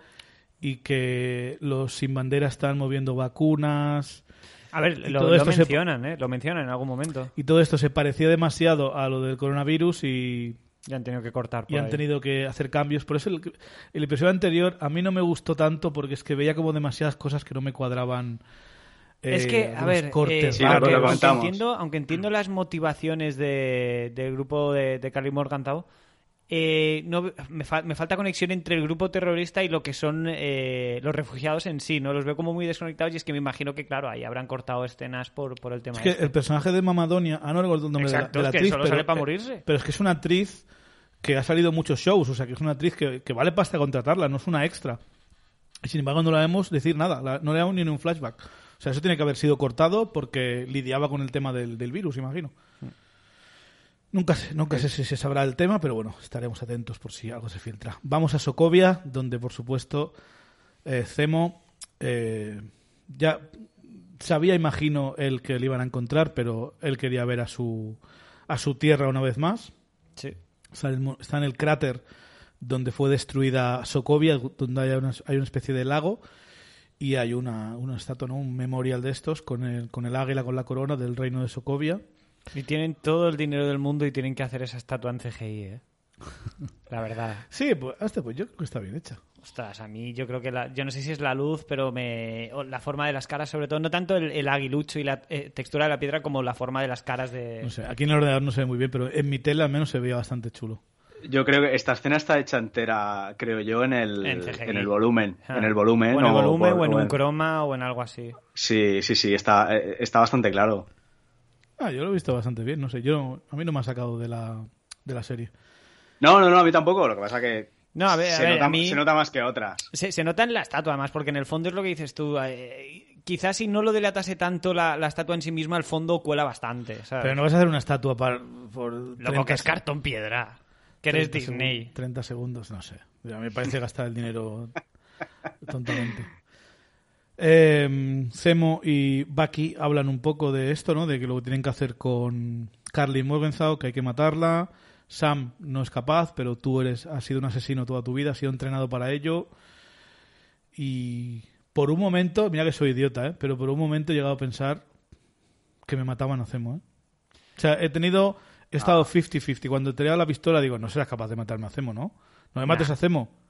y que los sin bandera están moviendo vacunas A ver, lo, todo lo esto se- mencionan, ¿eh? Lo mencionan en algún momento. y todo esto se parecía demasiado a lo del coronavirus y, Ya han tenido que cortar por y han ahí. tenido que hacer cambios. Por eso el, el episodio anterior a mí no me gustó tanto porque es que veía como demasiadas cosas que no me cuadraban. eh, Es que, a ver, cortes eh, Sí, aunque, comentamos. entiendo, aunque entiendo las motivaciones de- del grupo de, de Carly Morgan eh, no, me, fa- me falta conexión entre el grupo terrorista y lo que son eh, los refugiados en sí, ¿no? Los veo como muy desconectados y es que me imagino que, claro, ahí habrán cortado escenas por, por el tema Es que este. el personaje de Mamadonia, ah, no recuerdo el nombre de la- Exacto, de la, es que actriz, solo pero, sale para eh, morirse. pero es que es una actriz que ha salido en muchos shows, o sea, que es una actriz que, que vale pasta contratarla, no es una extra. Y sin embargo no la vemos decir nada, la- no le damos ni un flashback. O sea, eso tiene que haber sido cortado porque lidiaba con el tema del, del virus, imagino. Nunca sé, nunca sé si se sabrá el tema, pero bueno, estaremos atentos por si algo se filtra. Vamos a Sokovia, donde por supuesto eh, Zemo eh, ya sabía, imagino, el que le iban a encontrar, pero él quería ver a su a su tierra una vez más. Sí. Está en el, está en el cráter donde fue destruida Sokovia, donde hay una, hay una especie de lago y hay una, una estatua, ¿no? un memorial de estos con el, con el águila con la corona del reino de Sokovia. Y tienen todo el dinero del mundo y tienen que hacer esa estatua en CGI, ¿eh? La verdad. Sí, pues, hasta pues yo creo que está bien hecha. Ostras, a mí yo creo que la, yo no sé si es la luz, pero me o la forma de las caras, sobre todo, no tanto el, el aguilucho y la eh, textura de la piedra como la forma de las caras de... No sé, aquí en el ordenador no se ve muy bien, pero en mi tele al menos se veía bastante chulo. Yo creo que esta escena está hecha entera, creo yo, en el, En CGI. en el volumen. Ah. En el volumen. o en el o volumen por- o en o un croma o en algo así. Sí, sí, sí, está, eh, está bastante claro. Ah, yo lo he visto bastante bien, no sé, yo a mí no me ha sacado de la, de la serie. No, no, no, a mí tampoco. Lo que pasa que No, a ver, a se, ver, nota, a mí- se nota más que otras. Se, se nota en la estatua, además, porque en el fondo es lo que dices tú. eh, quizás si no lo delatase tanto la, la estatua en sí misma, el fondo cuela bastante. ¿sabes? Pero no vas a hacer una estatua para, por Loco, 30 que es cartón piedra. Que eres 30 Disney. segundos, 30 segundos, no sé. A mí me parece gastar el dinero tontamente. Eh, Zemo y Bucky hablan un poco de esto, ¿no? De que lo que tienen que hacer con Carly Morgenthau, que hay que matarla. Sam no es capaz, pero tú eres, has sido un asesino toda tu vida, has sido entrenado para ello. Y por un momento, mira que soy idiota, ¿eh? Pero por un momento he llegado a pensar que me mataban a Zemo, ¿eh? O sea, he tenido, he estado 50-50. Cuando te he dado la pistola digo, no serás capaz de matarme a Zemo, ¿no? No me mates a Zemo.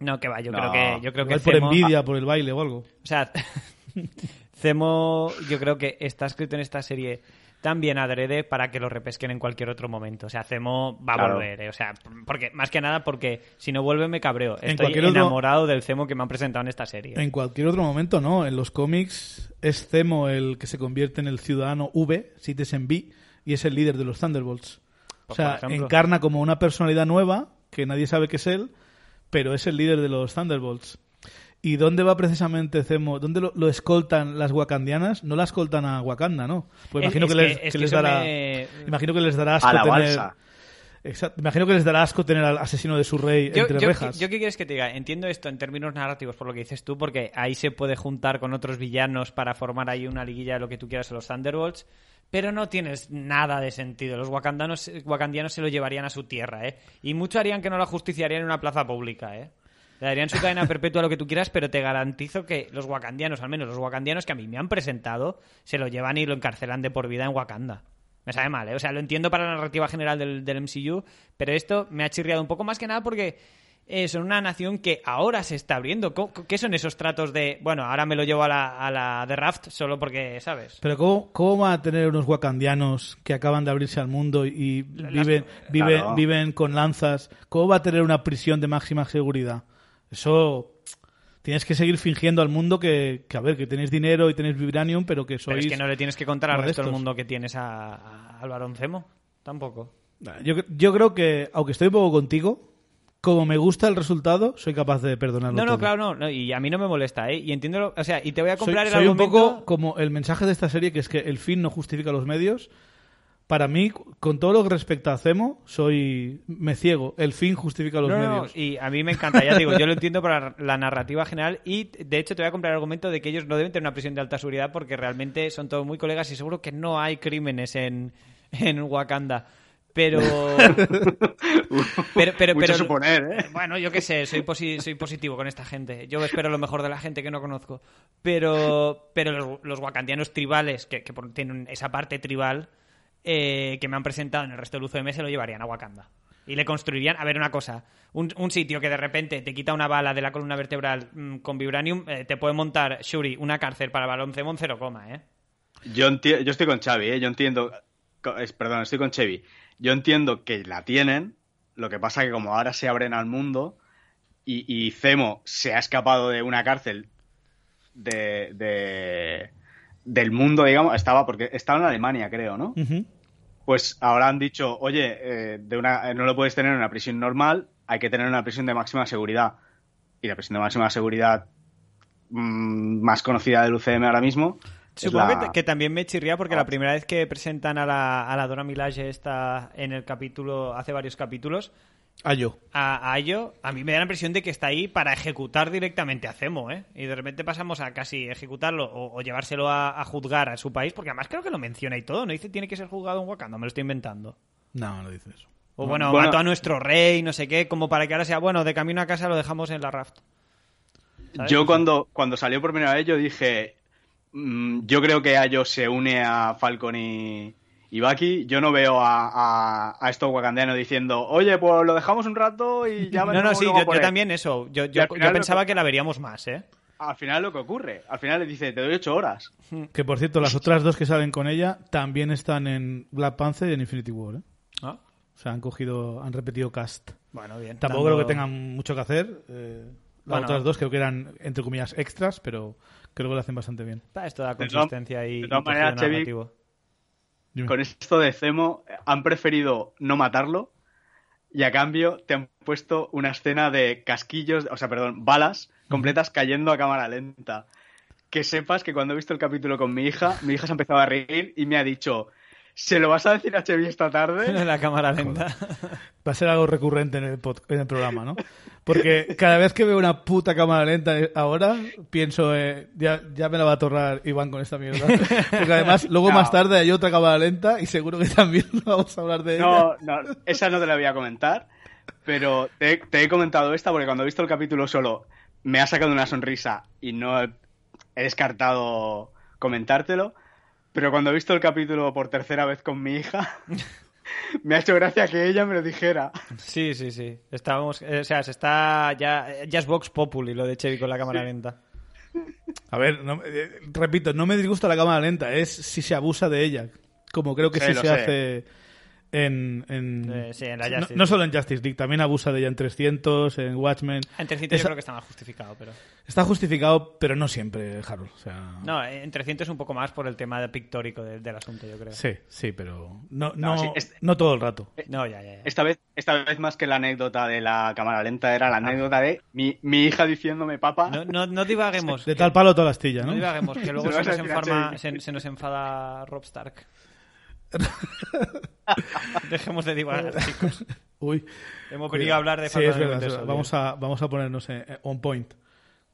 No, que va, yo No, creo que, yo creo que por Zemo- envidia, por el baile o algo. O sea, Zemo, yo creo que está escrito en esta serie tan bien adrede para que lo repesquen en cualquier otro momento. O sea, Zemo va a Claro. volver, ¿eh? O sea, porque, más que nada porque si no vuelve me cabreo. En Estoy otro- enamorado del Zemo que me han presentado en esta serie. En cualquier otro momento, no. En los cómics es Zemo el que se convierte en el ciudadano V, Citizen B, y es el líder de los Thunderbolts. O Pues, sea, por ejemplo. encarna como una personalidad nueva, que nadie sabe que es él, pero es el líder de los Thunderbolts. ¿Y dónde va precisamente Zemo? ¿Dónde lo, lo escoltan las wakandianas? No la escoltan a Wakanda, ¿no? Pues Es- imagino es que, que- les, es que que les eso dará... me- Imagino que les dará asco A la tener... Exacto. Imagino que les dará asco tener al asesino de su rey Yo, entre yo- rejas. yo qué quieres que te diga, entiendo esto en términos narrativos por lo que dices tú, porque ahí se puede juntar con otros villanos para formar ahí una liguilla de lo que tú quieras en los Thunderbolts, pero no tienes nada de sentido. Los wakandanos, wakandianos se lo llevarían a su tierra, ¿eh? Y mucho harían que no la justiciarían en una plaza pública, ¿eh? Le darían su cadena perpetua a lo que tú quieras, pero te garantizo que los wakandianos, al menos los wakandianos que a mí me han presentado, se lo llevan y lo encarcelan de por vida en Wakanda. Me sabe mal, ¿eh? O sea, lo entiendo para la narrativa general del, del MCU, pero esto me ha chirriado un poco más que nada porque eh, son una nación que ahora se está abriendo. ¿Cómo- ¿Qué son esos tratos de, bueno, ahora me lo llevo a la, a la de Raft solo porque, ¿sabes? Pero ¿cómo, ¿cómo van a tener unos wakandianos que acaban de abrirse al mundo y Las- viven, viven, Claro. viven con lanzas? ¿Cómo va a tener una prisión de máxima seguridad? Eso tienes que seguir fingiendo al mundo que, que, a ver, que tenéis dinero y tenéis vibranium, pero que Pero sois... es que no le tienes que contar al resto del mundo que tienes a, a- al Baroncemo. Tampoco. Yo, yo creo que, aunque estoy un poco contigo, como me gusta el resultado, soy capaz de perdonarlo No, no, todo. claro, no, no, Y a mí no me molesta, ¿eh? Y entiendo, lo- o sea, y te voy a Soy, comprar el soy un argumento... poco como el mensaje de esta serie, que es que el fin no justifica los medios. Para mí, con todo lo que respecta a Zemo, soy me ciego. El fin justifica los No, no, no, medios. y a mí me encanta, ya te digo, yo lo entiendo para la narrativa general y de hecho te voy a comprar el argumento de que ellos no deben tener una prisión de alta seguridad porque realmente son todos muy colegas y seguro que no hay crímenes en, en Wakanda. Pero. pero, pero, Mucho pero- suponer, ¿eh? Bueno, yo qué sé, soy, posi- soy positivo con esta gente. Yo espero lo mejor de la gente que no conozco. Pero, pero los, los wakandianos tribales, que, que por- tienen esa parte tribal, eh, que me han presentado en el resto del UCM, se lo llevarían a Wakanda. Y le construirían, a ver una cosa, un, sitio que de repente te quita una bala de la columna vertebral mm, con vibranium, eh, te puede montar, Shuri, una cárcel para baloncemo en cero coma, ¿eh? Yo, yo estoy con Xavi, ¿eh? Yo entiendo... Perdón, estoy con Chevy. Yo entiendo que la tienen, lo que pasa que como ahora se abren al mundo y, y Zemo se ha escapado de una cárcel de, de- del mundo, digamos, estaba porque estaba en Alemania, creo, ¿no? Pues ahora han dicho, oye, eh, de una, eh, no lo puedes tener en una prisión normal, hay que tener una prisión de máxima seguridad. Y la prisión de máxima seguridad mm, más conocida del UCM ahora mismo. Supongo la- que, también me chirría porque Ah. la primera vez que presentan a la, a la Dora Milaje esta en el capítulo, hace varios capítulos, Ah, yo. a, a ello, a mí me da la impresión de que está ahí para ejecutar directamente a Zemo, ¿eh? Y de repente pasamos a casi ejecutarlo o, o llevárselo a, a juzgar a su país, porque además creo que lo menciona y todo, ¿no? Dice tiene que ser juzgado en Wakanda, me lo estoy inventando. No, no dice eso. O bueno, Bueno. mató a nuestro rey, no sé qué, como para que ahora sea, bueno, de camino a casa lo dejamos en la raft. ¿Sabes? Yo cuando, cuando salió por primera vez yo dije, mm, yo creo que Ayo se une a Falcon y, y Bucky. Yo no veo a, a, a estos wakandianos diciendo, oye, pues lo dejamos un rato y ya No, no, sí, yo, por yo él". también eso. Yo, yo, pensaba que- que la veríamos más, ¿eh? Al final lo que ocurre, al final le dice, te doy ocho horas. Que por cierto, las otras dos que salen con ella también están en Black Panther y en Infinity War. ¿eh? Ah, O sea, han cogido, han repetido cast. Bueno, bien. Tampoco dando- creo que tengan mucho que hacer. eh, las Bueno. otras dos creo que eran, entre comillas, extras, pero creo que lo hacen bastante bien. Esto da De consistencia y, de todas maneras. Dime. Con esto de Zemo, han preferido no matarlo y a cambio te han puesto una escena de casquillos, o sea, perdón, balas completas cayendo a cámara lenta. Que sepas que cuando he visto el capítulo con mi hija, mi hija se ha empezado a reír y me ha dicho, ¿se lo vas a decir a Chevy esta tarde? la cámara lenta. Va a ser algo recurrente en el, pod- en el programa, ¿no? Porque cada vez que veo una puta cámara lenta ahora, pienso, eh, ya, ya me la va a torrar Iván con esta mierda. Porque además, luego No. más tarde hay otra cámara lenta y seguro que también vamos a hablar de ella. No, no, esa no te la voy a comentar, pero te, te he comentado esta porque cuando he visto el capítulo solo me ha sacado una sonrisa y no he, he descartado comentártelo, pero cuando he visto el capítulo por tercera vez con mi hija, me ha hecho gracia que ella me lo dijera. Sí, sí, sí. Estábamos, eh, o sea, se está ya, ya es Vox Populi lo de Chevy con la cámara lenta. A ver, no- eh, repito, no me disgusta la cámara lenta, es si se abusa de ella. Como creo que Sí, sí lo se sé. hace en... en- Eh, sí, en la no- Justice no, solo en Justice League, también abusa de ella en 300, en Watchmen. En 300 Esa- yo creo que está más justificado, pero... Está justificado, pero no siempre, Harold. O sea, No, en 300 un poco más por el tema de pictórico del, del asunto, yo creo. Sí, sí, pero no, No, no, sí, es- no todo el rato. No, ya, ya, ya. Esta vez, esta vez más que la anécdota de la cámara lenta era la anécdota de mi, mi hija diciéndome papá. No, no, no divaguemos. De que- tal palo toda la astilla, No ¿no? divaguemos, que luego Se se nos, enfarma- se, se nos enfada Rob Stark. Dejemos de divagar, chicos. Uy. Hemos venido a hablar de Sí, es verdad. Vamos a, vamos a ponernos eh, on point.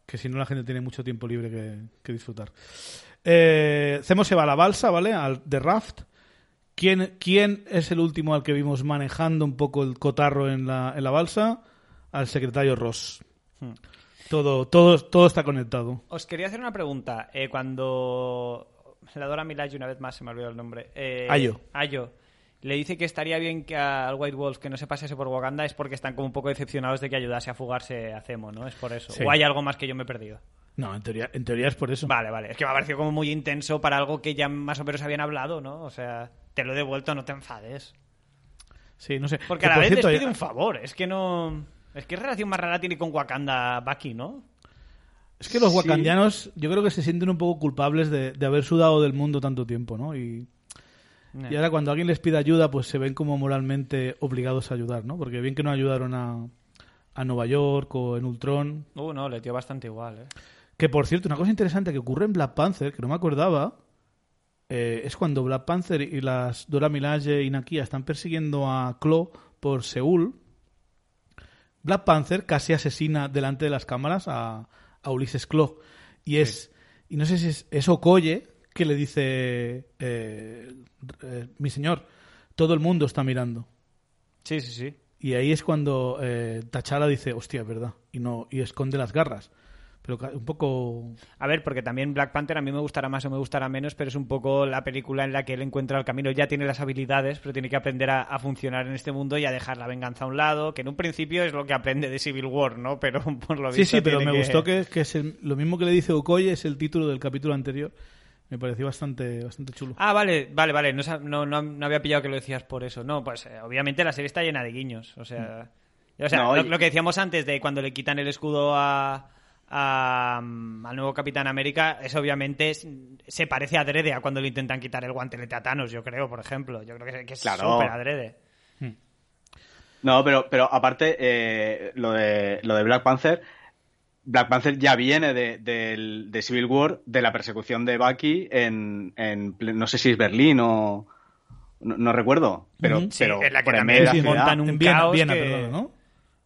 Que si no, la gente tiene mucho tiempo libre que, que disfrutar. Eh, se va a la balsa, ¿vale? Al de Raft. ¿Quién, ¿Quién es el último al que vimos manejando un poco el cotarro en la, en la balsa? Al secretario Ross. Hmm. Todo, todo, todo está conectado. Os quería hacer una pregunta. Eh, cuando Dora Milaje, una vez más se me ha olvidado el nombre. Eh, Ayo. Ayo. le dice que estaría bien que al White Wolf que no se pasase por Wakanda es porque están como un poco decepcionados de que ayudase a fugarse a Zemo, ¿no? Es por eso. Sí. O hay algo más que yo me he perdido. No, en teoría, en teoría es por eso. Vale, vale. Es que me ha parecido como muy intenso para algo que ya más o menos habían hablado, ¿no? O sea, te lo he devuelto, no te enfades. Sí, no sé. Porque Que, a la por vez cierto, les pide un favor. Es que no... Es que relación más rara tiene con Wakanda Bucky, ¿no? Es que los Sí. wakandianos yo creo que se sienten un poco culpables de, de haber sudado del mundo tanto tiempo, ¿no? Y, y ahora cuando alguien les pide ayuda, pues se ven como moralmente obligados a ayudar, ¿no? Porque bien que no ayudaron a, a Nueva York o en Ultron. Uh, no, le dio bastante igual, ¿eh? Que por cierto, una cosa interesante que ocurre en Black Panther, que no me acordaba, eh, es cuando Black Panther y las Dora Milaje y Nakia están persiguiendo a Klo por Seúl. Black Panther casi asesina delante de las cámaras a, a Ulises Klo. Y es. Y no sé si es, es Okoye que le dice. eh, eh, mi señor, todo el mundo está mirando. Sí, sí, sí. Y ahí es cuando eh, dice, hostia, es verdad. Y, no, y esconde las garras. Pero un poco. A ver, porque también Black Panther a mí me gustará más o me gustará menos, pero es un poco la película en la que él encuentra el camino. Ya tiene las habilidades, pero tiene que aprender a, a funcionar en este mundo y a dejar la venganza a un lado, que en un principio es lo que aprende de Civil War, ¿no? Pero por lo Sí, visto sí, pero tiene me gustó que, que es el- lo mismo que le dice Okoye, es el título del capítulo anterior. Me pareció bastante, bastante chulo. Ah, vale, vale, vale. No, no, no, no había pillado que lo decías por eso. No, pues eh, obviamente la serie está llena de guiños. O sea, o sea No, lo, lo que decíamos antes de cuando le quitan el escudo a, a, al nuevo Capitán América, es obviamente es- se parece adrede a cuando le intentan quitar el guantelete a Thanos, yo creo, por ejemplo. Yo creo que, que es Claro. súper adrede. No, pero, pero aparte, eh, lo, de, lo de Black Panther, Black Panther ya viene de, del- de Civil War, de la persecución de Bucky en, en no sé si es Berlín o... No, no recuerdo, pero, Ujú. Sí, pero en la que también de montan un en Viena, caos Viena, que- perdón, ¿no?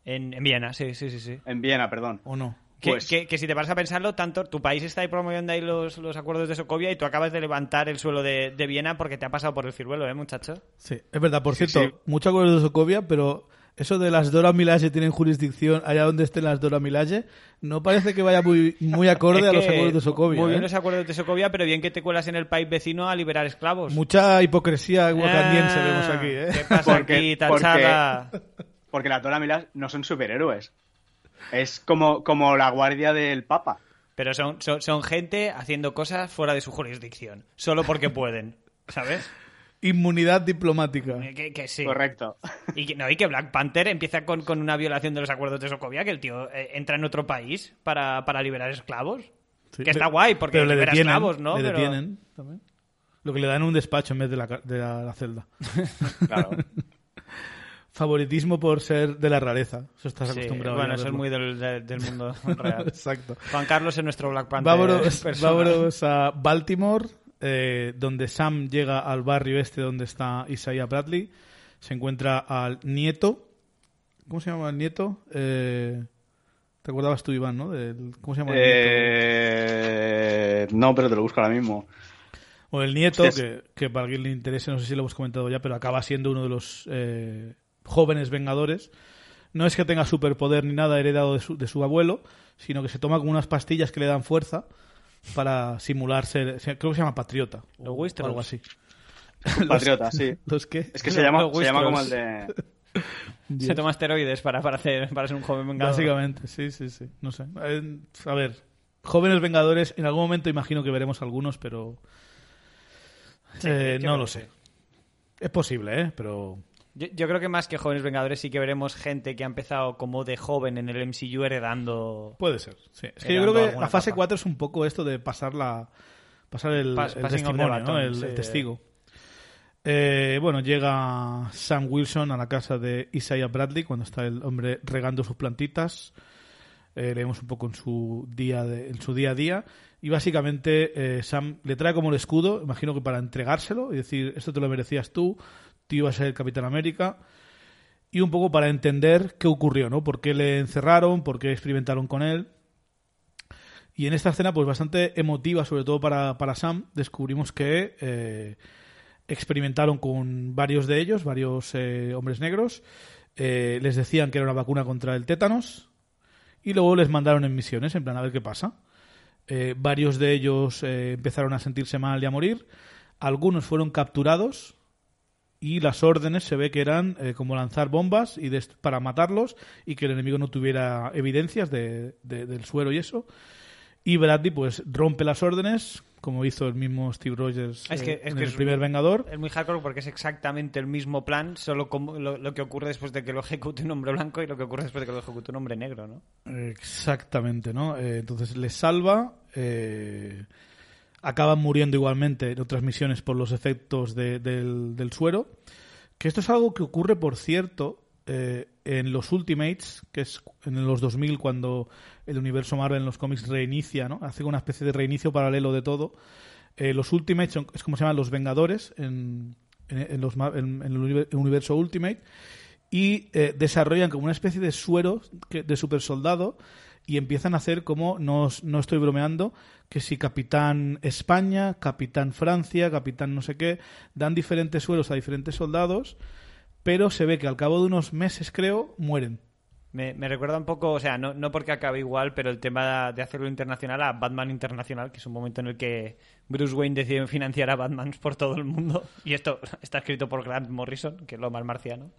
En, en Viena, sí, sí, sí. sí. En Viena, perdón. ¿O no? Que, Pues- que- que si te vas a pensarlo, tanto tu país está ahí promoviendo ahí los, los acuerdos de Sokovia y tú acabas de levantar el suelo de, de Viena porque te ha pasado por el ciruelo, ¿eh, muchacho? Sí, es verdad. Por Sí, cierto, sí. mucho acuerdo de Sokovia, pero eso de las Dora Milaje tienen jurisdicción allá donde estén las Dora Milaje, no parece que vaya muy, muy acorde Es a los acuerdos de Sokovia. Muy bien ¿eh? los acuerdos de Sokovia, pero bien que te cuelas en el país vecino a liberar esclavos. Mucha hipocresía wakandiense Ah, vemos aquí, ¿eh? ¿Qué pasa Porque- aquí, Tachada? Porque las Dora Milaje no son superhéroes. Es como, como la guardia del Papa. Pero son, son, son gente haciendo cosas fuera de su jurisdicción, solo porque pueden, ¿sabes? Inmunidad diplomática. Eh, Que, que sí. Correcto. Y que, no, y que Black Panther empieza con, con una violación de los acuerdos de Sokovia, que el tío eh, entra en otro país para, para liberar esclavos. Sí, que está pero- guay, porque pero le libera detienen, esclavos, ¿no? Le Pero- detienen también. Lo que le dan en un despacho en vez de la, de la- la celda. Claro. Favoritismo por ser de la rareza. Eso estás Sí, acostumbrado. bueno, a eso es muy del, mundo real. Exacto. Juan Carlos es nuestro Black Panther. Vámonos, a Baltimore, eh, donde Sam llega al barrio este donde está Isaiah Bradley. Se encuentra al nieto. ¿Cómo se llama el nieto? Eh, ¿Te acordabas tú, Iván, no? Del- ¿Cómo se llama el nieto? Eh, no, pero te lo busco ahora mismo. O el nieto, que, que para quien le interese, no sé si lo hemos comentado ya, pero acaba siendo uno de los eh, jóvenes vengadores. No es que tenga superpoder ni nada heredado de su, de su abuelo, sino que se toma como unas pastillas que le dan fuerza para simular ser, se- creo que se llama patriota. Los o Westeros. algo así. Patriota, sí. ¿Los qué? Es que se llama, Los se llama como el de... Se toma esteroides para, para, hacer, para ser un joven vengador. Básicamente, sí, sí, sí. No sé. Eh, A ver, jóvenes vengadores, en algún momento imagino que veremos algunos, pero eh, no lo sé. Es posible, ¿eh? Pero Yo, yo creo que más que jóvenes vengadores sí que veremos gente que ha empezado como de joven en el MCU heredando... Puede ser, sí. Es que yo creo que la fase etapa. 4 es un poco esto de pasar la pasar el, Pas- el testimonio, ¿no? baton, el, sí. el testigo. Eh, bueno, llega Sam Wilson a la casa de Isaiah Bradley cuando está el hombre regando sus plantitas. Eh, leemos un poco en su día de- en su día a día y básicamente eh, Sam le trae como el escudo, imagino que para entregárselo y decir esto te lo merecías tú, tú ibas a ser el Capitán América y un poco para entender qué ocurrió, ¿no? ¿Por qué le encerraron? ¿Por qué experimentaron con él? Y en esta escena, pues bastante emotiva, sobre todo para, para Sam, descubrimos que eh, experimentaron con varios de ellos, varios eh, hombres negros. Eh, les decían que era una vacuna contra el tétanos y luego les mandaron en misiones, en plan, a ver qué pasa. Varios de ellos empezaron a sentirse mal y a morir. Algunos fueron capturados y las órdenes se ve que eran eh, como lanzar bombas y para matarlos y que el enemigo no tuviera evidencias de- de- del suero y eso. Y Bradley pues rompe las órdenes, como hizo el mismo Steve Rogers Es que- eh, es en que el es- primer Vengador. Es muy hardcore porque es exactamente el mismo plan, solo como lo, lo que ocurre después de que lo ejecute un hombre blanco y lo que ocurre después de que lo ejecute un hombre negro, ¿no? Exactamente, ¿no? Eh, entonces les salva, eh, acaban muriendo igualmente en otras misiones por los efectos de- del, suero. Que esto es algo que ocurre, por cierto, eh, en los Ultimates, que es en los 2000 cuando el universo Marvel en los cómics reinicia, ¿no? Hace una especie de reinicio paralelo de todo. Eh, los Ultimates son- es como se llaman los Vengadores en, en- el univer- universo Ultimate y eh, desarrollan como una especie de suero de super soldado y empiezan a hacer como, no, no estoy bromeando, que si Capitán España, Capitán Francia, Capitán no sé qué, dan diferentes sueros a diferentes soldados, pero se ve que al cabo de unos meses, creo, mueren. Me, me recuerda un poco, o sea, no, no porque acabe igual, pero el tema de hacerlo internacional a Batman Internacional, que es un momento en el que Bruce Wayne decide financiar a Batman por todo el mundo. Y esto está escrito por Grant Morrison, que es lo más marciano.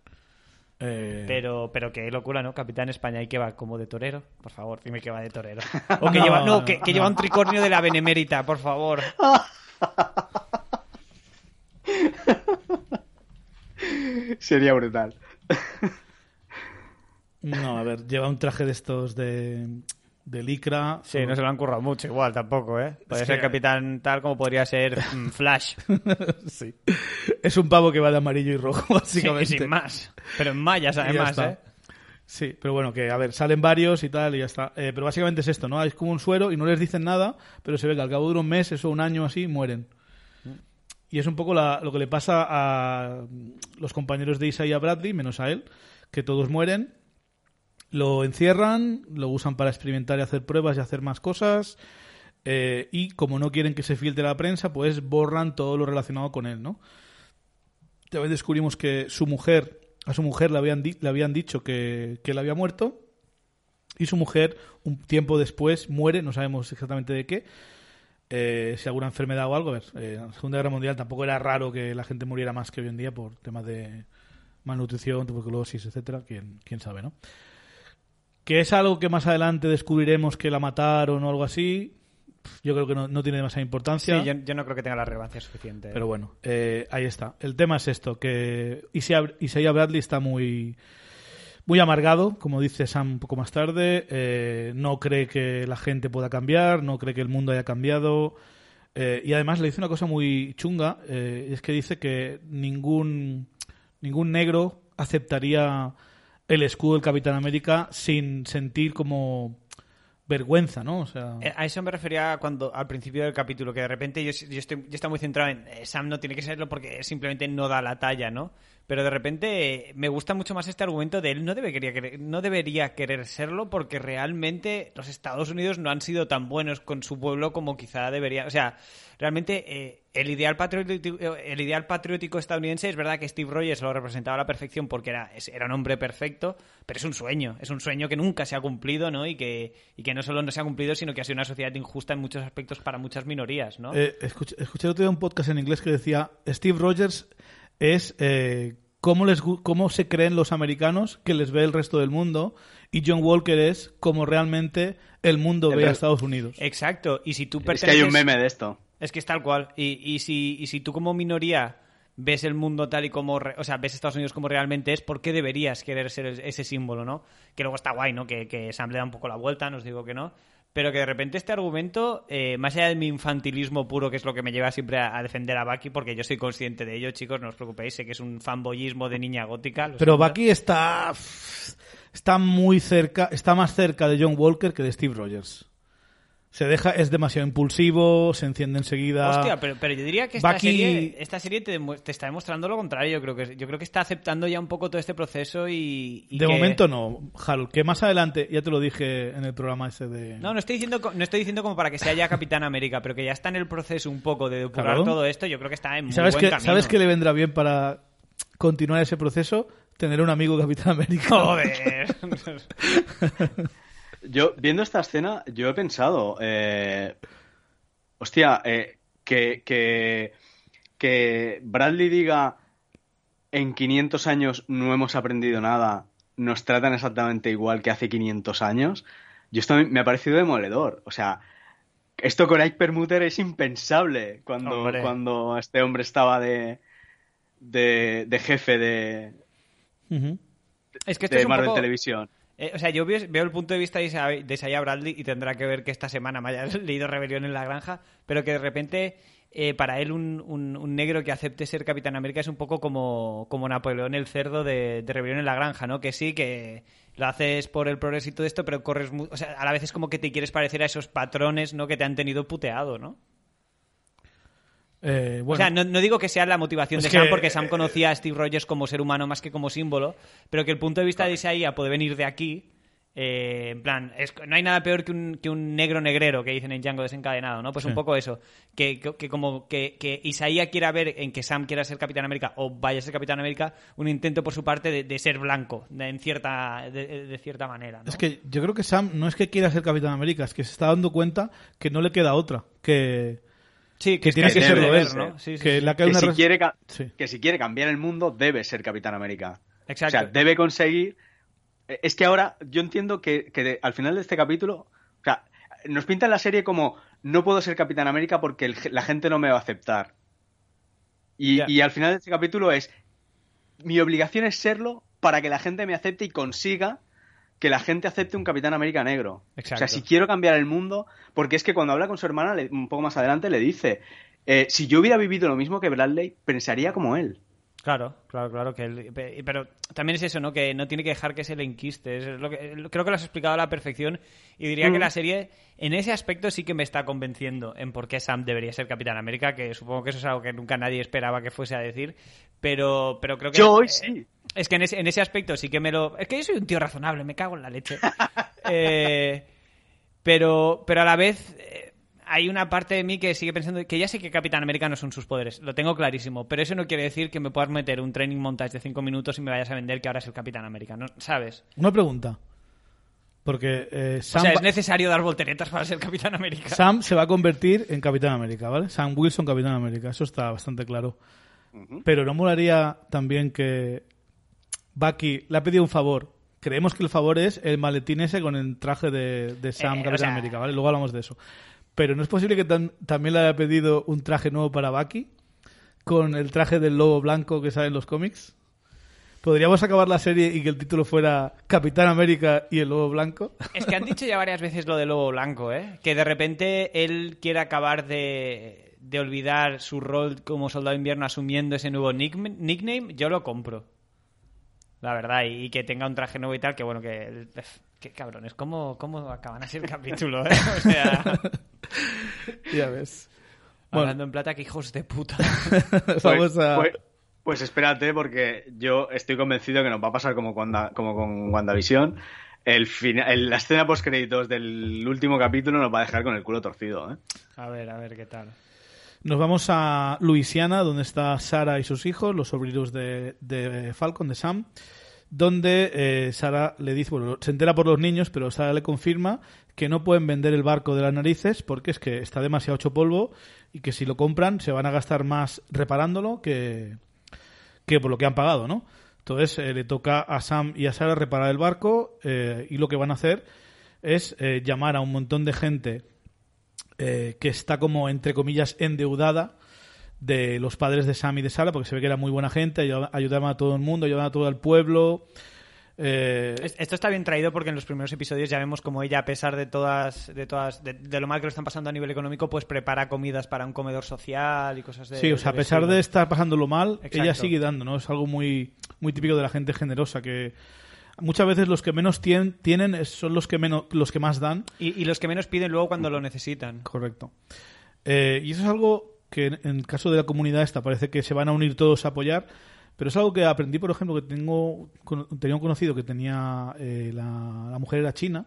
Eh, Pero, pero qué locura, ¿no? Capitán España, ¿y que va? ¿Como de torero? Por favor, dime que va de torero. O que No, lleva, no, no, que, que no. lleva un tricornio de la Benemérita, por favor. Sería brutal. No, a ver, lleva un traje de estos de, de licra. Sí, no se lo han currado mucho igual tampoco, ¿eh? Puede Es ser que- Capitán tal como podría ser mm, Flash. Sí. Es un pavo que va de amarillo y rojo, Sí, básicamente. sin más. Pero en mallas, Y además. ¿eh? Sí, pero bueno, que a ver, salen varios y tal y ya está. Eh, pero básicamente es esto, ¿no? Es como un suero y no les dicen nada, pero se ve que al cabo de unos meses o un año así mueren. Y es un poco la- lo que le pasa a los compañeros de Isaiah Bradley, menos a él, que todos mueren, lo encierran, lo usan para experimentar y hacer pruebas y hacer más cosas. eh, y como no quieren que se filtre la prensa, pues borran todo lo relacionado con él, ¿no? También descubrimos que su mujer, a su mujer le habían, di- le habían dicho que, que él había muerto y su mujer un tiempo después muere, no sabemos exactamente de qué, eh, si alguna enfermedad o algo. A ver, eh, en la Segunda Guerra Mundial tampoco era raro que la gente muriera más que hoy en día por temas de malnutrición, tuberculosis, etcétera, quién, quién sabe, ¿no? Que es algo que más adelante descubriremos que la mataron o algo así, yo creo que no, no tiene demasiada importancia. Sí, yo, yo no creo que tenga la relevancia suficiente. Pero bueno, eh, ahí está. El tema es esto, que Isaiah, Bradley está muy, muy amargado, como dice Sam un poco más tarde. eh, no cree que la gente pueda cambiar, no cree que el mundo haya cambiado. eh, y además le dice una cosa muy chunga, eh, es que dice que ningún, ningún negro aceptaría el escudo del Capitán América sin sentir como vergüenza, ¿no? O sea, Eh, A eso me refería cuando al principio del capítulo, que de repente yo, estoy, yo estaba muy centrado en eh, Sam no tiene que serlo porque simplemente no da la talla, ¿no? Pero de repente eh, me gusta mucho más este argumento de él no debería querer, no debería querer serlo porque realmente los Estados Unidos no han sido tan buenos con su pueblo como quizá debería. O sea, realmente eh, el, ideal patriótico, el ideal patriótico estadounidense es verdad que Steve Rogers lo representaba a la perfección porque era, era un hombre perfecto, pero es un sueño, es un sueño que nunca se ha cumplido, ¿no? Y que, y que no solo no se ha cumplido, sino que ha sido una sociedad injusta en muchos aspectos para muchas minorías, ¿no? Eh, escuché, escuché otro día un podcast en inglés que decía Steve Rogers es eh, cómo, les, cómo se creen los americanos que les ve el resto del mundo y John Walker es cómo realmente el mundo El ve a Estados Unidos. Exacto, y si tú Es perteneces... que hay un meme de esto. Es que es tal cual. Y, y, si, y si tú como minoría ves el mundo tal y como... re- o sea, ves Estados Unidos como realmente es, ¿por qué deberías querer ser ese símbolo, no? Que luego está guay, ¿no? Que, que Sam le da un poco la vuelta, no os digo que no. Pero que de repente este argumento, eh, más allá de mi infantilismo puro, que es lo que me lleva siempre a, a defender a Bucky, porque yo soy consciente de ello, chicos, no os preocupéis, sé que es un fanboyismo de niña gótica. Pero. Bucky está está muy cerca, está más cerca de John Walker que de Steve Rogers. Se deja, es demasiado impulsivo, se enciende enseguida. Hostia, pero, pero yo diría que esta Bucky- serie, esta serie te, te está demostrando lo contrario. Yo creo que yo creo que está aceptando ya un poco todo este proceso y, y de que- momento no, Harold, que más adelante, ya te lo dije en el programa ese de... No, no estoy diciendo no estoy diciendo como para que sea ya Capitán América, pero que ya está en el proceso un poco de depurar Claro. todo esto. Yo creo que está en ¿Y muy ¿Sabes buen que, camino. ¿Sabes que le vendrá bien para continuar ese proceso? Tener un amigo Capitán América. Joder. Yo, viendo esta escena, yo he pensado, eh, hostia, eh, que, que, que Bradley diga, en 500 años no hemos aprendido nada, nos tratan exactamente igual que hace 500 años, yo esto me- ha parecido demoledor. O sea, esto con Ike Permuter es impensable cuando, Hombre. cuando este hombre estaba de, de, de jefe de, Ujú. Es que esto de es Marvel poco... Televisión. Eh, o sea, yo veo, el punto de vista de Isa- de Isaiah Bradley y tendrá que ver que esta semana me haya leído Rebelión en la Granja, pero que de repente eh, para él un, un- un negro que acepte ser Capitán América es un poco como, como Napoleón el cerdo de, Rebelión en la Granja, ¿no? Que sí, que lo haces por el progreso y todo esto, pero corres... O sea, a la vez es como que te quieres parecer a esos patrones, ¿no? Que te han tenido puteado, ¿no? Eh, bueno, O sea, no, no digo que sea la motivación Es de que, Sam, porque Sam eh, conocía a Steve Rogers como ser humano más que como símbolo, pero que el punto de vista de Isaiah puede venir de aquí. eh, en plan, es- no hay nada peor que un, que un negro negrero que dicen en Django desencadenado, ¿no? Pues Sí. un poco eso. Que, como que, Isaiah quiera ver en que Sam quiera ser Capitán América o vaya a ser Capitán América un intento por su parte de, de ser blanco, de, en cierta, de, de cierta manera. ¿no? Es que yo creo que Sam no es que quiera ser Capitán América, es que se está dando cuenta que no le queda otra. Que, sí, que tiene que hay serlo él. ¿no? Sí, sí, que sí. Que una si, quiere que si quiere cambiar el mundo, debe ser Capitán América. Exacto. O sea, debe conseguir. eh, Es que ahora yo entiendo que, que de- al final de este capítulo, o sea, nos pintan la serie como no puedo ser Capitán América porque el- la gente no me va a aceptar. Y, y al final de este capítulo es mi obligación es serlo para que la gente me acepte y consiga que la gente acepte un Capitán América negro. Exacto. O sea, si quiero cambiar el mundo, porque es que cuando habla con su hermana, le- un poco más adelante, le dice, eh, si yo hubiera vivido lo mismo que Bradley, pensaría como él. Claro, claro, claro. que él- pe- Pero también es eso, ¿no? Que no tiene que dejar que se le enquiste. Es lo que, creo que lo has explicado a la perfección y diría que Mm. la serie en ese aspecto sí que me está convenciendo en por qué Sam debería ser Capitán América, que supongo que eso es algo que nunca nadie esperaba que fuese a decir, pero, pero creo que... Yo hoy eh, sí. Es que en ese, en ese aspecto sí que me lo... Es que yo soy un tío razonable, me cago en la leche. Eh, pero, pero a la vez eh, hay una parte de mí que sigue pensando que ya sé que Capitán América no son sus poderes, lo tengo clarísimo, pero eso no quiere decir que me puedas meter un training montage de 5 minutos y me vayas a vender que ahora es el Capitán América, ¿no? ¿Sabes? Una pregunta. Porque eh, O Sam, sea, va- es necesario dar volteretas para ser Capitán América. Sam se va a convertir en Capitán América, ¿vale? Sam Wilson, Capitán América. Eso está bastante claro. Pero no molaría también que Bucky le ha pedido un favor. Creemos que el favor es el maletín ese con el traje de, de Sam, Eh, o Capitán sea- América, ¿vale? Luego hablamos de eso. Pero no es posible que tam- también le haya pedido un traje nuevo para Bucky con el traje del lobo blanco que sale en los cómics. ¿Podríamos acabar la serie y que el título fuera Capitán América y el lobo blanco? Es que han dicho ya varias veces lo de Lobo Blanco, ¿eh? Que de repente él quiere acabar de, de olvidar su rol como soldado de invierno asumiendo ese nuevo nickname, yo lo compro. La verdad, y, y que tenga un traje nuevo y tal, que bueno, que... Qué cabrones, ¿cómo, cómo acaban así el capítulo, eh? O sea, ya ves. Bueno. hablando en plata, que hijos de puta. Vamos a... Pues, pues espérate, porque yo estoy convencido que nos va a pasar como, cuando, como con WandaVision. El fina- el- la escena post créditos del último capítulo nos va a dejar con el culo torcido, ¿eh? A ver, a ver, ¿qué tal? Nos vamos a Luisiana, donde está Sara y sus hijos, los sobrinos de, de Falcon, de Sam, donde eh, Sara le dice, bueno, se entera por los niños, pero Sara le confirma que no pueden vender el barco de las narices porque es que está demasiado hecho polvo y que si lo compran se van a gastar más reparándolo que, que por lo que han pagado, ¿no? Entonces eh, le toca a Sam y a Sara reparar el barco eh, y lo que van a hacer es eh, llamar a un montón de gente eh, que está como, entre comillas, endeudada de los padres de Sam y de Sara, porque se ve que era muy buena gente, ayudaba- ayudaban a todo el mundo, ayudaban a todo el pueblo. Eh, Es- Esto está bien traído porque en los primeros episodios ya vemos como ella, a pesar de todas, de todas, de, de lo mal que lo están pasando a nivel económico, pues prepara comidas para un comedor social y cosas de. sí, o sea, a pesar de estar pasándolo mal, Exacto. ella sigue dando, ¿no? Es algo muy, muy típico de la gente generosa, que muchas veces los que menos tien- tienen son los que, menos, los que más dan. Y, y los que menos piden luego cuando lo necesitan. Correcto. Eh, y eso es algo que en, en el caso de la comunidad esta parece que se van a unir todos a apoyar, pero es algo que aprendí, por ejemplo, que tengo con- tenía un conocido que tenía eh, la, la mujer era china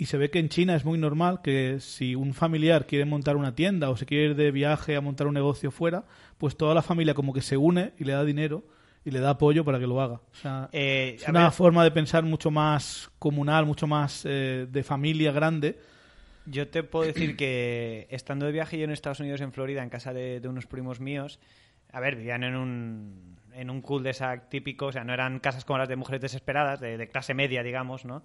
y se ve que en China es muy normal que si un familiar quiere montar una tienda o se quiere ir de viaje a montar un negocio fuera, pues toda la familia como que se une y le da dinero y le da apoyo para que lo haga. O sea, Eh, es una ver, forma de pensar mucho más comunal, mucho más eh, de familia grande. Yo te puedo decir que estando de viaje yo en Estados Unidos, en Florida, en casa de, de unos primos míos, a ver, vivían en un en un cul-de-sac típico, o sea, no eran casas como las de mujeres desesperadas, de, de clase media, digamos, ¿no?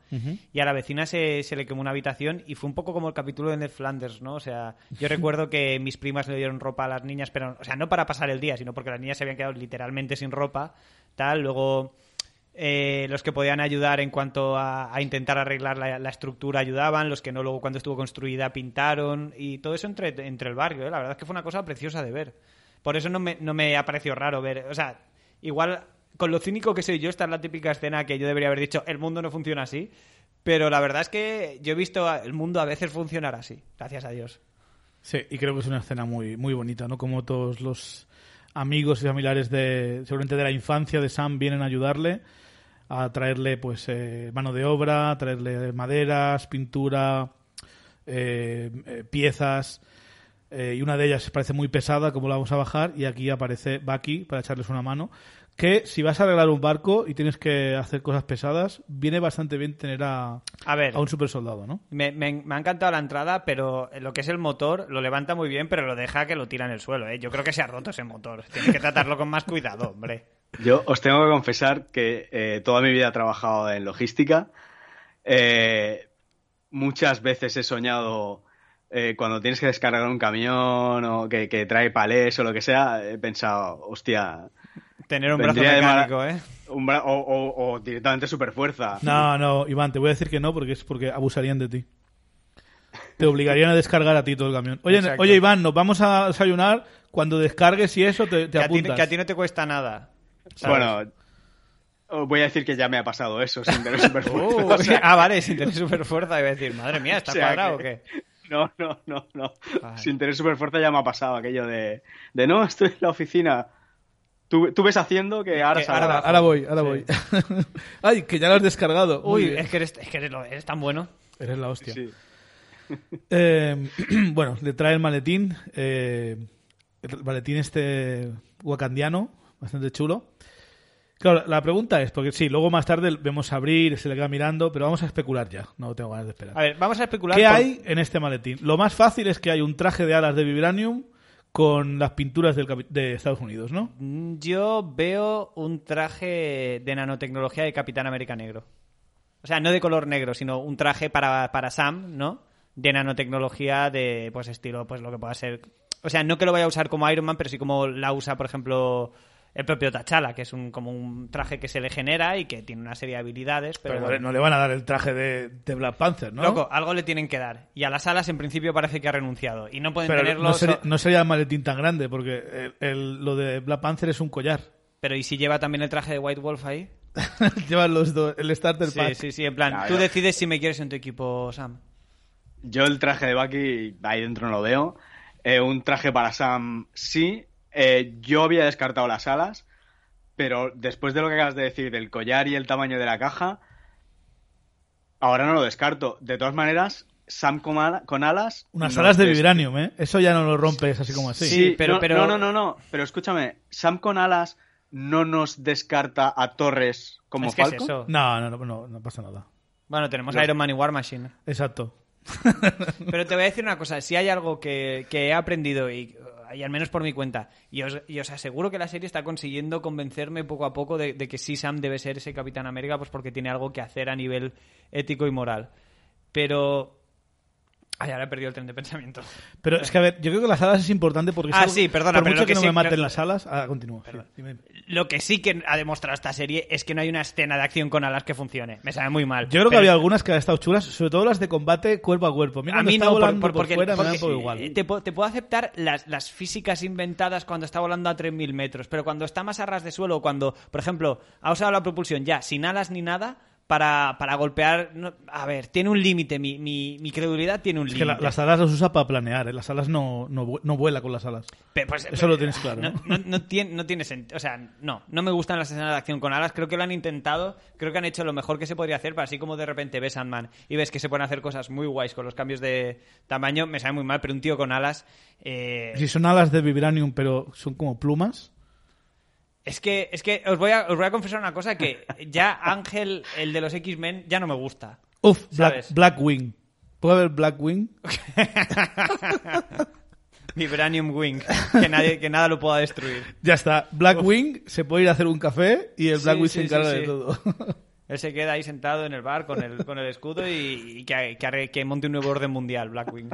Y a la vecina se, se le quemó una habitación y fue un poco como el capítulo de Ned Flanders, ¿no? O sea, yo recuerdo que mis primas le dieron ropa a las niñas, pero, o sea, no para pasar el día, sino porque las niñas se habían quedado literalmente sin ropa, tal, luego... eh, los que podían ayudar en cuanto a, a intentar arreglar la, la estructura ayudaban, los que no luego cuando estuvo construida pintaron y todo eso entre, entre el barrio. ¿eh? La verdad es que fue una cosa preciosa de ver. Por eso no me, no me ha parecido raro ver. O sea, igual con lo cínico que soy yo, esta es la típica escena que yo debería haber dicho, el mundo no funciona así. Pero la verdad es que yo he visto el mundo a veces funcionar así, gracias a Dios. Sí, y creo que es una escena muy, muy bonita, ¿no? Como todos los amigos y familiares de, seguramente de la infancia de Sam vienen a ayudarle a traerle, pues, eh, mano de obra, a traerle maderas, pintura, eh, eh, piezas, eh, y una de ellas parece muy pesada, como la vamos a bajar, y aquí aparece Bucky para echarles una mano. Que si vas a arreglar un barco y tienes que hacer cosas pesadas, viene bastante bien tener a, A ver, a un super soldado, ¿no? me, me- me ha encantado la entrada, pero lo que es el motor lo levanta muy bien, pero lo deja que lo tira en el suelo. ¿eh? Yo creo que se ha roto ese motor. Tienes que tratarlo con más cuidado, hombre. Yo os tengo que confesar que eh, toda mi vida he trabajado en logística. Eh, muchas veces he soñado eh, cuando tienes que descargar un camión o que, que trae palés o lo que sea, he pensado, hostia, Tener un brazo Vendría de mecánico, ¿eh? un bra- o, o- o directamente superfuerza. No, no, Iván, te voy a decir que no porque es porque abusarían de ti. Te obligarían a descargar a ti todo el camión. Oye, Exacto. oye Iván, nos vamos a desayunar. Cuando descargues y eso, te, te Que a, ti, apuntas. que a ti no te cuesta nada. ¿sabes? Bueno, os voy a decir que ya me ha pasado eso sin tener superfuerza. Uh, o sea, ah, vale, sin tener super fuerza, iba a decir, madre mía, ¿está O sea cuadrado que- o qué? No, no, no, no. Sin tener superfuerza ya me ha pasado aquello de, de no, estoy en la oficina. Tú, tú ves haciendo que ahora Que. Ahora, ahora voy, ahora Sí. voy. Ay, que ya lo has descargado. Uy, es que, eres, es que eres, lo- eres tan bueno. Eres la hostia. Sí. Eh, bueno, le trae el maletín. eh, el maletín este wakandiano, bastante chulo. Claro, la pregunta es, porque sí, luego más tarde vemos abrir, se le queda mirando, pero vamos a especular ya. No tengo ganas de esperar. A ver, vamos a especular. ¿Qué por- hay en este maletín? Lo más fácil es que hay un traje de alas de vibranium con las pinturas del de Estados Unidos, ¿no? Mm, Yo veo un traje de nanotecnología de Capitán América negro. O sea, no de color negro, sino un traje para, para Sam, ¿no? De nanotecnología de, pues, estilo, pues, lo que pueda ser... O sea, no que lo vaya a usar como Iron Man, pero sí como la usa, por ejemplo, el propio T'Challa, que es un, como un traje que se le genera y que tiene una serie de habilidades, pero... Pero no, bueno. le, no le van a dar el traje de, de Black Panther, ¿no? Loco, algo le tienen que dar. Y a las alas, en principio, parece que ha renunciado. Y no pueden pero tenerlo... no sería, no sería el maletín tan grande, porque el- el- lo de Black Panther es un collar. Pero ¿y si lleva también el traje de White Wolf ahí? Llevan los dos, el starter Sí, pack. sí, sí, en plan, Claro, tú decides si me quieres en tu equipo, Sam. Yo el traje de Bucky ahí dentro no lo veo. Eh, un traje para Sam sí. Eh, yo había descartado las alas, pero después de lo que acabas de decir del collar y el tamaño de la caja, ahora no lo descarto. De todas maneras, Sam con, ala- con alas... Unas no alas de vibranium, ¿eh? Eso ya no lo rompes así como así. Sí. pero- no, pero- No, no, no, no. Pero escúchame, Sam con alas no nos descarta a Torres como es que es eso. No, no, no, no, no pasa nada. Bueno, tenemos Iron Man y War Machine. Exacto. Pero te voy a decir una cosa, si hay algo que, que he aprendido y, y al menos por mi cuenta, y os, y os aseguro que la serie está consiguiendo convencerme poco a poco de, de que sí Sam debe ser ese Capitán América, pues porque tiene algo que hacer a nivel ético y moral. Pero... Ay, ahora he perdido el tren de pensamiento. Pero es que, a ver, yo creo que las alas es importante porque... Ah, sí, perdona, Por pero mucho lo que, que no sí- me maten las alas... Ah, continúa. sí. Lo que sí que ha demostrado esta serie es que no hay una escena de acción con alas que funcione. Me sabe muy mal. Yo creo que había algunas que han estado chulas, sobre todo las de combate cuerpo a cuerpo. A mí no, por- volando por- por porque, fuera me porque, un poco igual. eh, te, puedo- te puedo aceptar las, las físicas inventadas cuando está volando a 3.000 metros, pero cuando está más a ras de suelo, cuando, por ejemplo, ha usado la propulsión ya sin alas ni nada para, para golpear... no- a ver, tiene un límite, mi, mi, mi credulidad tiene un Es que límite. la- las alas las usa para planear, ¿eh? Las alas no, no, no vuela con las alas. Pues, Eso lo tienes claro, No, ¿no? tiene, sentido. O sea, no. No me gustan las escenas de acción con alas. Creo que lo han intentado. Creo que han hecho lo mejor que se podría hacer. Pero así como de repente ves Ant-Man y ves que se pueden hacer cosas muy guays con los cambios de tamaño, me sabe muy mal. Pero un tío con alas. eh, Si son alas de vibranium, pero son como plumas. Es que, es que os voy, a, os voy a confesar una cosa: que ya Ángel, el de los X-Men, ya no me gusta. Uf, Black, ¿Sabes? Blackwing. ¿Puede haber Blackwing? Vibranium Wing. Que, nadie, que nada lo pueda destruir. Ya está. Blackwing se puede ir a hacer un café y el Sí, Blackwing sí, se encarga sí. de todo. Él se queda ahí sentado en el bar con el, con el escudo y, y que, que que monte un nuevo orden mundial, Blackwing.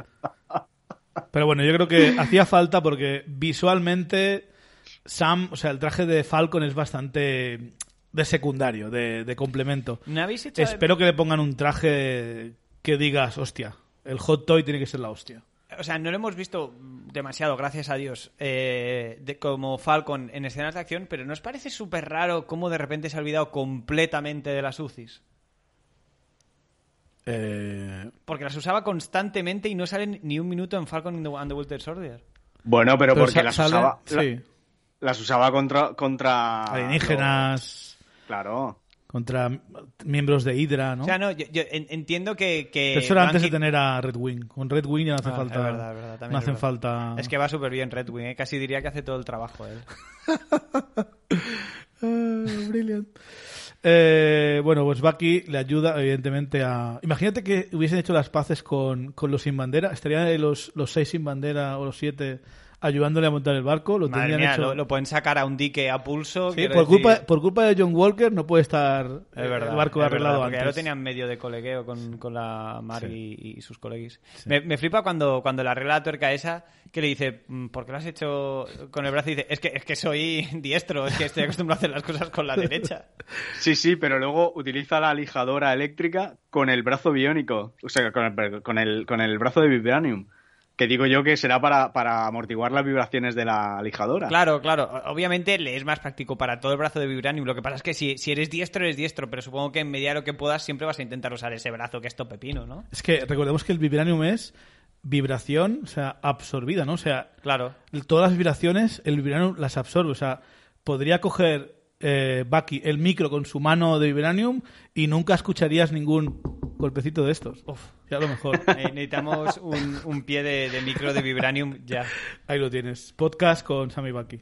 Pero bueno, yo creo que hacía falta porque visualmente Sam, o sea, el traje de Falcon es bastante de secundario, de, de complemento. ¿No habéis hecho Espero que le pongan un traje que digas, hostia, el hot toy tiene que ser la hostia. O sea, no lo hemos visto demasiado, gracias a Dios, eh, de, como Falcon en escenas de acción, pero ¿no os parece súper raro cómo de repente se ha olvidado completamente de las UCIs? Eh, Porque las usaba constantemente y no salen ni un minuto en Falcon and the, Winter Soldier. Bueno, pero, pero porque las usaba, la- las usaba contra, contra alienígenas, los- Claro. contra miembros de Hydra, ¿no? O sea, no, yo, yo en- entiendo que... que Pero eso era antes de tener a Red Wing. Con Red Wing ya no hace Ah, falta. es verdad, es verdad, también no es hacen verdad. falta. Es que va súper bien Red Wing, ¿eh? casi diría que hace todo el trabajo él. Ah, brilliant. Eh, bueno, pues Bucky le ayuda, evidentemente, a. Imagínate que hubiesen hecho las paces con, con los sin bandera. Estarían ahí los, los seis sin bandera o los siete ayudándole a montar el barco. Lo Madre tendrían mía, hecho. lo, lo pueden sacar a un dique a pulso. Sí, por, decir- culpa, por culpa de John Walker no puede estar Es verdad, el barco es arreglado verdad, porque ya antes. lo tenían medio de colegueo con, con la Mari y, y sus coleguis. Me, me flipa cuando, cuando le arregla la tuerca esa, que le dice, "Mm, ¿por qué lo has hecho con el brazo? Y dice, es que, es que soy diestro, es que estoy acostumbrado a hacer las cosas con la derecha. Sí, sí, pero luego utiliza la lijadora eléctrica con el brazo biónico. O sea, con el, con el, con el brazo de Vibranium. Que digo yo que será para, para amortiguar las vibraciones de la lijadora. Claro, claro. Obviamente le es más práctico para todo el brazo de Vibranium. Lo que pasa es que si, si eres diestro, eres diestro, pero supongo que en medida de lo que puedas siempre vas a intentar usar ese brazo que es topepino, ¿no? Es que recordemos que el vibranium es vibración, o sea, absorbida, ¿no? O sea, Claro. todas las vibraciones, el vibranium las absorbe. O sea, podría coger eh, Bucky el micro con su mano de vibranium y nunca escucharías ningún golpecito de estos. Ya a lo mejor. Eh, necesitamos un, un pie de, de micro de Vibranium ya. Ahí lo tienes. Podcast con Sammy Bucky.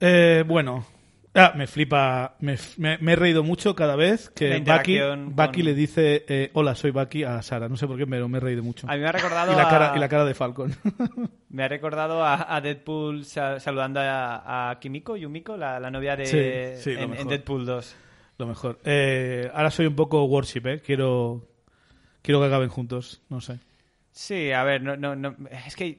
Eh, bueno. Ah, me flipa. Me, me- me he reído mucho cada vez que Bucky, con- le dice eh, Hola, soy Bucky a Sara. No sé por qué, pero me he reído mucho. A mí me ha recordado Y la, a, cara, y la cara de Falcon. me ha recordado a, a Deadpool sa- saludando a, a Kimiko, Yumiko, la, la novia de Sí, sí, lo en, en. Deadpool 2. Lo mejor. Eh, ahora soy un poco worship, ¿eh? Quiero, quiero que acaben juntos. No sé. Sí, a ver, no, no, no, es que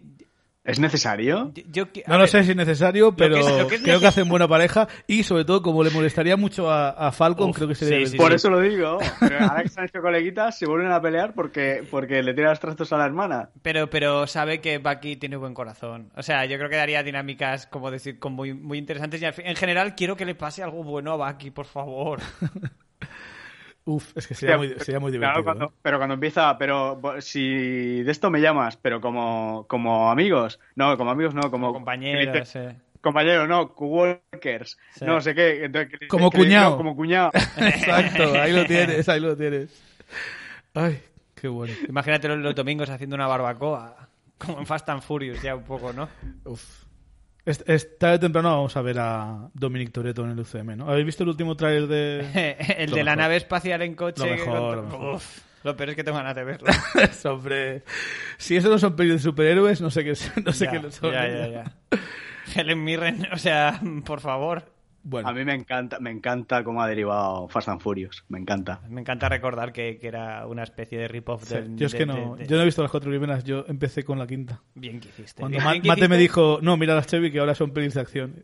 ¿Es necesario? yo, No lo ver, sé si es necesario, pero que es- lo que es creo neces- que hacen buena pareja. Y sobre todo, como le molestaría mucho a, a Falcon, Uf, creo que sería sí, sí. Por eso lo digo. Pero ahora que se han hecho coleguitas, se vuelven a pelear porque, porque le tira los trastos a la hermana. Pero, pero sabe que Bucky tiene buen corazón. O sea, yo creo que daría dinámicas, como decir, como muy, muy interesantes. Y en general, quiero que le pase algo bueno a Bucky, por favor. Uf, es que sería muy, sería muy claro, divertido. cuando- ¿eh? pero cuando empieza, pero si de esto me llamas, pero como, como amigos, no, como amigos no, como Compañeros, eh. compañero, no, coworkers, Sí. no sé qué, entonces, Como cuñado. no, como cuñado. Exacto, ahí lo tienes, ahí lo tienes. Ay, qué bueno. Imagínate los, los domingos haciendo una barbacoa. Como en Fast and Furious, ya un poco, ¿no? Uf. Es, es- tarde temprano vamos a ver a Dominic Toretto en el UCM, ¿no? ¿Habéis visto el último trailer de...? el Lo de la mejor. nave espacial en coche. Lo mejor, lo mejor. Uf, lo peor es que tengo ganas de verlo. Hombre, si eso no son pelis de superhéroes, no sé qué, no sé ya, qué lo son. ya, ya, ya. Helen Mirren, o sea, por favor. Bueno, A mí me encanta, me encanta cómo ha derivado Fast and Furious, me encanta. Me encanta recordar que, que era una especie de rip-off sí, del. yo es de- que no, de- de- yo no he visto las cuatro primeras, yo empecé con la quinta. Bien que hiciste. Cuando Mate me dijo, no, mira las Chevy que ahora son pelis de acción.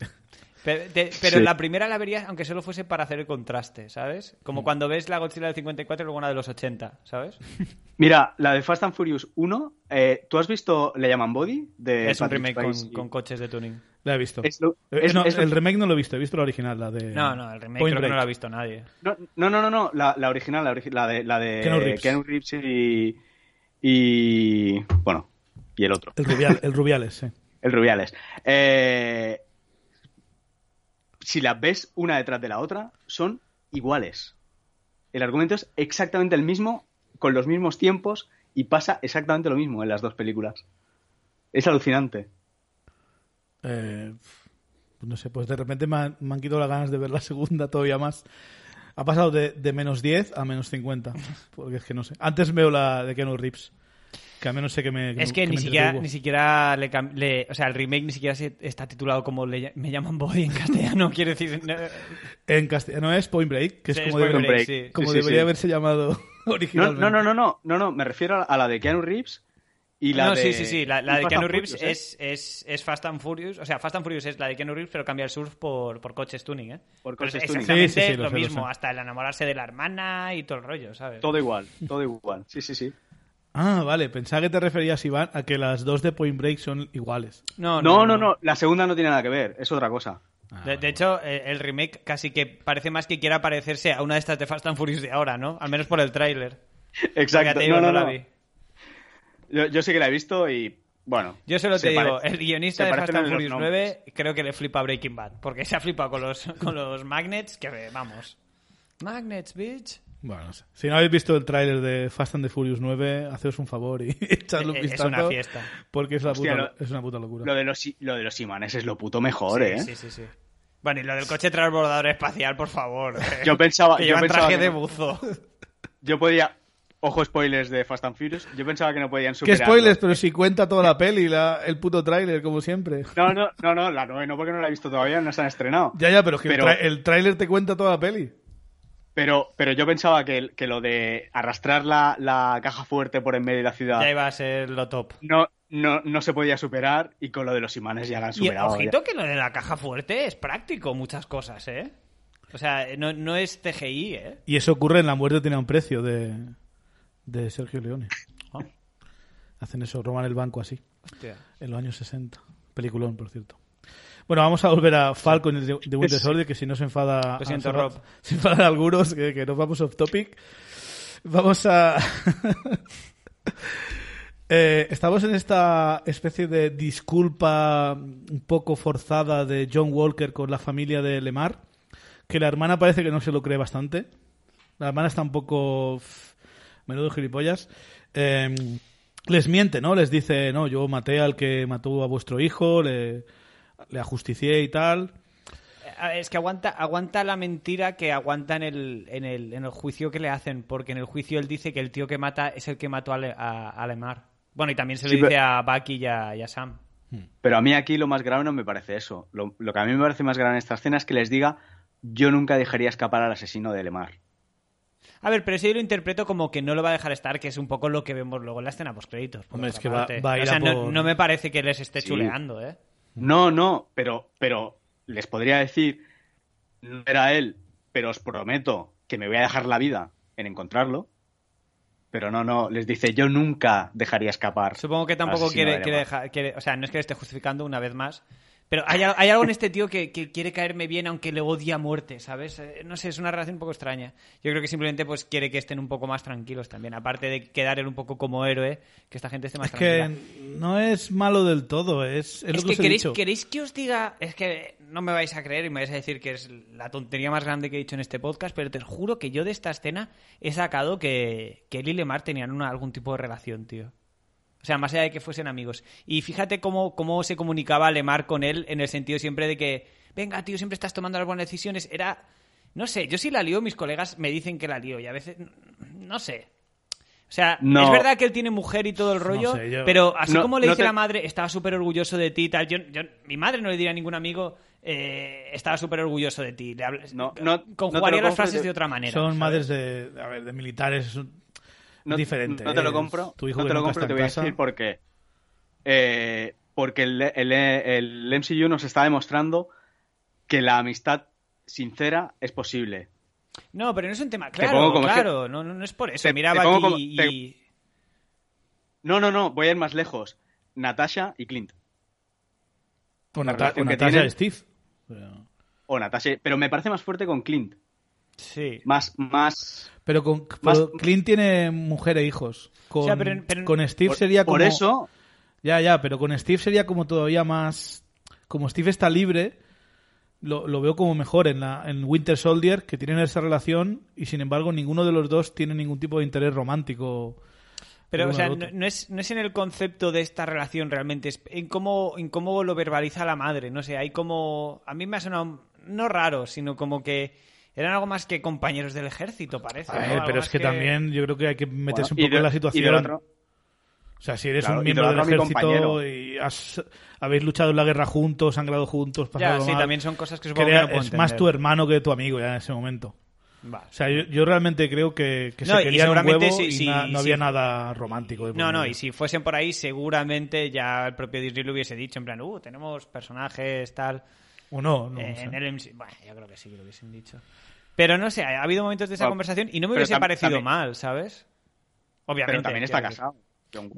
Pero, te- pero Sí. la primera la verías aunque solo fuese para hacer el contraste, ¿sabes? Como cuando ves la Godzilla del 54 y luego una de los 80, ¿sabes? Mira, la de Fast and Furious 1, eh, ¿tú has visto Le llaman Body? De es un remake con, coches de tuning. La he visto. Es lo- Eh, es- no, es lo- el remake no lo he visto, he visto la original, la de... No, no, el remake Point creo que no lo ha visto nadie. No, no, no, no, no, la, la original, la, origi- la de, la de Keanu Reeves. Keanu Reeves y, y... Bueno, y el otro, El, Rubial, el Rubiales, sí. el Rubiales. Eh, si las ves una detrás de la otra, son iguales. El argumento es exactamente el mismo, con los mismos tiempos, y pasa exactamente lo mismo en las dos películas. Es alucinante. Eh, pues no sé, pues de repente me han, me quitado las ganas de ver la segunda todavía más. Ha pasado de, de menos 10 a menos 50. Porque es que no sé. Antes veo la de Keanu Reeves. Que al menos sé que me. Es que, que ni me siquiera, ni siquiera le, le- o sea, el remake ni siquiera se- está titulado como le me llaman Body en castellano, quiere decir. no, En castellano es Point Break, que es como, es debería, Break, Break. sí. como Sí, sí, debería sí. haberse llamado originalmente. no, no, no, no, no, no, me refiero a- la de Keanu Reeves y la no, de... sí, sí, sí. La, la de Keanu Reeves Furious, ¿eh? es, es, es Fast and Furious. O sea, Fast and Furious es la de Keanu Reeves, pero cambia el surf por, por coches tuning, ¿eh? Por Pero es coches tuning. exactamente Sí, sí, sí, lo lo sé, lo mismo, hasta el enamorarse de la hermana y todo el rollo, ¿sabes? Todo igual, todo igual. Sí, sí, sí. Ah, vale. Pensaba que te referías, Iván, a que las dos de Point Break son iguales. No, No, no, no, la segunda no tiene nada que ver, es otra cosa. De, de hecho, eh, el remake casi que parece más que quiera parecerse a una de estas de Fast and Furious de ahora, ¿no? Al menos por el tráiler. Exacto. digo, no, no, la no. vi. Yo, yo sí que la he visto y, bueno... Yo solo te digo, el guionista de Fast and Furious nombres. 9 creo que le flipa Breaking Bad, porque se ha flipado con los, con los magnets, que vamos. Magnets, bitch. Bueno, no sé. Si no habéis visto el tráiler de Fast and the Furious 9, haceos un favor y echadle un Eh, es vistazo. una fiesta. Porque es, la Hostia, puta, lo- es una puta locura. Lo de, los, lo de los imanes es lo puto mejor, sí, ¿eh? sí, sí, sí. Bueno, y lo del coche transbordador espacial, por favor. eh. Yo pensaba- que yo llevan pensaba traje que de buzo. Yo podía... Ojo spoilers de Fast and Furious. Yo pensaba que no podían ¿Qué superar. spoilers? Pero si cuenta toda la peli, la- el puto tráiler, como siempre. No, no, no, no, la 9 no, porque no la he visto todavía, no se han estrenado. Ya, ya, pero es que Pero- el tráiler te cuenta toda la peli. Pero, pero yo pensaba que, que lo de arrastrar la, la caja fuerte por en medio de la ciudad Ya iba a ser lo top. no, no, no se podía superar y con lo de los imanes ya la han Y superado. ojito que lo de la caja fuerte es práctico, muchas cosas, ¿eh? O sea, no, no es CGI, ¿eh? Y eso ocurre en La muerte tiene un precio de, de Sergio Leone. Ah. Hacen eso, roban el banco así, Hostia. en los años 60. Peliculón, por cierto. Bueno, vamos a volver a Falcon de, de Winter Soldier, que si no se enfada... Lo siento, Rob. Se enfadan algunos, que, que nos vamos off topic. Vamos a... Eh, estamos en esta especie de disculpa un poco forzada de John Walker con la familia de Lemar, que la hermana parece que no se lo cree bastante. La hermana está un poco... menudo gilipollas. Eh, les miente, ¿no? Les dice, no, yo maté al que mató a vuestro hijo, le, le ajusticié y tal. Es que aguanta, aguanta la mentira que aguanta en el, en, el, en el juicio que le hacen, porque en el juicio él dice que el tío que mata es el que mató a, Le- a, a Lemar. Bueno, y también se lo Sí, dice pero- a Bucky y a, y a Sam. Pero a mí aquí lo más grave no me parece eso. Lo, lo que a mí me parece más grave en esta escena es que les diga yo nunca dejaría escapar al asesino de Lemar. A ver, pero eso yo lo interpreto como que no lo va a dejar estar, que es un poco lo que vemos luego en la escena post-créditos. por Hombre, es otra que va- parte. va a ir o sea, a no, me parece que les esté Sí. chuleando, ¿eh? No, no, pero, pero les podría decir, no era él, pero os prometo que me voy a dejar la vida en encontrarlo. Pero no, no, les dice, yo nunca dejaría escapar. Supongo que tampoco quiere, quiere dejar... quiere- o sea, no es que le esté justificando una vez más. Pero hay, al- hay algo en este tío que, que quiere caerme bien aunque le odia a muerte, ¿sabes? Eh, No sé, es una relación un poco extraña. Yo creo que simplemente pues quiere que estén un poco más tranquilos también. Aparte de quedar él un poco como héroe, que esta gente esté más Es que tranquila. no es malo del todo, es, es, lo que, que queréis, queréis que os diga, es que no me vais a creer y me vais a decir que es la tontería más grande que he dicho en este podcast, pero te juro que yo de esta escena he sacado que, que él y Lemar tenían una- algún tipo de relación, tío. O sea, más allá de que fuesen amigos. Y fíjate cómo, cómo se comunicaba Lemar con él en el sentido siempre de que, venga, tío, siempre estás tomando las buenas decisiones. Era, no sé, yo sí la lío, mis colegas me dicen que la lío y a veces, no sé. O sea, No. es verdad que él tiene mujer y todo el rollo, sé, yo- pero así No- como le no dice te- la madre, estaba súper orgulloso de ti y tal. Yo, yo- mi madre no le diría a ningún amigo, eh, estaba súper orgulloso de ti. Le habla- No, no- conjugaría las frases de otra manera. Son ¿sabes? madres de, a ver, de militares, no, diferente. No te lo compro. Tu hijo no que te lo compro, te voy a casa. decir por qué. Eh, porque el, el, el MCU nos está demostrando que la amistad sincera es posible. No, pero no es un tema. Te Claro, pongo como claro, no, no, no es por eso. Te- Miraba te aquí como- y... te- No, no, no, voy a ir más lejos. Natasha y Clint. O Nata- o que Natasha tienen- y Steve. Pero, O Natasha, pero me parece más fuerte con Clint. Sí. Más, más. pero con Más- pero Clint tiene mujer e hijos. Con, O sea, pero- pero- con Steve Por, sería como... por eso, Ya, ya, pero con Steve sería como todavía más... Como Steve está libre, lo, lo veo como mejor en, la, en Winter Soldier, que tienen esa relación y sin embargo ninguno de los dos tiene ningún tipo de interés romántico. Pero, o sea, no es, no es en el concepto de esta relación realmente, es en cómo, en cómo lo verbaliza la madre. No sé, hay como. A mí me ha sonado, no raro, sino como que eran algo más que compañeros del ejército, parece. A ¿no? ver, pero más es que, también yo creo que hay que meterse Bueno, y un poco de- en la y situación. otro- O sea, si eres Claro, un miembro del ejército y has- habéis luchado en la guerra juntos, sangrado juntos, Ya, pasado sí, mal, también son cosas que supongo crea- que no puedo es más entender. tu hermano que tu amigo ya en ese momento. Va. O sea, yo, yo realmente creo que, que No, se y querían un seguramente huevo sí, y sí, na- no había nada romántico. de No, no, y si fuesen por ahí, seguramente ya el propio Disney lo hubiese dicho, en plan, uh, tenemos personajes, tal. O no, no Eh, sé. en el MC Bueno, yo creo que sí que lo hubiesen dicho. Pero no sé, ha habido momentos de esa Bueno, conversación y no me hubiese tam- parecido también- mal, ¿sabes? Obviamente. Pero también está casado.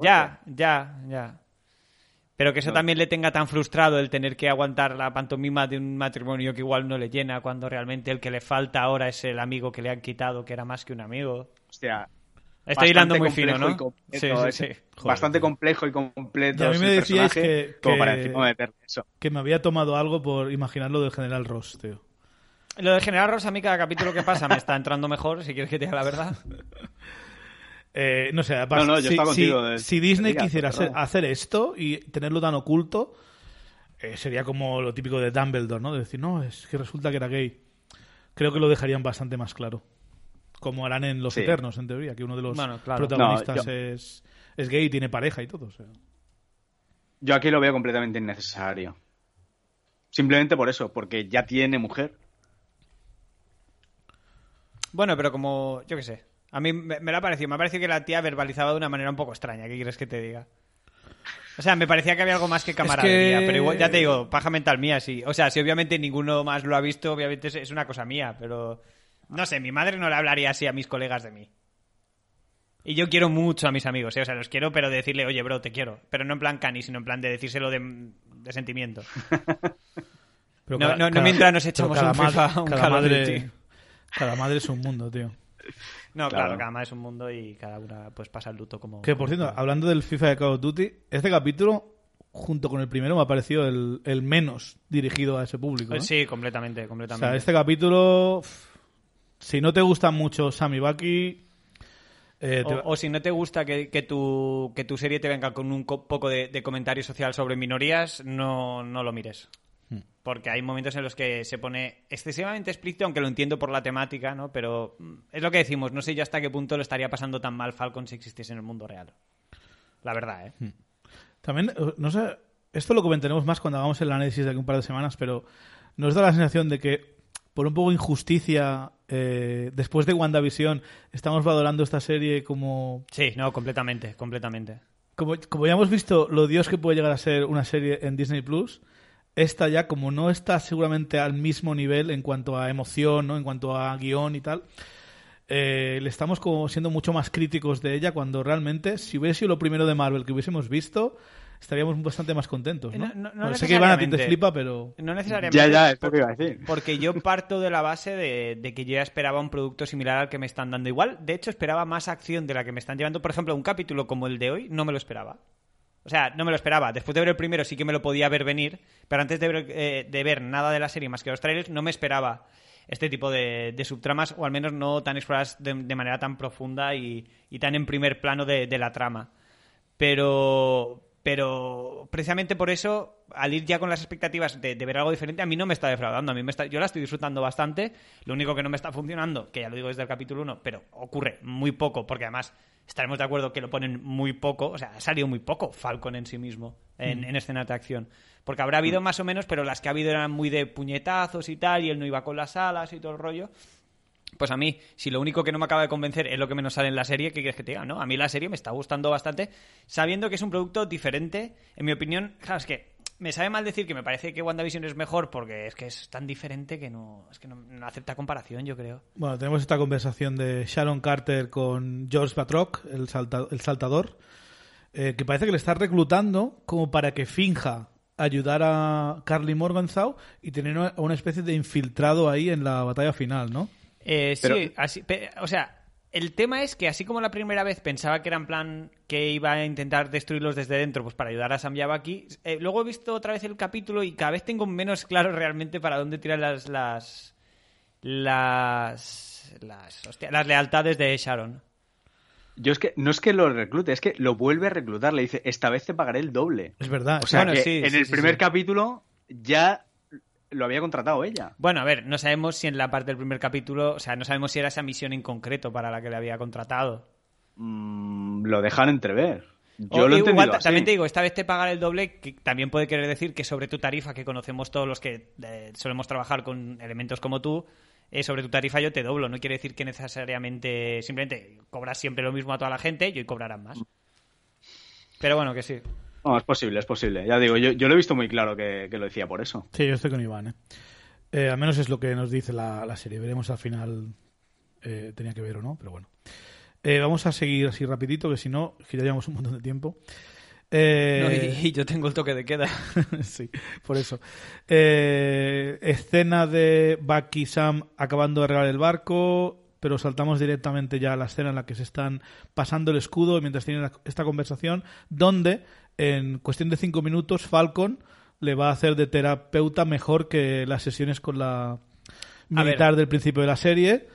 Ya, ya, ya. Pero que eso No. también le tenga tan frustrado el tener que aguantar la pantomima de un matrimonio que igual no le llena cuando realmente el que le falta ahora es el amigo que le han quitado, que era más que un amigo. Hostia, Estoy hilando muy bastante fino, ¿no? complejo y Sí, completo sí, ese. sí. Joder, bastante complejo y completo. Y a mí me decíais que- Como que- para encima meterle eso. Que me había tomado algo por imaginar lo del General Ross, tío. Lo de General Ross, a mí cada capítulo que pasa me está entrando mejor, si quieres que te diga la verdad. Eh, no sé, No, no, yo si, estaba contigo si- de- si Disney quisiera hacer, hacer esto y tenerlo tan oculto, eh, sería como lo típico de Dumbledore, ¿no? De decir, no, es que resulta que era gay. Creo que lo dejarían bastante más claro. Como harán en Los Sí. Eternos, en teoría, que uno de los Bueno, claro. protagonistas No, yo- es, es gay y tiene pareja y todo. o sea. Yo aquí lo veo completamente innecesario. Simplemente por eso, porque ya tiene mujer. Bueno, pero como, yo qué sé. A mí me, me lo ha parecido. Me ha parecido que la tía verbalizaba de una manera un poco extraña. ¿Qué quieres que te diga? O sea, me parecía que había algo más que camaradería. que- Pero igual, ya te digo, paja mental mía, sí. O sea, si obviamente ninguno más lo ha visto, obviamente es, una cosa mía. Pero, no sé, mi madre no le hablaría así a mis colegas de mí. Y yo quiero mucho a mis amigos, ¿eh? o sea, los quiero, pero de decirle, oye, bro, te quiero. Pero no en plan cani, sino en plan de decírselo de, de sentimiento. Pero No, no, no mientras nos echamos un madre- FIFA, un cada madre. Cada madre es un mundo, tío. No, claro, Claro. cada más es un mundo y cada una pues pasa el luto como... Que por cierto, hablando del FIFA de Call of Duty, este capítulo, junto con el primero, me ha parecido el, el menos dirigido a ese público. ¿eh? Sí, completamente, O completamente. sea, este capítulo, si no te gustan mucho Sam y Bucky, eh, te O, o si no te gusta que, que tu, que tu serie te venga con un co- poco de, de comentario social sobre minorías, no, no lo mires. Hmm. Porque hay momentos en los que se pone excesivamente explícito, aunque lo entiendo por la temática, ¿no? Pero mm, es lo que decimos, no sé yo hasta qué punto lo estaría pasando tan mal Falcon si existiese en el mundo real. La verdad, ¿eh? Hmm. También, eh, no sé, esto lo comentaremos más cuando hagamos el análisis de aquí un par de semanas, pero nos da la sensación de que, por un poco de injusticia, eh, después de WandaVision, estamos valorando esta serie como, Sí, no, completamente, completamente. como. Como ya hemos visto lo dios que puede llegar a ser una serie en Disney Plus, esta ya, como no está seguramente al mismo nivel en cuanto a emoción, ¿no? en cuanto a guion y tal. eh, le estamos como siendo mucho más críticos de ella cuando realmente, si hubiese sido lo primero de Marvel que hubiésemos visto, estaríamos bastante más contentos, ¿no? No- no- sé que Iván a ti te necesariamente. flipa, pero... No necesariamente. Ya, ya, esto que iba a decir. Porque yo parto de la base de, de que yo ya esperaba un producto similar al que me están dando. Igual, de hecho, esperaba más acción de la que me están llevando. Por ejemplo, un capítulo como el de hoy no me lo esperaba. O sea, no me lo esperaba. Después de ver el primero sí que me lo podía ver venir, pero antes de ver, eh, nada de la serie más que los trailers, no me esperaba este tipo de, subtramas, o al menos no tan exploradas de, manera tan profunda y, tan en primer plano de la trama. Pero, pero precisamente por eso, al ir ya con las expectativas de, de ver algo diferente, a mí no me está defraudando. A mí me está, yo la estoy disfrutando bastante. Lo único que no me está funcionando, que ya lo digo desde el capítulo 1, pero ocurre muy poco, porque además estaremos de acuerdo que lo ponen muy poco. O sea, ha salido muy poco Falcon en sí mismo en, en escenas de acción. Porque habrá habido más o menos, pero las que ha habido eran muy de puñetazos y tal, y él no iba con las alas y todo el rollo. Pues a mí, si lo único que no me acaba de convencer es lo que menos sale en la serie, ¿qué quieres que te diga? ¿no? A mí la serie me está gustando bastante, sabiendo que es un producto diferente. En mi opinión, claro, es que me sabe mal decir que me parece que WandaVision es mejor porque es que es tan diferente que no, es que no, acepta comparación, yo creo. Bueno, tenemos esta conversación de Sharon Carter con George Batroc, el, el saltador, eh, que parece que le está reclutando como para que finja ayudar a Carly Morgenthau y tener una especie de infiltrado ahí en la batalla final, ¿no? Eh, Pero- Sí, así, o sea, el tema es que así como la primera vez pensaba que era en plan que iba a intentar destruirlos desde dentro pues para ayudar a Sam y a Bucky, eh, luego he visto otra vez el capítulo y cada vez tengo menos claro realmente para dónde tiran las las las las, hostia, las lealtades de Sharon. Yo es que no es que lo reclute, es que lo vuelve a reclutar. Le dice, esta vez te pagaré el doble. Es verdad. O sea, Bueno, que sí, en sí, el sí, primer sí. capítulo ya lo había contratado ella. Bueno, a ver, no sabemos si en la parte del primer capítulo, o sea, no sabemos si era esa misión en concreto para la que le había contratado. Mm, lo dejan entrever. Yo O lo he igual, así. también te digo, esta vez te pagar el doble, que también puede querer decir que sobre tu tarifa, que conocemos todos los que eh, solemos trabajar con elementos como tú, eh, sobre tu tarifa yo te doblo. No quiere decir que necesariamente, simplemente cobras siempre lo mismo a toda la gente y hoy cobrarán más. Pero bueno, que sí. No, es posible, es posible. Ya digo, yo, yo lo he visto muy claro que, que lo decía por eso. Sí, yo estoy con Iván. ¿eh? Eh, al menos es lo que nos dice la, la serie. Veremos al final eh, tenía que ver o no, pero bueno. Eh, vamos a seguir así rapidito, que si no, que ya llevamos un montón de tiempo. Eh, No, y, y yo tengo el toque de queda. sí, por eso. Eh, escena de Bucky y Sam acabando de arreglar el barco, pero saltamos directamente ya a la escena en la que se están pasando el escudo mientras tienen esta conversación, donde en cuestión de cinco minutos Falcon le va a hacer de terapeuta mejor que las sesiones con la militar del principio de la serie.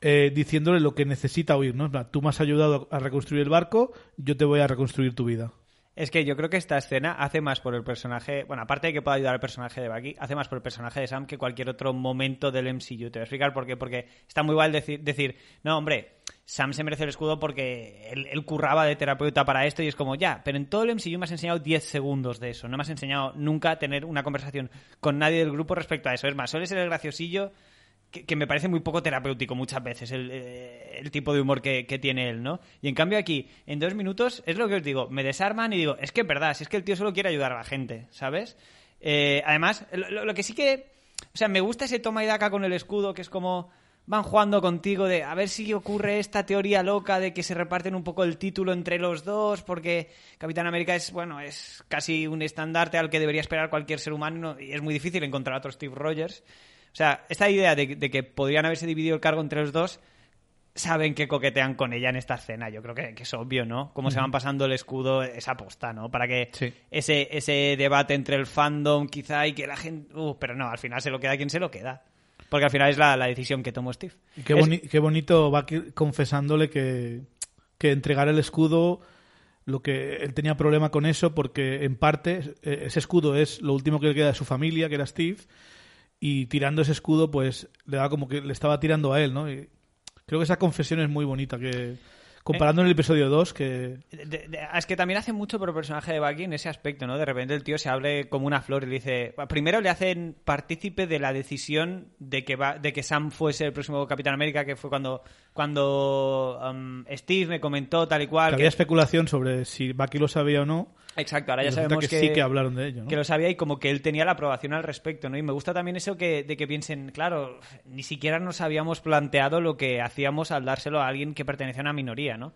eh, diciéndole lo que necesita oír, ¿no? Tú me has ayudado a reconstruir el barco, yo te voy a reconstruir tu vida. Es que yo creo que esta escena hace más por el personaje, bueno, aparte de que pueda ayudar al personaje de Bucky, hace más por el personaje de Sam que cualquier otro momento del MCU. Te voy a explicar por qué. Porque está muy mal decir, decir no, hombre, Sam se merece el escudo porque él, él curraba de terapeuta para esto y es como, ya, pero en todo el MCU me has enseñado 10 segundos de eso. No me has enseñado nunca a tener una conversación con nadie del grupo respecto a eso. Es más, suele ser el graciosillo que, me parece muy poco terapéutico muchas veces el, eh, tipo de humor que, tiene él, ¿no? Y en cambio aquí, en dos minutos, es lo que os digo, me desarman y digo, es que es verdad, si es que el tío solo quiere ayudar a la gente, ¿sabes? Eh, además, lo que sí que... O sea, me gusta ese toma y daca con el escudo, que es como van jugando contigo de a ver si ocurre esta teoría loca de que se reparten un poco el título entre los dos, porque Capitán América es, bueno, es casi un estandarte al que debería esperar cualquier ser humano y es muy difícil encontrar a otro Steve Rogers. O sea, esta idea de, de que podrían haberse dividido el cargo entre los dos, saben que coquetean con ella en esta escena. Yo creo que, que es obvio, ¿no? Cómo se van pasando el escudo, esa posta, ¿no? Para que Sí. ese, ese debate entre el fandom, quizá, y que la gente. Uh, pero no, al final se lo queda quien se lo queda. Porque al final es la, la decisión que tomó Steve. Y qué, Es- qué bonito va confesándole que, que entregar el escudo, lo que él tenía problema con eso, porque en parte eh, ese escudo es lo último que le queda de su familia, que era Steve, y tirando ese escudo, pues le da como que le estaba tirando a él, ¿no? Y creo que esa confesión es muy bonita, que comparando en el episodio 2, que es que también hace mucho por el personaje de Bucky en ese aspecto, ¿no? De repente el tío se hable como una flor y le dice... Primero le hacen partícipe de la decisión de que, va, de que Sam fuese el próximo Capitán América, que fue cuando, cuando um, Steve me comentó tal y cual... que que- había especulación sobre si Bucky lo sabía o no. Exacto, ahora y ya sabemos que, sí que hablaron de ello, ¿no? que lo sabía y como que él tenía la aprobación al respecto, ¿no? Y me gusta también eso que, de que piensen, claro, ni siquiera nos habíamos planteado lo que hacíamos al dárselo a alguien que pertenecía a una minoría, ¿no?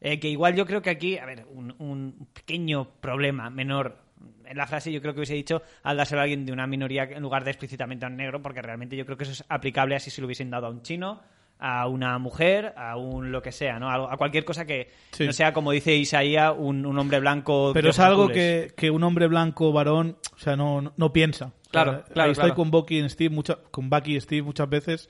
Eh, que igual yo creo que aquí, a ver, un, un pequeño problema menor en la frase yo creo que hubiese dicho al dárselo a alguien de una minoría en lugar de explícitamente a un negro, porque realmente yo creo que eso es aplicable así si lo hubiesen dado a un chino, a una mujer, a un lo que sea, ¿no? A, a cualquier cosa que Sí. no sea, como dice Isaías, un, un hombre blanco. Pero es algo que, que un hombre blanco, varón, o sea, no, no, no piensa. O sea, Claro, claro, Ahí estoy claro. con Bucky y Steve, mucha- con Bucky y Steve muchas veces.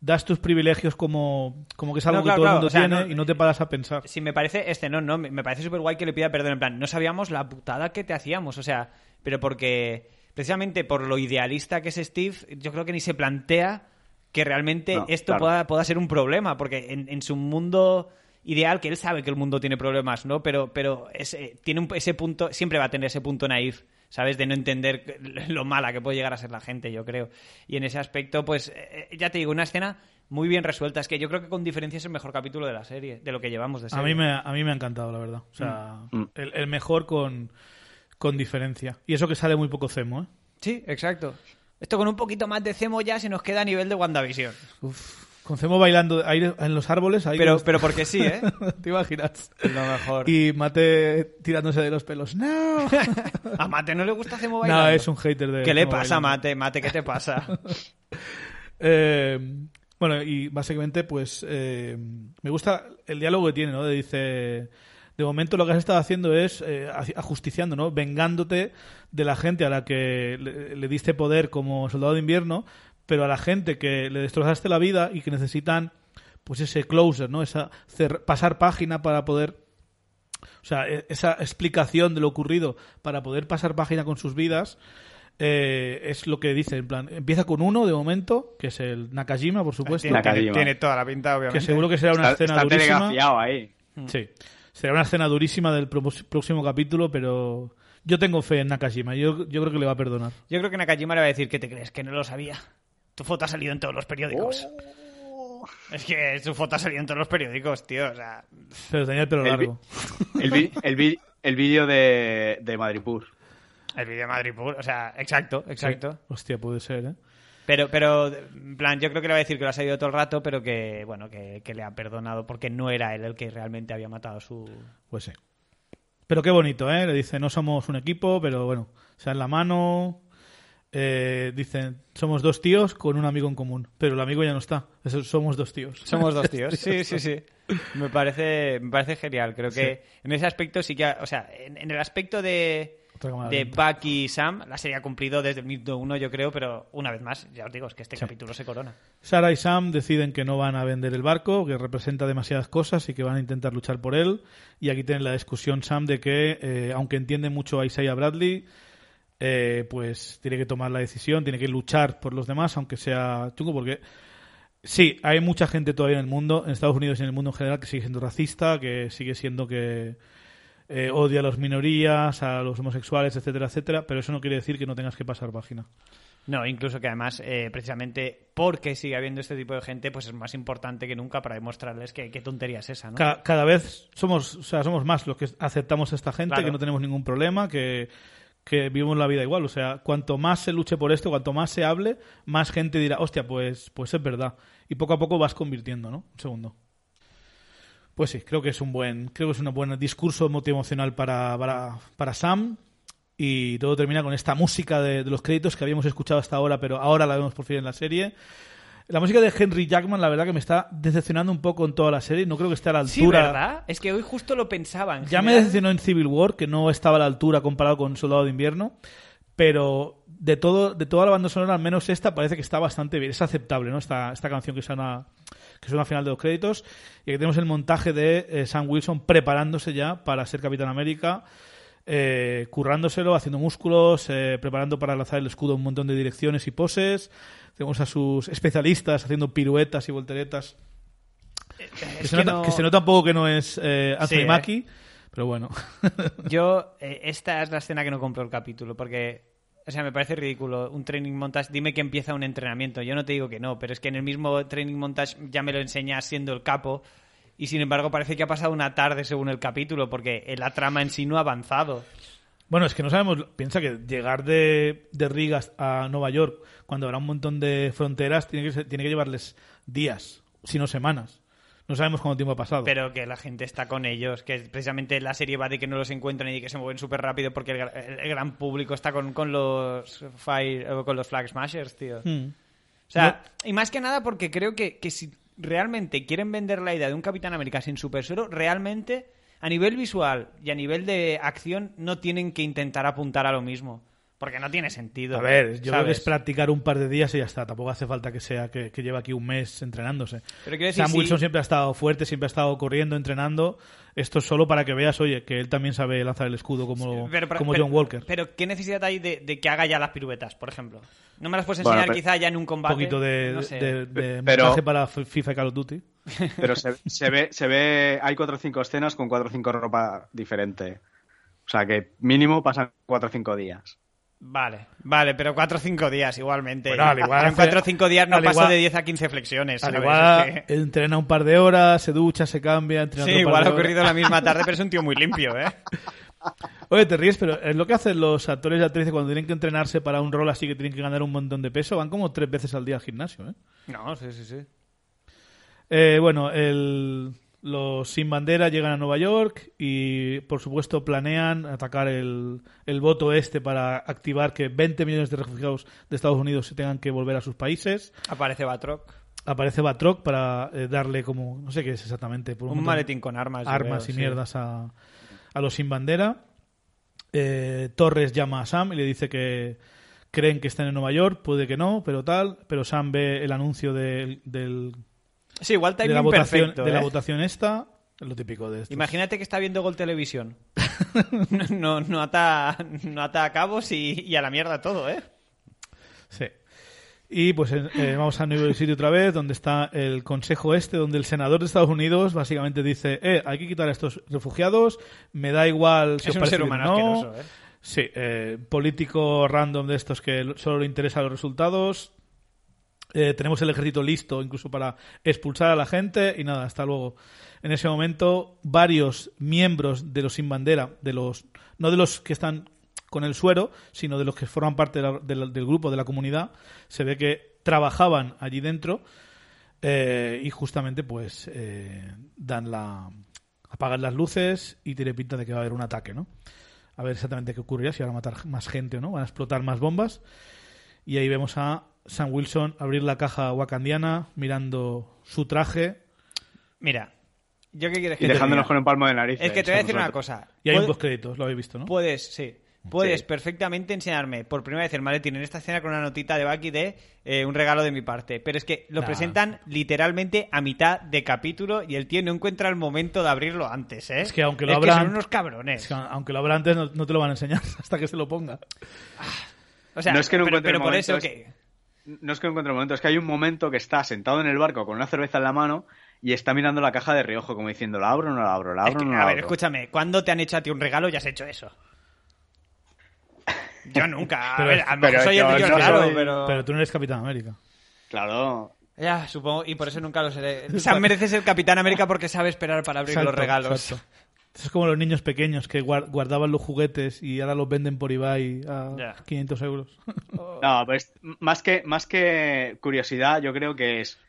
Das tus privilegios como, como que es algo No, que claro, todo el mundo o sea, tiene no- y no te paras a pensar. Sí, me parece este, no, no, me me parece súper guay que le pida perdón. En plan, no sabíamos la putada que te hacíamos, o sea, pero porque precisamente por lo idealista que es Steve, yo creo que ni se plantea que realmente No, esto claro. pueda, pueda ser un problema, porque en, en su mundo ideal, que él sabe que el mundo tiene problemas, ¿no? Pero, pero ese, tiene un- ese punto, siempre va a tener ese punto naif, ¿sabes? De no entender lo mala que puede llegar a ser la gente, yo creo. Y en ese aspecto, pues, eh, ya te digo, una escena muy bien resuelta. Es que yo creo que con diferencia es el mejor capítulo de la serie, de lo que llevamos de A serie. mí, me, a mí me ha encantado, la verdad. O sea, Mm. el, el mejor con, con diferencia. Y eso que sale muy poco Cemo, ¿eh? Sí, exacto. Esto con un poquito más de cemo ya se nos queda a nivel de WandaVision. Con Cemo bailando ahí en los árboles. Ahí Pero, pero porque sí, ¿eh? ¿Te imaginas? Lo mejor. Y Mate tirándose de los pelos. ¡No! A Mate no le gusta cemo bailando. no, es un hater de ¿Qué le Cemo pasa, bailando. Mate? Mate, ¿qué te pasa? Eh, bueno, y básicamente, pues eh, me gusta el diálogo que tiene, ¿no? De dice, de momento lo que has estado haciendo es eh, aj- ajusticiando, ¿no? Vengándote de la gente a la que le, le diste poder como soldado de invierno, pero a la gente que le destrozaste la vida y que necesitan, pues ese closer, ¿no? Esa pasar página para poder o sea, e- esa explicación de lo ocurrido para poder pasar página con sus vidas eh, es lo que dice. En plan, empieza con uno de momento, que es el Nakajima, por supuesto. Tiene- Nakajima. tiene toda la pinta, obviamente. Que seguro que será una Está, escena está durísima. telegrafiado ahí. Sí. Será una escena durísima del próximo capítulo, pero yo tengo fe en Nakajima. Yo, yo creo que le va a perdonar. Yo creo que Nakajima le va a decir, ¿qué te crees? Que no lo sabía. Tu foto ha salido en todos los periódicos. Es que su foto ha salido en todos los periódicos, tío. O sea, Pero tenía el pelo largo. El, vi- el, vi- el vídeo de, de Madripur. el vídeo de Madrid Pur, o sea, exacto, exacto. Hostia, puede ser, ¿eh? Pero, pero, en plan, yo creo que le va a decir que lo ha salido todo el rato, pero que, bueno, que, que le ha perdonado porque no era él el que realmente había matado a su... Pues sí. Pero qué bonito, ¿eh? Le dice, no somos un equipo, pero bueno, se dan la mano. Eh, dicen, somos dos tíos con un amigo en común. Pero el amigo ya no está. Eso, somos dos tíos. Somos dos tíos. Sí, sí, sí. Me parece, me parece genial. Creo que en ese aspecto sí que, ha- o sea, en, en el aspecto de, de. Bucky y Sam, la serie ha cumplido desde el minuto uno, yo creo, pero una vez más, ya os digo, es que este capítulo se corona. Sara y Sam deciden que no van a vender el barco, que representa demasiadas cosas y que van a intentar luchar por él. Y aquí tienen la discusión Sam de que, eh, aunque entiende mucho a Isaiah Bradley, eh, pues tiene que tomar la decisión, tiene que luchar por los demás, aunque sea chungo, porque sí, hay mucha gente todavía en el mundo, en Estados Unidos y en el mundo en general, que sigue siendo racista, que sigue siendo que eh, odia a las minorías, a los homosexuales, etcétera, etcétera, pero eso no quiere decir que no tengas que pasar página. No, incluso que además, eh, precisamente porque sigue habiendo este tipo de gente, pues es más importante que nunca para demostrarles que qué tontería es esa, ¿no? Ca- cada vez somos, o sea, somos más los que aceptamos a esta gente, Claro. que no tenemos ningún problema, que, que vivimos la vida igual. O sea, cuanto más se luche por esto, cuanto más se hable, más gente dirá, hostia, pues, pues es verdad. Y poco a poco vas convirtiendo, ¿no? Un segundo. Pues sí, creo que es un buen, creo que es un buen discurso motivacional para, para, para Sam. Y todo termina con esta música de, de los créditos que habíamos escuchado hasta ahora, pero ahora la vemos por fin en la serie. La música de Henry Jackman, la verdad que me está decepcionando un poco en toda la serie. No creo que esté a la altura. Sí, ¿verdad? Es que hoy justo lo pensaba. en Ya me decepcionó en Civil War, que no estaba a la altura comparado con Soldado de Invierno, pero de todo de toda la banda sonora, al menos esta, parece que está bastante bien. Es aceptable, ¿no? Esta, esta canción que suena, que suena al final de los créditos. Y aquí tenemos el montaje de eh, Sam Wilson preparándose ya para ser Capitán América, eh, currándoselo, haciendo músculos, eh, preparando para lanzar el escudo en un montón de direcciones y poses. Tenemos a sus especialistas haciendo piruetas y volteretas. Que, Es se que nota, no- que se nota un poco que no es eh, Anthony Sí, ¿eh? Mackie, pero bueno. Yo, eh, esta es la escena que no compro el capítulo, porque, o sea, me parece ridículo. Un training montage, dime que empieza un entrenamiento. Yo no te digo que no, pero es que en el mismo training montage ya me lo enseñas siendo el capo, y sin embargo parece que ha pasado una tarde según el capítulo, porque la trama en sí no ha avanzado. Bueno, es que no sabemos, piensa que llegar de, de Rigas a Nueva York cuando habrá un montón de fronteras tiene que, tiene que llevarles días, si no semanas. No sabemos cuánto tiempo ha pasado. Pero que la gente está con ellos, que precisamente la serie va de que no los encuentran y de que se mueven súper rápido porque el, gra- el- el gran público está con, con los Fire, o con los Flag Smashers, tío. Hmm. O sea, y más que nada porque creo que, que si realmente quieren vender la idea de un Capitán América sin super suero, realmente a nivel visual y a nivel de acción no tienen que intentar apuntar a lo mismo. Porque no tiene sentido. A ver, yo creo que es practicar un par de días y ya está. Tampoco hace falta que sea que, que lleve aquí un mes entrenándose. Pero quiero decir, Sam sí- Wilson siempre ha estado fuerte, siempre ha estado corriendo, entrenando. Esto es solo para que veas, oye, que él también sabe lanzar el escudo como, Pero- pero- como pero- John Walker. Pero ¿qué necesidad hay de, de que haga ya las piruetas, por ejemplo? ¿No me las puedes Bueno, enseñar pero- quizá ya en un un combate? poquito de, No sé. de, de Pero- montaje para FIFA y Call of Duty. Pero se, se ve, se ve, hay cuatro o cinco escenas con cuatro o cinco ropa diferente. O sea que mínimo pasan cuatro o cinco días. Vale, vale, pero 4 o 5 días igualmente. Bueno, al igual en hace- 4 o 5 días no igual- de 10 a 15 flexiones. Al ¿sabes? igual que- entrena un par de horas, se ducha, se cambia, entrena Sí, igual ha ocurrido horas. la misma tarde, pero es un tío muy limpio, ¿eh? Oye, te ríes, pero es lo que hacen los actores y actrices cuando tienen que entrenarse para un rol así que tienen que ganar un montón de peso. Van como tres veces al día al gimnasio, ¿eh? No, sí, sí, sí. Eh, bueno, el- los sin bandera llegan a Nueva York y, por supuesto, planean atacar el, el voto este para activar que 20 millones de refugiados de Estados Unidos se tengan que volver a sus países. Aparece Batroc. Aparece Batroc para eh, darle como, no sé qué es exactamente, por Un maletín con armas. armas creo, y sí. mierdas a, a los sin bandera. Eh, Torres llama a Sam y le dice que creen que están en Nueva York, puede que no, pero tal. Pero Sam ve el anuncio del, del- Sí, igual de, la timing votación, perfecto, de la ¿eh? votación esta. Es lo típico de esto. Imagínate que está viendo Gol Televisión. no, no, no ata, no ata a cabos y, y a la mierda todo, ¿eh? Sí. Y pues eh, eh, vamos a New York City otra vez, donde está el consejo este, donde el senador de Estados Unidos básicamente dice, eh, hay que quitar a estos refugiados, me da igual si Es os un parece ser bien humano no". asqueroso, ¿eh? Sí, eh, político random de estos que solo le interesan los resultados. Eh, tenemos el ejército listo incluso para expulsar a la gente y nada, hasta luego. En ese momento, varios miembros de los sin bandera, de los no de los que están con el suero, sino de los que forman parte de la- de la- del grupo, de la comunidad, se ve que trabajaban allí dentro eh, y justamente pues eh, dan la apagan las luces y tiene pinta de que va a haber un ataque, ¿no? A ver exactamente qué ocurrirá, si van a matar más gente o no, van a explotar más bombas. Y ahí vemos a Sam Wilson abrir la caja wakandiana, mirando su traje. Mira, ¿yo qué quieres que Y dejándonos con el palmo de nariz. Es que te voy a decir una cosa. Y hay un Puede- postcréditos, lo habéis visto, ¿no? Puedes, sí. Puedes Sí. perfectamente enseñarme por primera vez el maletín en esta escena con una notita de Bucky de eh, un regalo de mi parte. Pero es que lo Nah. presentan literalmente a mitad de capítulo y el tío no encuentra el momento de abrirlo antes, ¿eh? Es que aunque lo Es abran- son unos cabrones. Es que aunque lo abra antes, no, no te lo van a enseñar hasta que se lo ponga. O sea, No es que no pero, encuentre pero el por momento, eso es- que... No es que no encuentre el momento, es que hay un momento que está sentado en el barco con una cerveza en la mano y está mirando la caja de riojo como diciendo, ¿la abro o no la abro? ¿La es abro que, o no a la ver, abro? escúchame, ¿cuándo te han hecho a ti un regalo y has hecho eso? Yo nunca. A Pero- ver, a lo mejor soy el no soy- pero... Pero tú no eres Capitán América. Claro. Ya, supongo, y por eso nunca lo seré. O sea, mereces el Capitán América porque sabe esperar para abrir los regalos. exacto. Es como los niños pequeños que guar- guardaban los juguetes y ahora los venden por Ibai a Ya. 500 euros. No, pues más que, más que curiosidad, yo creo que es.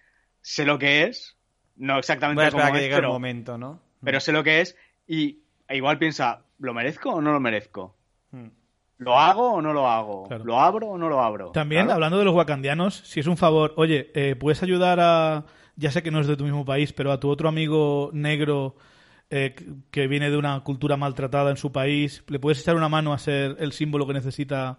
Sé lo que es, no exactamente a cómo que es, llegue el pero, momento, ¿no? pero sé lo que es y igual piensa, ¿lo merezco o no lo merezco? Mm. ¿Lo hago o no lo hago? Claro. ¿Lo abro o no lo abro? También, Claro. hablando de los wakandianos, si es un favor, oye, eh, ¿puedes ayudar a, ya sé que no es de tu mismo país, pero a tu otro amigo negro eh, que- viene de una cultura maltratada en su país, ¿le puedes echar una mano a ser el símbolo que necesita?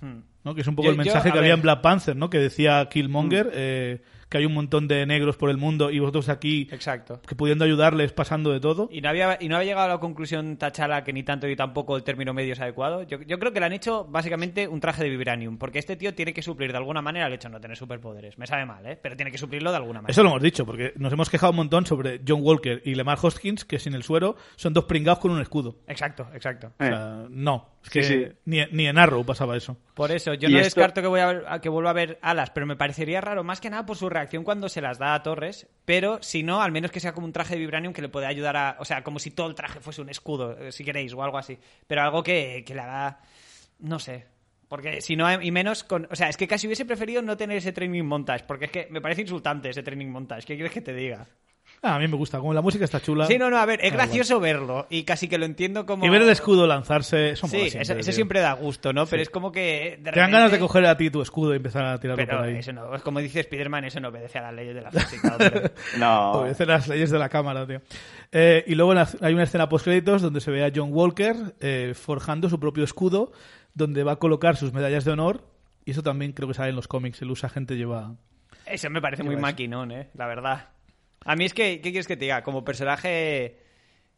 Hmm. ¿no? Que es un poco Yo- el mensaje que había en Black Panther, ¿no? Que decía Killmonger, eh, que hay un montón de negros por el mundo y vosotros aquí, Exacto. que pudiendo ayudarles pasando de todo. Y no, había, y no había llegado a la conclusión Tachala que ni tanto ni tampoco el término medio es adecuado. Yo, yo creo que le han hecho básicamente un traje de vibranium, porque este tío tiene que suplir de alguna manera el hecho de no tener superpoderes. Me sabe mal, ¿eh? Pero tiene que suplirlo de alguna manera. Eso lo hemos dicho, porque nos hemos quejado un montón sobre John Walker y Lemar Hoskins, que sin el suero son dos pringados con un escudo. Exacto, exacto. O Eh. sea, no, es que Sí, sí. Ni, ni en Arrow pasaba eso. Por eso, yo Y no esto- descarto que, voy a, ver- a que vuelva a ver alas, pero me parecería raro, más que nada por su reacción cuando se las da a Torres, pero si no, al menos que sea como un traje de Vibranium que le pueda ayudar a... O sea, como si todo el traje fuese un escudo, eh, si queréis, o algo así. Pero algo que, que le haga... No sé. Porque si no, y menos con... O sea, es que casi hubiese preferido no tener ese training montage, porque es que me parece insultante ese training montage. ¿Qué quieres que te diga? Ah, a mí me gusta, como la música está chula. Sí, no, no, a ver, es Da gracioso verlo, y casi que lo entiendo como... Y ver el escudo lanzarse, son Sí, eso, siempre, eso tío. siempre da gusto, ¿no? Pero es como que... Te dan ganas de coger a ti tu escudo y empezar a tirarlo Pero por ahí. eso no, es como dice Spiderman, eso no obedece a las leyes de la física. No. Obedece las leyes de la cámara, tío. Eh, y luego hay una escena post-créditos donde se ve a John Walker eh, forjando su propio escudo, donde va a colocar sus medallas de honor. Y eso también creo que sale en los cómics. El usa gente lleva. Eso me parece muy eso. maquinón, ¿eh? La verdad. A mí es que, ¿qué quieres que te diga? Como personaje,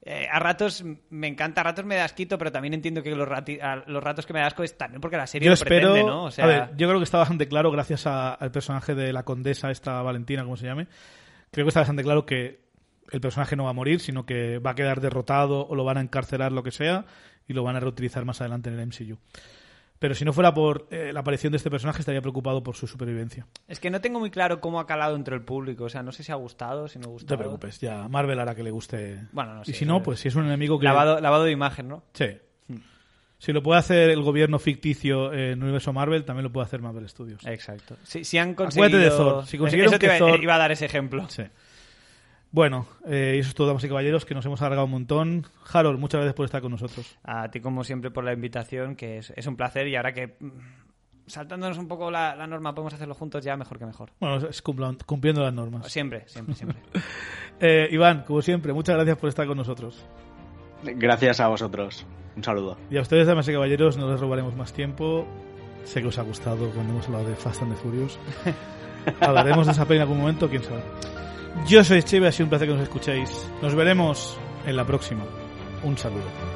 eh, a ratos me encanta, a ratos me da asquito, pero también entiendo que los, rati- a los ratos que me da asco es también porque la serie Yo lo espero. pretende, ¿no? O sea, A ver, yo creo que está bastante claro, gracias a- al personaje de la condesa, esta Valentina, como se llame. Creo que está bastante claro que el personaje no va a morir, sino que va a quedar derrotado o lo van a encarcelar, lo que sea, y lo van a reutilizar más adelante en el MCU. Pero si no fuera por eh, la aparición de este personaje, estaría preocupado por su supervivencia. es que no tengo muy claro cómo ha calado entre el público. O sea, no sé si ha gustado, si no ha No gustado. te preocupes, ya Marvel hará que le guste. Bueno, no sé, y si no, es- pues si es un enemigo que. Lavado, lavado de imagen, ¿no? Sí. Si lo puede hacer el gobierno ficticio en el universo Marvel, también lo puede hacer Marvel Studios. Exacto. Si, si han Acuérdate conseguido... de Thor. Si consiguieron Eso te que iba, Thor- iba a dar ese ejemplo. Sí. Bueno, eh, y eso es todo, damas y caballeros, que nos hemos alargado un montón. Harold, muchas gracias por estar con nosotros. A ti, como siempre, por la invitación, que es, es un placer. Y ahora que, mm, saltándonos un poco la, la norma, podemos hacerlo juntos, ya mejor que mejor. Bueno, es cumpliendo las normas. Siempre, siempre, siempre. Eh, Iván, como siempre, muchas gracias por estar con nosotros. Gracias a vosotros. Un saludo. Y a ustedes, damas y caballeros, no les robaremos más tiempo. Sé que os ha gustado cuando hemos hablado de Fast and the Furious. Hablaremos de esa peli en algún momento, quién sabe. Yo soy Cheve, ha sido un placer que nos escuchéis. Nos veremos en la próxima. Un saludo.